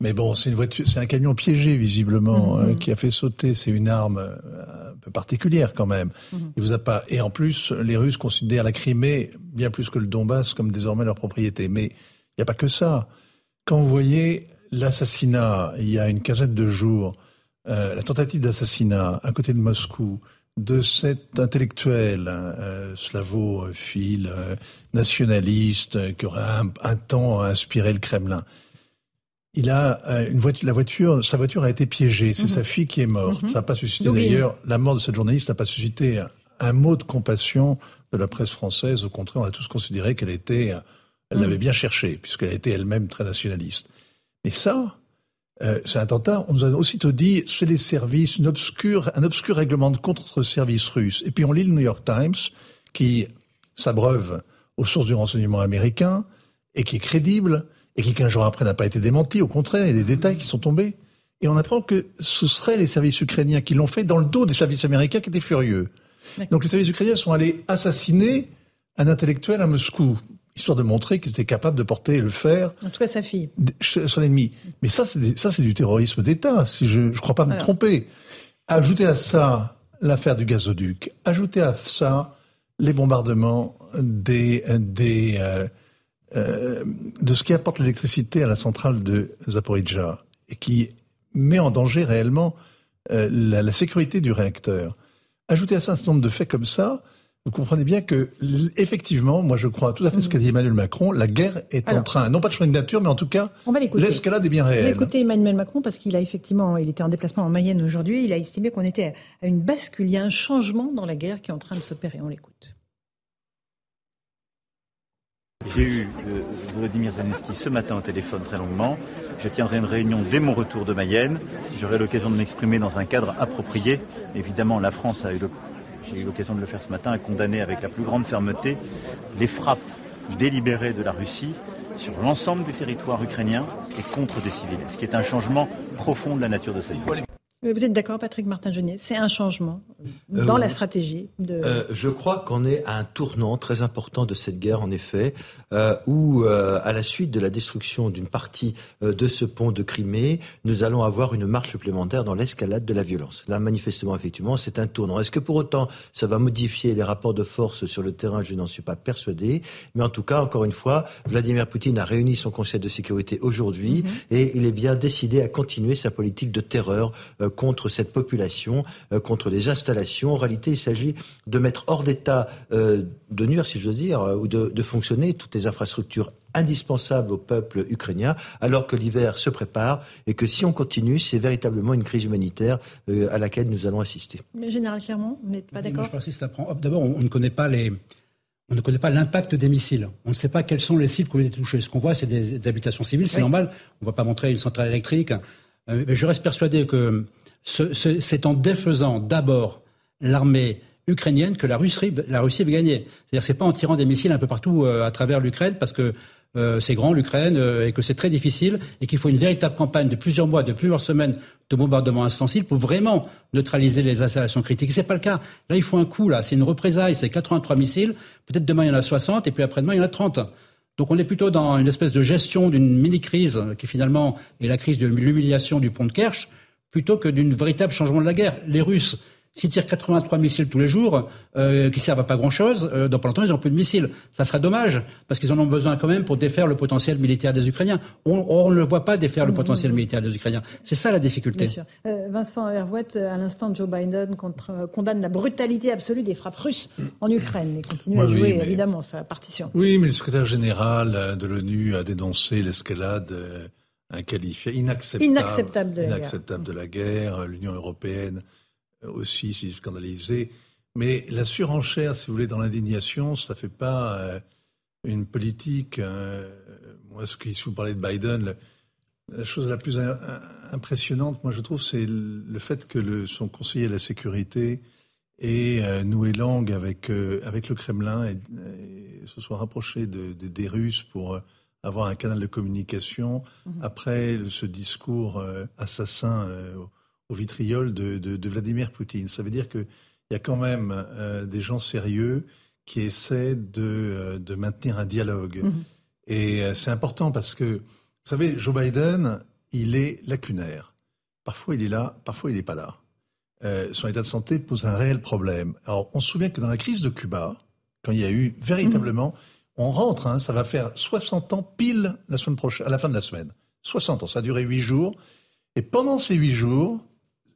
Speaker 29: Mais bon, c'est une voiture, c'est un camion piégé visiblement mm-hmm. euh, qui a fait sauter. C'est une arme euh, un peu particulière quand même. Mm-hmm. Il vous a pas. Et en plus, les Russes considèrent la Crimée bien plus que le Donbass comme désormais leur propriété. Mais il n'y a pas que ça. Quand vous voyez l'assassinat il y a une quinzaine de jours la tentative d'assassinat à côté de Moscou de cet intellectuel euh, slavophile, nationaliste, qui aurait un, temps inspiré le Kremlin, il a une voiture, la voiture, sa voiture a été piégée. C'est mhm. sa fille qui est morte. Mhm. Ça n'a pas suscité d'ailleurs, la mort de cette journaliste n'a pas suscité un, mot de compassion de la presse française. Au contraire, on a tous considéré qu'elle était, elle l'avait mhm. bien cherché, puisqu'elle était elle-même très nationaliste. Mais ça, euh, c'est un attentat, on nous a aussitôt dit, c'est les services, une obscure, un obscur règlement de contre services russes. Et puis on lit le New York Times, qui s'abreuve aux sources du renseignement américain, et qui est crédible, et qui 15 jours après n'a pas été démenti, au contraire, il y a des détails qui sont tombés. Et on apprend que ce seraient les services ukrainiens qui l'ont fait dans le dos des services américains qui étaient furieux. Donc les services ukrainiens sont allés assassiner un intellectuel à Moscou, histoire de montrer qu'ils étaient capables de porter le fer.
Speaker 2: En tout cas, sa fille.
Speaker 29: Son ennemi. Mais ça, c'est ça, c'est du terrorisme d'État. Si je, ne crois pas me tromper. Ajouter à ça l'affaire du gazoduc. Ajouter à ça les bombardements des des euh, euh, de ce qui apporte l'électricité à la centrale de Zaporizhzhia et qui met en danger réellement euh, la, la, sécurité du réacteur. Ajouter à ça un certain nombre de faits comme ça, vous comprenez bien que, effectivement, moi je crois tout à fait ce qu'a dit Emmanuel Macron, la guerre est en train, non pas de changer de nature, mais en tout cas, l'escalade est bien réelle.
Speaker 2: On va écouter Emmanuel Macron parce qu'il a effectivement, il était en déplacement en Mayenne aujourd'hui, il a estimé qu'on était à une bascule, il y a un changement dans la guerre qui est en train de s'opérer. On l'écoute.
Speaker 23: J'ai eu euh, Vladimir Zelensky ce matin au téléphone très longuement. Je tiendrai une réunion dès mon retour de Mayenne. J'aurai l'occasion de m'exprimer dans un cadre approprié. Évidemment, la France a eu le j'ai eu l'occasion de le faire ce matin, à condamner avec la plus grande fermeté les frappes délibérées de la Russie sur l'ensemble du territoire ukrainien et contre des civils, ce qui est un changement profond de la nature de cette guerre.
Speaker 2: Vous êtes d'accord, Patrick Martin-Genier C'est un changement dans euh, la stratégie de...
Speaker 28: Euh, je crois qu'on est à un tournant très important de cette guerre, en effet, euh, où, à la suite de la destruction d'une partie de ce pont de Crimée, nous allons avoir une marche supplémentaire dans l'escalade de la violence. Là, manifestement, effectivement, c'est un tournant. Est-ce que pour autant, ça va modifier les rapports de force sur le terrain? Je n'en suis pas persuadé. Mais en tout cas, encore une fois, Vladimir Poutine a réuni son Conseil de sécurité aujourd'hui mhm. et il est bien décidé à continuer sa politique de terreur contre cette population, euh, contre les installations. En réalité, il s'agit de mettre hors d'état euh, de nuire, si j'ose dire, euh, ou de, fonctionner toutes les infrastructures indispensables au peuple ukrainien, alors que l'hiver se prépare et que si on continue, c'est véritablement une crise humanitaire à laquelle nous allons assister.
Speaker 2: Mais Général Clermont, vous n'êtes pas d'accord
Speaker 27: D'abord, on ne connaît pas les, on ne connaît pas l'impact des missiles. On ne sait pas quels sont les cibles qui ont été touchés. Ce qu'on voit, c'est des, habitations civiles, c'est normal. On ne va pas montrer une centrale électrique. mais je reste persuadé que c'est en défaisant d'abord l'armée ukrainienne que la Russie, la Russie va gagner. C'est-à-dire c'est pas en tirant des missiles un peu partout euh, à travers l'Ukraine parce que euh, c'est grand l'Ukraine euh, et que c'est très difficile et qu'il faut une véritable campagne de plusieurs mois, de plusieurs semaines de bombardement instantanément pour vraiment neutraliser les installations critiques. Ce n'est pas le cas. Là, il faut un coup. Là, c'est une représaille. C'est 83 missiles. Peut-être demain il y en a 60 et puis après-demain il y en a 30. Donc on est plutôt dans une espèce de gestion d'une mini-crise qui finalement est la crise de l'humiliation du pont de Kerch plutôt que d'une véritable changement de la guerre. Les Russes, s'ils tirent 83 missiles tous les jours, euh, qui servent à pas grand-chose, euh, dans pas longtemps, ils n'ont plus de missiles. Ça serait dommage, parce qu'ils en ont besoin quand même pour défaire le potentiel militaire des Ukrainiens. On, ne voit pas défaire le mmh, potentiel militaire des Ukrainiens. C'est ça la difficulté. Bien sûr.
Speaker 2: Euh, Vincent Hervouet, à l'instant, Joe Biden condamne la brutalité absolue des frappes russes en Ukraine et continue à jouer, évidemment, sa partition.
Speaker 29: Oui, mais le secrétaire général de l'ONU a dénoncé l'escalade inacceptable,
Speaker 2: inacceptable, de,
Speaker 29: inacceptable de la guerre. L'Union européenne aussi s'est scandalisée. Mais la surenchère, si vous voulez, dans l'indignation, ça ne fait pas euh, une politique. Euh, moi, ce qui, si vous parlez de Biden, la chose la plus impressionnante, moi, je trouve, c'est le fait que le, son conseiller à la sécurité ait euh, noué langue avec, avec le Kremlin et, se soit rapproché de, des Russes pour avoir un canal de communication mhm. après ce discours euh, assassin euh, au vitriol de, Vladimir Poutine. Ça veut dire qu'il y a quand même euh, des gens sérieux qui essaient de, maintenir un dialogue. Mhm. Et c'est important parce que, vous savez, Joe Biden, il est lacunaire. Parfois il est là, parfois il n'est pas là. son état de santé pose un réel problème. Alors on se souvient que dans la crise de Cuba, quand il y a eu véritablement... Mhm on rentre, hein, ça va faire 60 ans pile la semaine prochaine, à la fin de la semaine. 60 ans, ça a duré 8 jours. Et pendant ces 8 jours,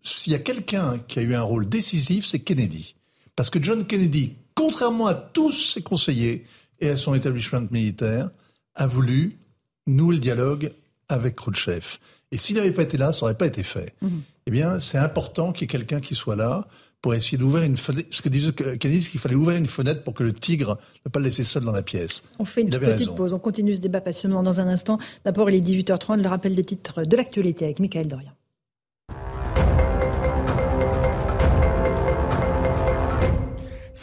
Speaker 29: s'il y a quelqu'un qui a eu un rôle décisif, c'est Kennedy. Parce que John Kennedy, contrairement à tous ses conseillers et à son établissement militaire, a voulu nouer le dialogue avec Khrouchtchev. Et s'il n'avait pas été là, ça n'aurait pas été fait. Mhm. Eh bien, c'est important qu'il y ait quelqu'un qui soit là pour essayer d'ouvrir une fenêtre. Ce que disait Kennedy, qu'il fallait ouvrir une fenêtre pour que le tigre ne pas le laisser seul dans la pièce.
Speaker 2: On fait une petite pause. On continue ce débat passionnant dans un instant. D'abord, il est 18h30, le rappel des titres de l'actualité avec Michael Dorian.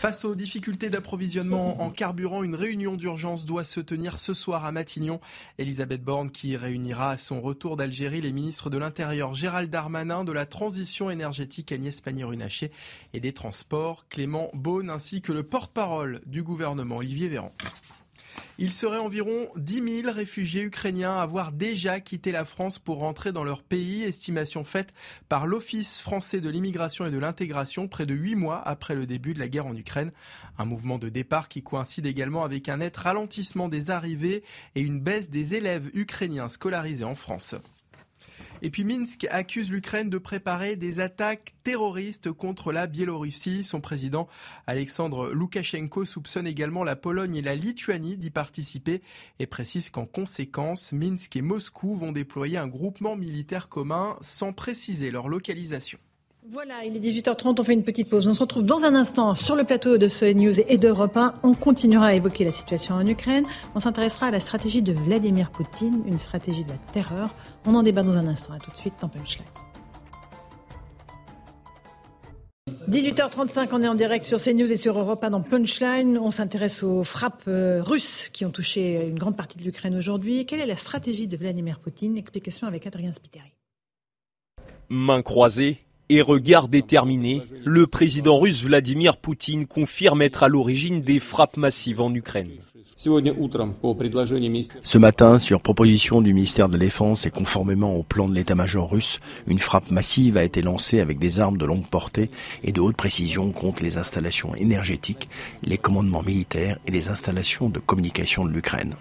Speaker 8: Face aux difficultés d'approvisionnement en carburant, une réunion d'urgence doit se tenir ce soir à Matignon. Elisabeth Borne qui réunira à son retour d'Algérie les ministres de l'Intérieur Gérald Darmanin, de la Transition énergétique Agnès Pannier-Runacher et des Transports Clément Beaune ainsi que le porte-parole du gouvernement Olivier Véran. Il serait environ 10 000 réfugiés ukrainiens à avoir déjà quitté la France pour rentrer dans leur pays, estimation faite par l'Office français de l'immigration et de l'intégration près de huit mois après le début de la guerre en Ukraine. Un mouvement de départ qui coïncide également avec un net ralentissement des arrivées et une baisse des élèves ukrainiens scolarisés en France. Et puis Minsk accuse l'Ukraine de préparer des attaques terroristes contre la Biélorussie. Son président Alexandre Loukachenko soupçonne également la Pologne et la Lituanie d'y participer et précise qu'en conséquence, Minsk et Moscou vont déployer un groupement militaire commun sans préciser leur localisation.
Speaker 2: Voilà, il est 18h30, on fait une petite pause. On se retrouve dans un instant sur le plateau de ce News et d'Europe 1. On continuera à évoquer la situation en Ukraine. On s'intéressera à la stratégie de Vladimir Poutine, une stratégie de la terreur. On en débat dans un instant. À tout de suite dans Punchline. 18h35, on est en direct sur CNews et sur Europe 1 dans Punchline. On s'intéresse aux frappes euh, russes qui ont touché une grande partie de l'Ukraine aujourd'hui. Quelle est la stratégie de Vladimir Poutine? Explication avec Adrien Spiteri.
Speaker 31: Main croisée, et regard déterminé, le président russe Vladimir Poutine confirme être à l'origine des frappes massives en Ukraine.
Speaker 32: Ce matin, sur proposition du ministère de la Défense et conformément au plan de l'état-major russe, une frappe massive a été lancée avec des armes de longue portée et de haute précision contre les installations énergétiques, les commandements militaires et les installations de communication de l'Ukraine.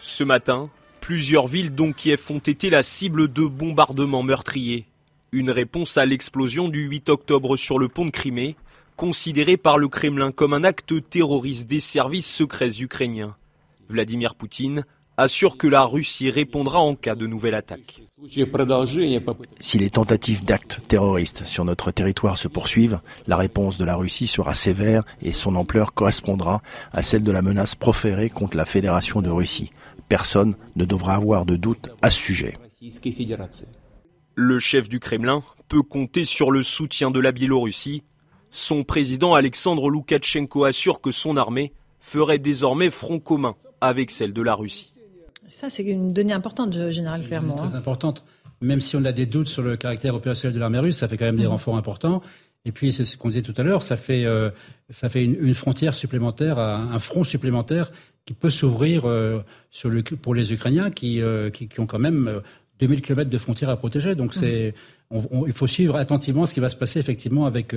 Speaker 31: Ce matin, Plusieurs villes dont Kiev ont été la cible de bombardements meurtriers. Une réponse à l'explosion du 8 octobre sur le pont de Crimée, considérée par le Kremlin comme un acte terroriste des services secrets ukrainiens. Vladimir Poutine assure que la Russie répondra en cas de nouvelle attaque.
Speaker 32: Si les tentatives d'actes terroristes sur notre territoire se poursuivent, la réponse de la Russie sera sévère et son ampleur correspondra à celle de la menace proférée contre la Fédération de Russie. Personne ne devra avoir de doute à ce sujet.
Speaker 31: Le chef du Kremlin peut compter sur le soutien de la Biélorussie. Son président Alexandre Loukachenko assure que son armée ferait désormais front commun avec celle de la Russie.
Speaker 2: Ça, c'est une donnée importante, Général Clermont.
Speaker 27: Très hein. importante. Même si on a des doutes sur le caractère opérationnel de l'armée russe, ça fait quand même des mmh. renforts importants. Et puis, c'est ce qu'on disait tout à l'heure, ça fait, euh, ça fait une, frontière supplémentaire, un front supplémentaire qui peut s'ouvrir euh, le, pour les Ukrainiens qui, euh, qui, qui, ont quand même 2000 km de frontières à protéger. Donc, c'est, il faut suivre attentivement ce qui va se passer effectivement avec,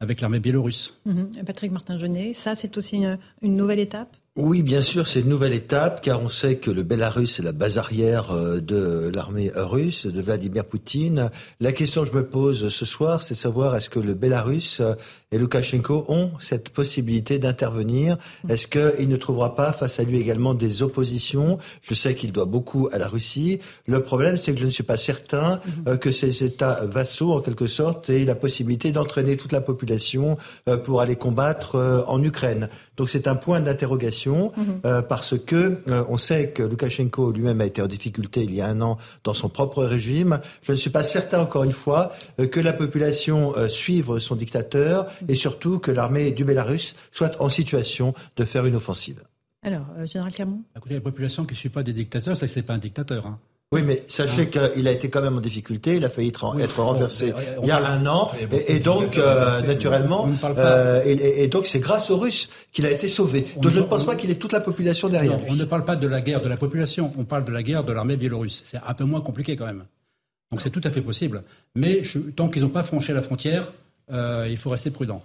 Speaker 27: avec l'armée biélorusse.
Speaker 2: Mmh. Patrick Martin-Genet, ça, c'est aussi une, une nouvelle étape?
Speaker 28: Oui, bien sûr, c'est une nouvelle étape, car on sait que le Bélarus est la base arrière euh, de l'armée russe, de Vladimir Poutine. La question que je me pose ce soir, c'est savoir est-ce que le Bélarus euh, et Loukachenko ont cette possibilité d'intervenir? Est-ce qu'il ne trouvera pas face à lui également des oppositions? Je sais qu'il doit beaucoup à la Russie. Le problème, c'est que je ne suis pas certain euh, que ces États vassaux, en quelque sorte, aient la possibilité d'entraîner toute la population pour aller combattre en Ukraine. Donc c'est un point d'interrogation mhm. euh, parce que euh, on sait que Loukachenko lui-même a été en difficulté il y a un an dans son propre régime. Je ne suis pas certain, encore une fois, euh, que la population suive son dictateur et surtout que l'armée du Bélarus soit en situation de faire une offensive.
Speaker 2: Alors, Général Camon
Speaker 27: Écoutez, la population qui ne suit pas des dictateurs, c'est que ce n'est pas un dictateur. Hein.
Speaker 28: Oui, mais sachez ah. qu'il a été quand même en difficulté. Il a failli être, renversé il y a un an, et, donc euh, naturellement, euh, et, donc c'est grâce aux Russes qu'il a été sauvé. donc je ne pense pas qu'il ait toute la population derrière.
Speaker 27: On ne parle pas de la guerre de la population, on parle de la guerre de l'armée biélorusse. C'est un peu moins compliqué quand même. Donc c'est tout à fait possible. Mais tant qu'ils n'ont pas franchi la frontière, euh, il faut rester prudent.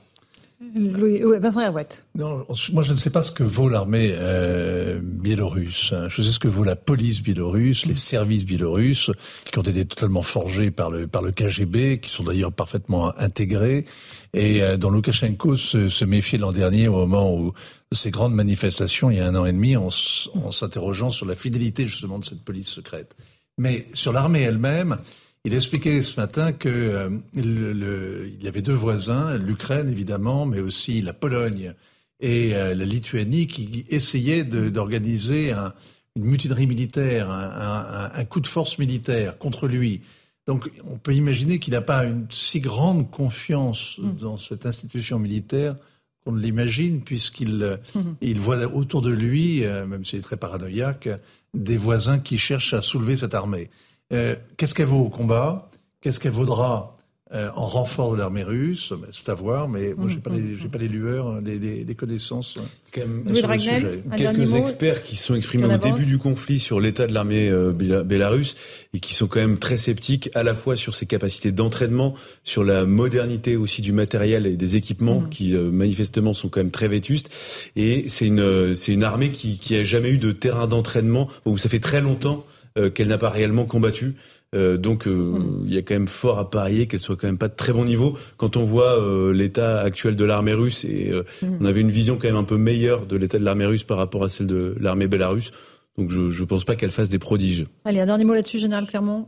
Speaker 2: Vincent
Speaker 29: Non, moi je ne sais pas ce que vaut l'armée euh, biélorusse. Je sais ce que vaut la police biélorusse, les services biélorusses, qui ont été totalement forgés par le par le KGB, qui sont d'ailleurs parfaitement intégrés, et euh, dont Loukachenko se, se méfiait l'an dernier au moment où ces grandes manifestations, il y a un an et demi, en s'interrogeant sur la fidélité justement de cette police secrète. Mais sur l'armée elle-même, il expliquait ce matin que euh, le, il y avait deux voisins, l'Ukraine évidemment, mais aussi la Pologne et euh, la Lituanie, qui essayaient d'organiser un, une mutinerie militaire, un, un, un, coup de force militaire contre lui. Donc on peut imaginer qu'il n'a pas une si grande confiance mm. dans cette institution militaire qu'on ne l'imagine, puisqu'il mm-hmm. il voit autour de lui, euh, même s'il est très paranoïaque, des voisins qui cherchent à soulever cette armée. Euh, qu'est-ce qu'elle vaut au combat Qu'est-ce qu'elle vaudra euh, en renfort de l'armée russe? C'est à voir, mais moi, j'ai pas, les, pas les lueurs, hein, les, les, connaissances
Speaker 5: même, sur le sujet. Quelques experts qui sont exprimés au début du conflit sur l'état de l'armée euh, bélarusse et qui sont quand même très sceptiques à la fois sur ses capacités d'entraînement, sur la modernité aussi du matériel et des équipements mmh. qui manifestement sont quand même très vétustes. Et c'est une, c'est une armée qui, qui a jamais eu de terrain d'entraînement où ça fait très longtemps euh, qu'elle n'a pas réellement combattu. Euh, donc euh, hmm. il y a quand même fort à parier qu'elle soit quand même pas de très bon niveau. Quand on voit l'état actuel de l'armée russe et hmm. on avait une vision quand même un peu meilleure de l'état de l'armée russe par rapport à celle de l'armée bélarusse. Donc je ne pense pas qu'elle fasse des prodiges.
Speaker 2: Allez, un dernier mot là-dessus, Général Clermont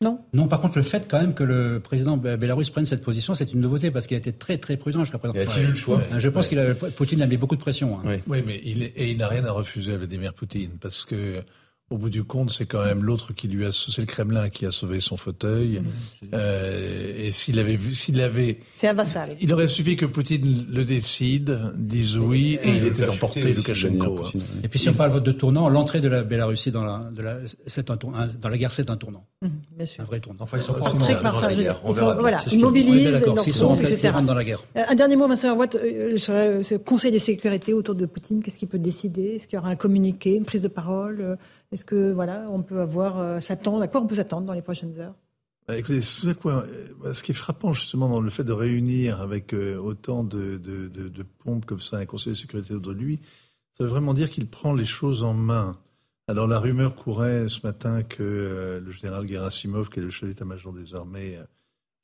Speaker 2: non?
Speaker 27: Non, par contre, le fait quand même que le président bélarusse prenne cette position, c'est une nouveauté parce qu'il a été très très prudent jusqu'à présent.
Speaker 5: Il a eu le choix.
Speaker 27: Je pense qu'il a, Poutine a mis beaucoup de pression.
Speaker 29: Hein. Oui. mais il, et il n'a rien à refuser à Vladimir Poutine parce que au bout du compte, c'est quand même l'autre qui lui a, c'est le Kremlin qui a sauvé son fauteuil. Mmh, euh, et s'il avait vu, s'il avait,
Speaker 2: c'est un vassal.
Speaker 29: Il aurait suffi que Poutine le décide, dise oui, et, il était emporté Lukashenko.
Speaker 27: Hein. Et puis si on parle de tournant, l'entrée de la Bélarussie dans la, de la, c'est un tournant, dans la guerre, c'est un tournant. Mmh, bien sûr. Un vrai tournant.
Speaker 2: Enfin, ils sont pas dans la guerre. On verra voilà, ils mobilisent
Speaker 27: S'ils sont rentrés, dans la guerre.
Speaker 2: Euh, un dernier mot, Vincent Watt, euh, ce Conseil de sécurité autour de Poutine, qu'est-ce qu'il peut décider? Est-ce qu'il y aura un communiqué, une prise de parole? Est-ce que voilà, on peut avoir euh, s'attendre à quoi on peut s'attendre dans les prochaines heures?
Speaker 29: Bah, quoi, euh, ce qui est frappant justement dans le fait de réunir avec euh, autant de, de, de, de, pompes comme ça un conseil de sécurité autour de lui, ça veut vraiment dire qu'il prend les choses en main. Alors la rumeur courait ce matin que le général Gerasimov, qui est le chef d'état-major des armées,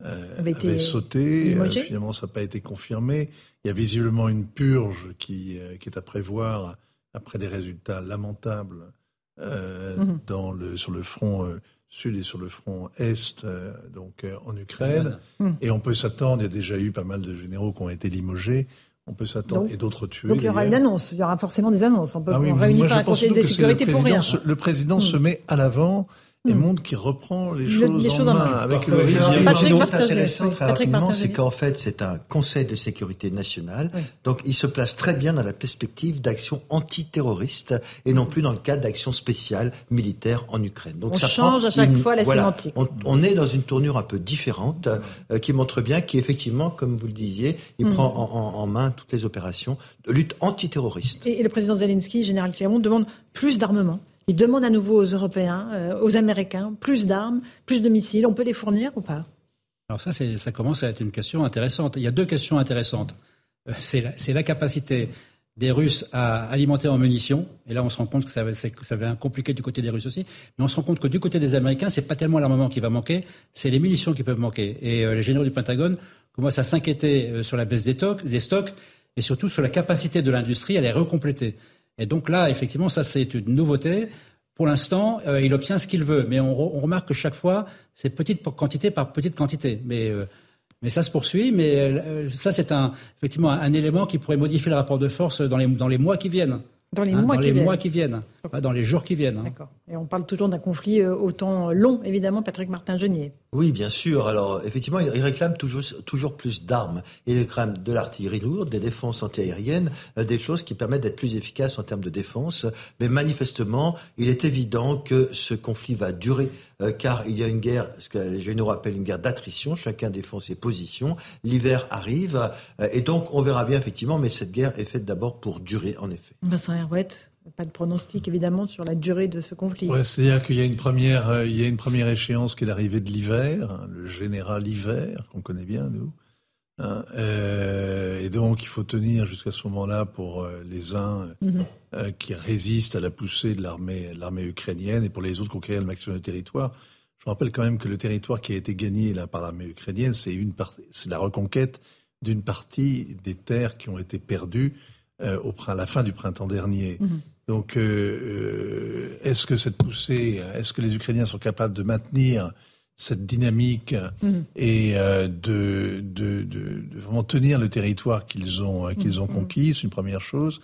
Speaker 29: avait, sauté. finalement, ça n'a pas été confirmé. Il y a visiblement une purge qui, qui est à prévoir après des résultats lamentables euh, mhm. dans le, sur le front euh, sud et sur le front est, euh, donc en Ukraine. Mhm. Et on peut s'attendre, il y a déjà eu pas mal de généraux qui ont été limogés. On peut s'attendre et d'autres tués.
Speaker 2: Donc il y aura une annonce, il y aura forcément des annonces. On peut ah réunir pas un conseil de sécurité pour rien.
Speaker 29: Le président mhm. se met à l'avant et hmm. montre qu'il reprend les choses, en, main, avec le
Speaker 28: risque. Ce qui est intéressant très rapidement, c'est qu'en fait, c'est un Conseil de sécurité nationale. Donc, il se place très bien dans la perspective d'action antiterroriste et non plus dans le cadre d'actions spéciales militaires en Ukraine.
Speaker 2: Donc, on ça change à chaque fois la sémantique.
Speaker 28: On, est dans une tournure un peu différente euh, qui montre bien qu'effectivement, comme vous le disiez, il hmm. prend en, main toutes les opérations de lutte antiterroriste.
Speaker 2: Et, et le président Zelensky, général Clermont, demande plus d'armement. Il demande à nouveau aux Européens, euh, aux Américains, plus d'armes, plus de missiles. On peut les fournir ou pas?
Speaker 27: Alors ça, ça commence à être une question intéressante. Il y a deux questions intéressantes. Euh, c'est la, capacité des Russes à alimenter en munitions. Et là, on se rend compte que ça, ça va compliquer du côté des Russes aussi. Mais on se rend compte que du côté des Américains, c'est pas tellement l'armement qui va manquer, c'est les munitions qui peuvent manquer. Et euh, les généraux du Pentagone commencent à s'inquiéter sur la baisse des des stocks et surtout sur la capacité de l'industrie à les recompléter. Et donc là, effectivement, ça c'est une nouveauté. Pour l'instant, euh, il obtient ce qu'il veut, mais on, remarque que chaque fois, c'est petite quantité par petite quantité. Mais, euh, mais ça se poursuit. Mais euh, ça, c'est un, effectivement un, élément qui pourrait modifier le rapport de force dans les, dans les mois qui viennent.
Speaker 2: Dans les, hein, mois,
Speaker 27: dans
Speaker 2: qui
Speaker 27: les mois, qui viennent, pas dans les jours qui viennent. Hein.
Speaker 2: D'accord. Et on parle toujours d'un conflit euh, autant long, évidemment, Patrick Martin-Genier.
Speaker 28: Oui, bien sûr. Alors, effectivement, il réclame toujours, toujours plus d'armes. Il réclame de l'artillerie lourde, des défenses antiaériennes, euh, des choses qui permettent d'être plus efficaces en termes de défense. Mais manifestement, il est évident que ce conflit va durer, euh, car il y a une guerre, ce que les généraux appellent une guerre d'attrition. Chacun défend ses positions. L'hiver arrive, et donc on verra bien, effectivement, mais cette guerre est faite d'abord pour durer, en effet.
Speaker 2: Vincent Herouette pas de pronostic évidemment sur la durée de ce conflit.
Speaker 29: Ouais, C'est-à-dire qu'il y a une première, euh, il y a une première échéance qui est l'arrivée de l'hiver, hein, le général hiver qu'on connaît bien nous, Hein, euh, et donc, il faut tenir jusqu'à ce moment-là pour euh, les uns mhm. qui résistent à la poussée de l'armée, l'armée ukrainienne et pour les autres conquérir le maximum de territoire. Je rappelle quand même que le territoire qui a été gagné là par l'armée ukrainienne, c'est une partie, c'est la reconquête d'une partie des terres qui ont été perdues au, à la fin du printemps dernier. Mhm. Donc, est-ce que cette poussée, est-ce que les Ukrainiens sont capables de maintenir cette dynamique mhm. et euh, de, de, de, de, vraiment tenir le territoire qu'ils ont, qu'ils ont mhm. conquis, c'est une première chose.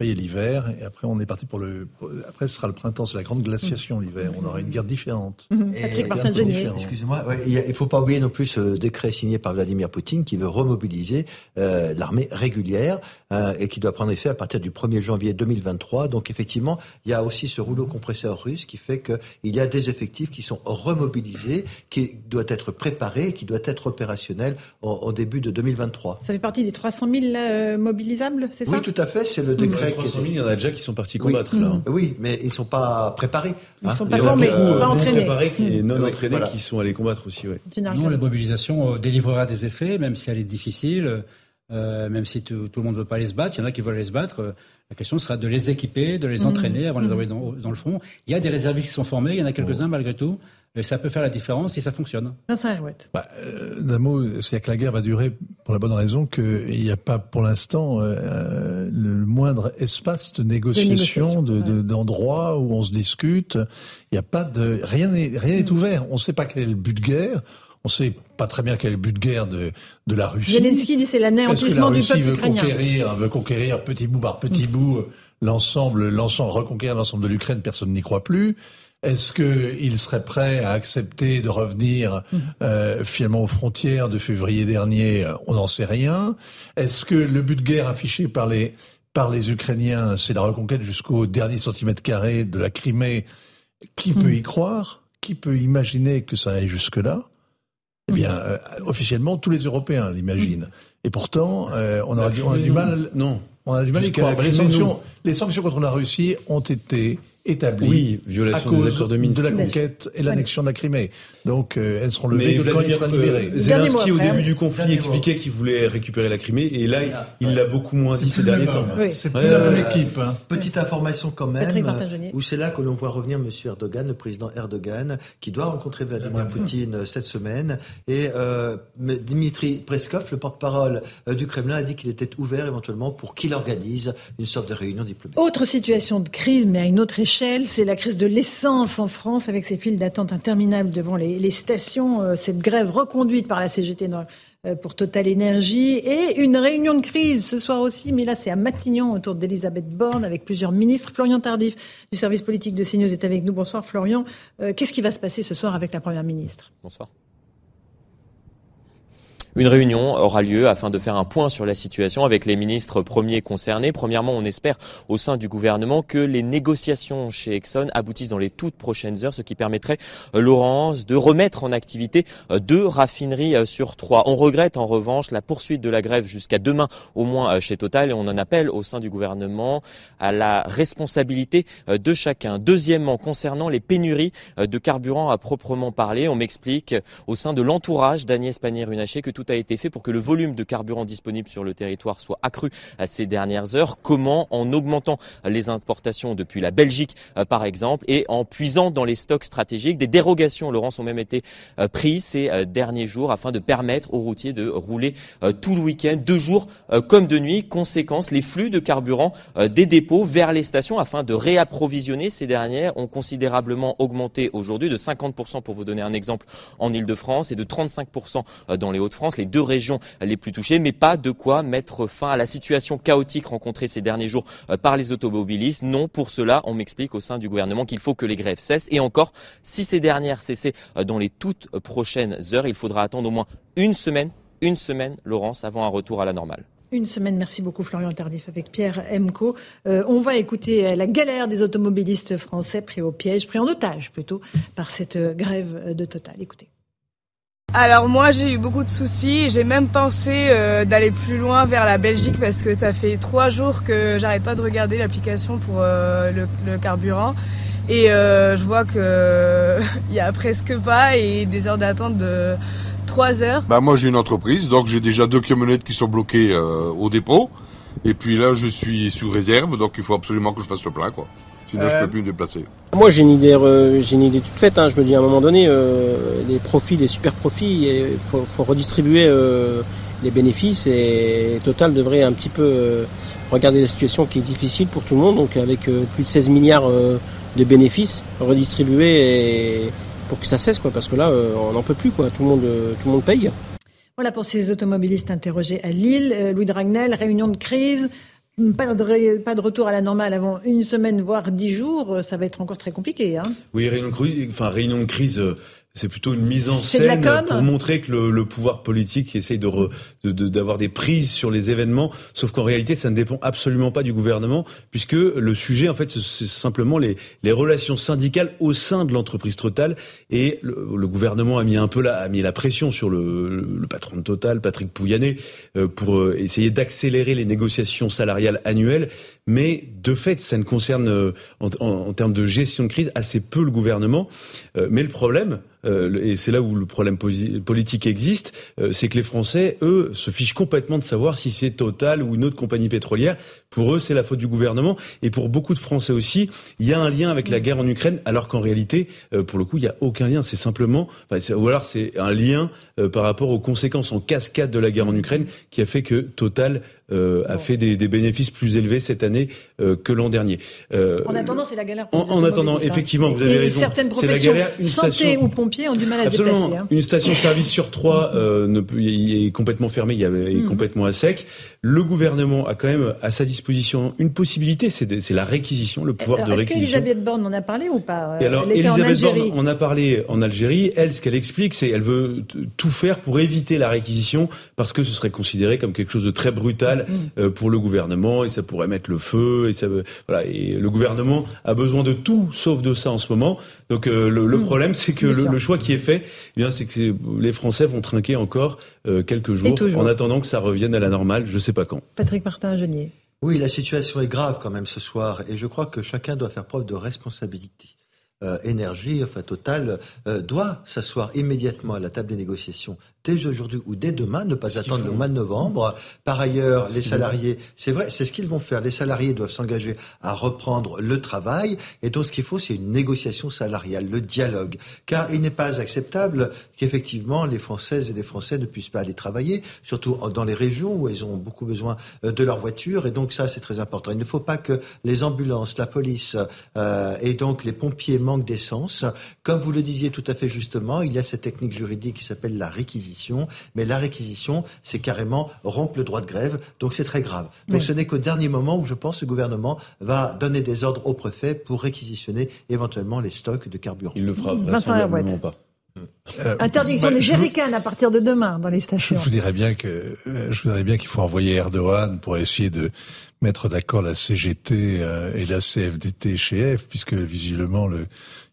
Speaker 29: Après, il y a l'hiver, et après, on est parti pour le. Après, ce sera le printemps, c'est la grande glaciation l'hiver. On aura une guerre différente.
Speaker 28: Mhm. Excusez-moi, il ne faut pas oublier non plus ce décret signé par Vladimir Poutine qui veut remobiliser euh, l'armée régulière euh, et qui doit prendre effet à partir du 1er janvier 2023. Donc, effectivement, il y a aussi ce rouleau compresseur russe qui fait qu'il y a des effectifs qui sont remobilisés, qui doivent être préparés et qui doivent être opérationnels au, début de 2023.
Speaker 2: Ça fait partie des 300 000 euh, mobilisables, c'est ça?
Speaker 28: Oui, tout à fait. C'est le décret
Speaker 5: 300 000, il y en a déjà qui sont partis combattre oui. là.
Speaker 28: Mm. Oui, mais ils ne sont pas préparés.
Speaker 2: Ils ne hein. sont pas formés, pas entraînés.
Speaker 5: qui, non entraînés qui sont allés combattre aussi. Oui.
Speaker 27: Non, la mobilisation euh, délivrera des effets, même si elle est difficile, euh, même si tout, le monde ne veut pas aller se battre. Il y en a qui veulent aller se battre. Euh, la question sera de les équiper, de les mm. entraîner avant de les mm. envoyer dans, dans, le front. Il y a des réservistes qui sont formés, il y en a quelques-uns malgré tout ça peut faire la différence si ça fonctionne.
Speaker 29: Bah, euh, D'un mot, c'est que la guerre va durer pour la bonne raison qu'il n'y a pas pour l'instant euh, le moindre espace de négociation, d'endroit où on se discute. Il n'y a pas de rien n'est rien n'est ouvert. On ne sait pas quel est le but de guerre. On ne sait pas très bien quel est le but de guerre de, de la Russie.
Speaker 2: Zelensky dit c'est l'anéantissement du peuple
Speaker 29: veut Conquérir, veut conquérir petit bout par petit mm. bout l'ensemble, l'ensemble, reconquérir l'ensemble de l'Ukraine. Personne n'y croit plus. Est-ce qu'il serait prêt à accepter de revenir mhm. euh, finalement aux frontières de février dernier On n'en sait rien. Est-ce que le but de guerre affiché par les par les Ukrainiens, c'est la reconquête jusqu'au dernier centimètre carré de la Crimée Qui peut mhm. y croire? Qui peut imaginer que ça aille jusque-là? Eh bien, mhm. euh, officiellement, tous les Européens l'imaginent. Et pourtant, euh, on, aura, on a du mal. Non, on a du mal à y croire. Les sanctions, les sanctions contre la Russie ont été établi
Speaker 5: oui, violation
Speaker 29: à cause
Speaker 5: des accords de Minsk.
Speaker 29: de la conquête et l'annexion de la Crimée. Donc euh, elles seront levées quand il sera libéré.
Speaker 5: Euh, Zelensky, au début du conflit, expliquait qu'il voulait récupérer la Crimée, et là, il l'a beaucoup moins dit ces derniers temps.
Speaker 29: C'est plus la même équipe. Hein.
Speaker 28: Petite information quand même, où c'est là que l'on voit revenir M. Erdogan, le président Erdogan, qui doit rencontrer Vladimir Poutine euh, cette semaine. Et euh, Dimitri Preskov, le porte-parole du Kremlin, a dit qu'il était ouvert éventuellement pour qu'il organise une sorte de réunion diplomatique.
Speaker 2: Autre situation de crise, mais à une autre échelle c'est la crise de l'essence en France avec ces files d'attente interminables devant les, stations, euh, cette grève reconduite par la CGT euh, pour Total Énergie et une réunion de crise ce soir aussi, mais là c'est à Matignon autour d'Elisabeth Borne avec plusieurs ministres. Florian Tardif du service politique de CNews est avec nous. Bonsoir Florian. Euh, qu'est-ce qui va se passer ce soir avec la Première ministre?
Speaker 33: Bonsoir. Une réunion aura lieu afin de faire un point sur la situation avec les ministres premiers concernés. Premièrement, on espère au sein du gouvernement que les négociations chez Exxon aboutissent dans les toutes prochaines heures, ce qui permettrait, euh, Laurence, de remettre en activité euh, deux raffineries euh, sur trois. On regrette en revanche la poursuite de la grève jusqu'à demain, au moins chez Total, et on en appelle au sein du gouvernement à la responsabilité de chacun. Deuxièmement, concernant les pénuries de carburant à proprement parler, on m'explique au sein de l'entourage d'Agnès Pannier-Runacher que tout a été fait pour que le volume de carburant disponible sur le territoire soit accru à ces dernières heures. Comment En augmentant les importations depuis la Belgique, euh, par exemple, et en puisant dans les stocks stratégiques. Des dérogations, Laurence, ont même été euh, prises ces euh, derniers jours afin de permettre aux routiers de rouler tout le week-end, deux jours comme de nuit. Conséquence, les flux de carburant des dépôts vers les stations afin de réapprovisionner ces dernières ont considérablement augmenté aujourd'hui de 50% pour vous donner un exemple en Ile-de-France et de 35% dans les Hauts-de-France les deux régions les plus touchées, mais pas de quoi mettre fin à la situation chaotique rencontrée ces derniers jours euh, par les automobilistes. Non, pour cela, on m'explique au sein du gouvernement qu'il faut que les grèves cessent. Et encore, si ces dernières cessaient euh, dans les toutes prochaines heures, il faudra attendre au moins une semaine, une semaine, Laurence, avant un retour à la normale.
Speaker 2: Une semaine, merci beaucoup Florian Tardif avec Pierre Emco. Euh, on va écouter la galère des automobilistes français pris au piège, pris en otage plutôt, par cette grève de Total. Écoutez.
Speaker 34: Alors moi j'ai eu beaucoup de soucis, j'ai même pensé euh, d'aller plus loin vers la Belgique parce que ça fait trois jours que j'arrête pas de regarder l'application pour euh, le, carburant et euh, je vois que *laughs* il y a presque pas et des heures d'attente de trois heures.
Speaker 35: Bah moi j'ai une entreprise, donc j'ai déjà deux camionnettes qui sont bloquées euh, au dépôt. Et puis là je suis sous réserve, donc il faut absolument que je fasse le plein quoi. Sinon je
Speaker 36: Euh.
Speaker 35: peux plus me déplacer.
Speaker 36: Moi j'ai une idée, euh, j'ai une idée toute faite. hein. Je me dis à un moment donné, euh, les profits, les super profits, il faut, faut redistribuer euh, les bénéfices et Total devrait un petit peu euh, regarder la situation qui est difficile pour tout le monde. Donc avec euh, plus de 16 milliards euh, de bénéfices redistribuer et pour que ça cesse quoi, parce que là euh, on n'en peut plus quoi. Tout le monde, euh, tout le monde paye.
Speaker 2: Voilà pour ces automobilistes interrogés à Lille. Euh, Louis Dragnel, réunion de crise. Pas de, retour à la normale avant une semaine, voire dix jours. Euh, Ça va être encore très compliqué. Hein.
Speaker 5: Oui, réunion enfin, réunion de crise, euh, c'est plutôt une mise en
Speaker 2: de
Speaker 5: scène pour montrer que le, le pouvoir politique essaye de re- de- de- d'avoir des prises sur les événements, sauf qu'en réalité, ça ne dépend absolument pas du gouvernement, puisque le sujet, en fait, c'est simplement les, les relations syndicales au sein de l'entreprise Total, et le, le gouvernement a mis un peu la, a mis la pression sur le, le patron de Total, Patrick Pouyanné, euh, pour euh, essayer d'accélérer les négociations salariales annuelles, mais de fait, ça ne concerne, euh, en, en- en termes de gestion de crise, assez peu le gouvernement. Euh, mais le problème, euh, et c'est là où le problème politique existe, euh, c'est que les Français, eux, se fichent complètement de savoir si c'est Total ou une autre compagnie pétrolière. Pour eux, c'est la faute du gouvernement. Et pour beaucoup de Français aussi, il y a un lien avec la guerre en Ukraine, alors qu'en réalité, euh, pour le coup, il n'y a aucun lien. C'est simplement, enfin, c'est- ou alors c'est un lien euh, par rapport aux conséquences en cascade de la guerre en Ukraine qui a fait que Total euh, a fait des, des bénéfices plus élevés cette année euh, que l'an dernier. Euh,
Speaker 2: En attendant, c'est la galère. pour
Speaker 5: en- attendant, effectivement, vous avez
Speaker 2: et
Speaker 5: raison.
Speaker 2: Certaines
Speaker 5: C'est la
Speaker 2: professions,
Speaker 5: galère. Une
Speaker 2: santé
Speaker 5: station-
Speaker 2: ou pompiers, ont du mal à se déplacer. hein.
Speaker 5: Une station-service sur trois euh, ne est complètement fermée, il est
Speaker 2: Mhm.
Speaker 5: complètement à sec. Le gouvernement a quand même à sa disposition une possibilité, c'est la réquisition, le pouvoir
Speaker 2: Alors,
Speaker 5: de
Speaker 2: Est-ce
Speaker 5: réquisition.
Speaker 2: qu'Elisabeth Borne en a parlé ou pas
Speaker 5: Et alors,
Speaker 2: en
Speaker 5: Elisabeth Borne, on a parlé en Algérie. Elle, ce qu'elle explique, c'est elle veut tout faire pour éviter la réquisition parce que ce serait considéré comme quelque chose de très brutal
Speaker 2: Mm.
Speaker 5: euh, pour le gouvernement et ça pourrait mettre le feu et ça veut- voilà. Et le gouvernement a besoin de tout sauf de ça en ce moment. Donc euh, le, le
Speaker 2: Mm.
Speaker 5: problème, c'est que le, choix qui est fait, eh bien, c'est que les Français vont trinquer encore euh, quelques jours en attendant que ça revienne à la normale. Je sais pas quand.
Speaker 2: Patrick Martin-Genier.
Speaker 28: Oui, la situation est grave quand même ce soir et je crois que chacun doit faire preuve de responsabilité. Euh, énergie, enfin Total, euh, doit s'asseoir immédiatement à la table des négociations dès aujourd'hui ou dès demain, ne pas attendre le mois de novembre. Par ailleurs, les salariés, c'est vrai, c'est ce qu'ils vont faire. Les salariés doivent s'engager à reprendre le travail et donc ce qu'il faut, c'est une négociation salariale, le dialogue. Car il n'est pas acceptable qu'effectivement les Françaises et les Français ne puissent pas aller travailler, surtout dans les régions où ils ont beaucoup besoin euh, de leur voiture et donc ça c'est très important. Il ne faut pas que les ambulances, la police euh, et donc les pompiers manquent d'essence. Comme vous le disiez tout à fait justement, il y a cette technique juridique qui s'appelle la réquisition, mais la réquisition c'est carrément rompre le droit de grève, donc c'est très grave. Donc
Speaker 5: Oui.
Speaker 28: ce n'est qu'au dernier moment où je pense que le gouvernement va donner des ordres au préfet pour réquisitionner éventuellement les stocks de carburant.
Speaker 5: Il le fera
Speaker 2: Vincent
Speaker 5: vraisemblablement pas.
Speaker 24: Euh,
Speaker 2: Interdiction
Speaker 24: bah,
Speaker 2: des
Speaker 24: je
Speaker 2: jerrycans à partir de demain dans les
Speaker 24: Je
Speaker 2: stations.
Speaker 24: vous dirais bien que euh, je vous dirais bien qu'il faut envoyer Erdogan pour essayer de mettre d'accord la CGT euh, et la CFDT chez F, puisque visiblement le,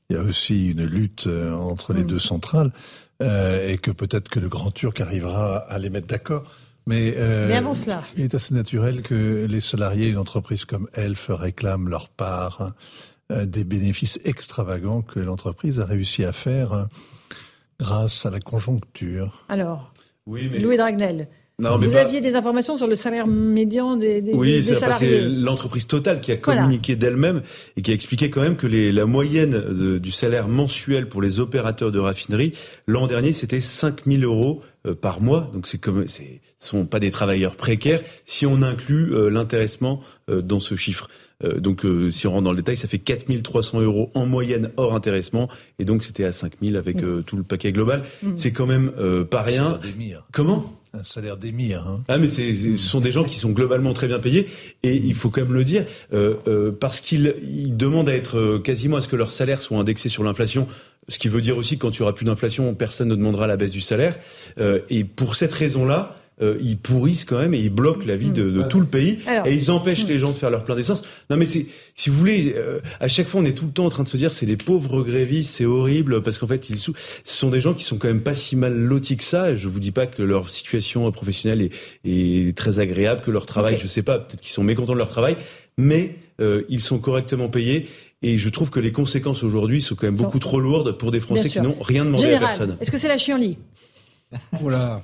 Speaker 24: il y a aussi une lutte euh, entre les deux centrales euh, et que peut-être que le Grand Turc arrivera à les mettre d'accord. Mais, euh,
Speaker 2: Mais avant cela.
Speaker 24: il est assez naturel que les salariés d'une entreprise comme Elf réclament leur part hein, euh, des bénéfices extravagants que l'entreprise a réussi à faire euh, grâce à la conjoncture.
Speaker 2: Alors,
Speaker 5: Oui, mais-
Speaker 2: Louis Dragnel,
Speaker 5: Non, mais
Speaker 2: vous
Speaker 5: pas-
Speaker 2: aviez des informations sur le salaire médian des, des-
Speaker 5: Oui,
Speaker 2: des
Speaker 5: c'est enfin, c'est
Speaker 2: salariés.
Speaker 5: l'entreprise Total qui a
Speaker 2: Voilà.
Speaker 5: communiqué d'elle-même et qui a expliqué quand même que les, la moyenne de- du salaire mensuel pour les opérateurs de raffinerie l'an dernier c'était 5000 euros euh, par mois. Donc c'est comme, ce sont pas des travailleurs précaires si on inclut euh, l'intéressement euh, dans ce chiffre. Euh, donc euh, si on rentre dans le détail, ça fait 4300 euros en moyenne hors intéressement et donc c'était à 5000 avec euh, tout le paquet global.
Speaker 24: Mm.
Speaker 5: C'est quand même euh, pas rien.
Speaker 24: d'émir.
Speaker 5: Comment?
Speaker 24: Un salaire d'émir. Hein.
Speaker 5: ah mais c'est, ce sont des gens qui sont globalement très bien payés et il faut quand même le dire euh, euh, parce qu'ils ils demandent à être euh, quasiment à ce que leur salaire soit indexé sur l'inflation. Ce qui veut dire aussi que quand il y aura plus d'inflation, personne ne demandera la baisse du salaire. Euh, et pour cette raison-là, euh, ils pourrissent quand même et ils bloquent la vie de, de tout le pays
Speaker 2: Alors-
Speaker 5: et ils empêchent les gens de faire leur plein d'essence. Non mais c'est, si vous voulez, euh, à chaque fois on est tout le temps en train de se dire c'est les pauvres grévistes, c'est horrible parce qu'en fait ils sou- ce sont des gens qui sont quand même pas si mal lotis que ça. Je vous dis pas que leur situation professionnelle est, est très agréable, que leur travail,
Speaker 2: Ok.
Speaker 5: je sais pas, peut-être qu'ils sont mécontents de leur travail, mais euh, ils sont correctement payés. Et je trouve que les conséquences aujourd'hui sont quand même beaucoup trop lourdes pour des Français qui n'ont rien demandé à
Speaker 2: Général,
Speaker 5: personne.
Speaker 2: est-ce que c'est la chienlit? *laughs*
Speaker 27: Voilà.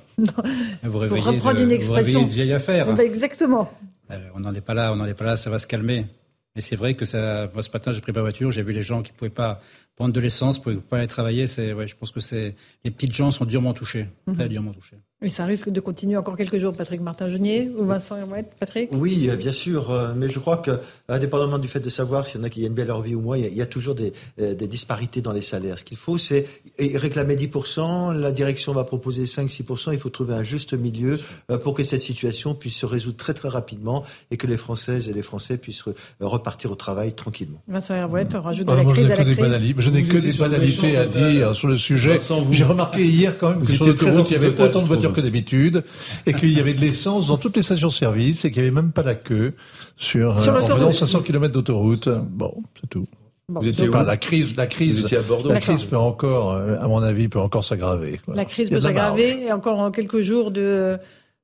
Speaker 2: Vous, reprendre une expression.
Speaker 27: Vous vieille affaire.
Speaker 2: Bah, exactement.
Speaker 27: Euh, on n'en est pas là, on n'en est pas là, ça va se calmer. Mais c'est vrai que ça, moi, ce matin, j'ai pris ma voiture, j'ai vu les gens qui ne pouvaient pas prendre de l'essence, ne pouvaient pas aller travailler. C'est, ouais, je pense que c'est, les petites gens sont durement touchés, très mhm. durement touchés.
Speaker 2: Mais ça risque de continuer encore quelques jours, Patrick Martin-Genier ou Vincent Hermouet, Patrick?
Speaker 28: Oui, euh, bien sûr, euh, mais je crois que, indépendamment du fait de savoir s'il y en a qui gagnent bien leur vie ou moins, il y a, toujours des, euh, des, disparités dans les salaires. Ce qu'il faut, c'est réclamer 10%, la direction va proposer 5-6%, il faut trouver un juste milieu pour que cette situation puisse se résoudre très très rapidement et que les Françaises et les Français puissent repartir au travail tranquillement.
Speaker 2: Vincent Hermouet, on rajoute de la crise à la crise.
Speaker 29: Je n'ai que des banalités à dire sur le sujet. J'ai remarqué hier quand même que sur l'autoroute, il y avait autant de voitures que d'habitude, et qu'il y avait de l'essence dans toutes les stations-service, et qu'il n'y avait même pas la queue sur, euh, en faisant 500 km d'autoroute. Bon, c'est tout. vous étiez pas, la crise, la crise,
Speaker 5: à Bordeaux.
Speaker 29: La crise peut encore, euh, à mon avis, peut encore s'aggraver.
Speaker 2: La crise peut s'aggraver, et encore en quelques jours de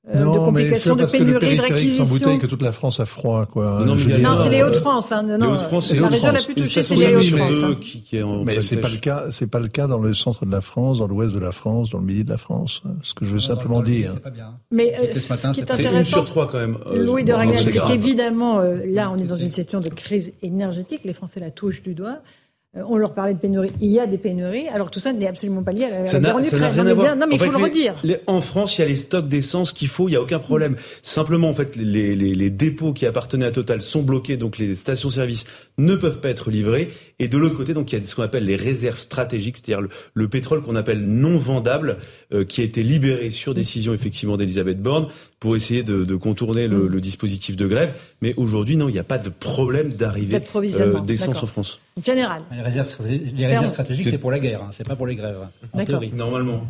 Speaker 2: euh, non, de complications, de pénurie, de réquisition.
Speaker 29: sans bouteille que toute la France a froid, quoi.
Speaker 2: Non, c'est les Hauts-de-France. Hein,
Speaker 5: les Hauts-de-France, c'est
Speaker 2: la région la plus touchée, c'est les Hauts-de-France. Hein. Qui,
Speaker 29: qui est en mais c'est pas le cas, c'est pas le cas dans le centre de la France, dans l'ouest de la France, dans le midi de la France. Ce que je veux simplement dire.
Speaker 2: Mais euh, ce, matin, qui est intéressant, une
Speaker 5: sur trois quand même.
Speaker 2: Euh, Louis de Ragnel, c'est qu'évidemment, là, on est dans une situation de crise énergétique. Les Français la touchent du doigt. Euh, on leur parlait de pénurie. Il y a des pénuries, alors tout ça n'est absolument pas lié à la
Speaker 5: ça n'a rien à voir.
Speaker 2: Non, mais il faut le redire.
Speaker 5: en France, il y a les stocks d'essence qu'il faut, il n'y a aucun problème. Simplement, en fait, les, dépôts qui appartenaient à Total sont bloqués, donc les stations-service ne peuvent pas être livrées. Et de l'autre côté, donc il y a ce qu'on appelle les réserves stratégiques, c'est-à-dire le, pétrole qu'on appelle non vendable, euh, qui a été libéré sur décision effectivement d'Elisabeth Borne pour essayer de, de contourner le, le, dispositif de grève. Mais aujourd'hui, non, il n'y a pas de problème d'arrivée euh, d'essence en France.
Speaker 2: Général.
Speaker 27: Les réserves, stratégiques, c'est pour la guerre, hein, c'est pas pour les grèves. En théorie.
Speaker 5: Normalement.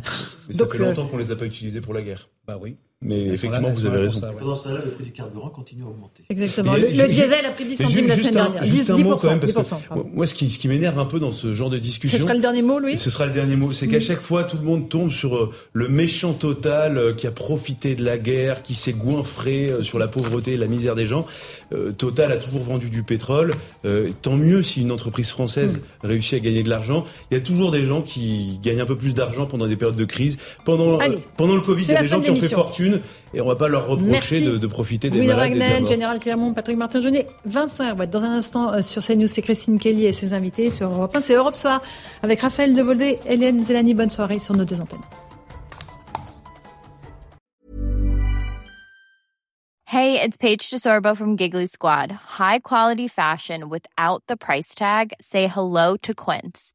Speaker 5: Mais ça fait longtemps qu'on les a pas utilisés pour la guerre.
Speaker 27: Bah oui.
Speaker 5: Mais effectivement, vous avez raison.
Speaker 28: Pendant ce temps-là, le prix du carburant continue à augmenter.
Speaker 2: Exactement. Le, diesel a pris 10 centimes la semaine dernière.
Speaker 5: Juste un mot quand même, parce que moi, ce qui, ce qui m'énerve un peu dans ce genre de discussion.
Speaker 2: Ce sera le dernier mot, Louis
Speaker 5: Ce sera le dernier mot. C'est qu'à mm. chaque fois, tout le monde tombe sur euh, le méchant total euh, qui a profité de la guerre, qui s'est goinfré euh, sur la pauvreté et la misère des gens. Total a toujours vendu du pétrole. Tant mieux si une entreprise française mm. réussit à gagner de l'argent. Il y a toujours des gens qui gagnent un peu plus d'argent pendant des périodes de crise. Pendant, pendant le Covid, il y a des gens qui ont fait fortune et on va pas leur reprocher de, de, profiter des
Speaker 2: Louis
Speaker 5: malades.
Speaker 2: Wagner, Général Clermont, Patrick Martin-Jeunet, Vincent Herbouet. Dans un instant, euh, sur CNews, c'est Christine Kelly et ses invités. Sur Europe 1, c'est Europe Soir avec Raphaël Devolvé, Hélène Zelani. Bonne soirée sur nos deux antennes.
Speaker 37: Hey, it's Paige DeSorbo from Giggly Squad. High quality fashion without the price tag. Say hello to Quince.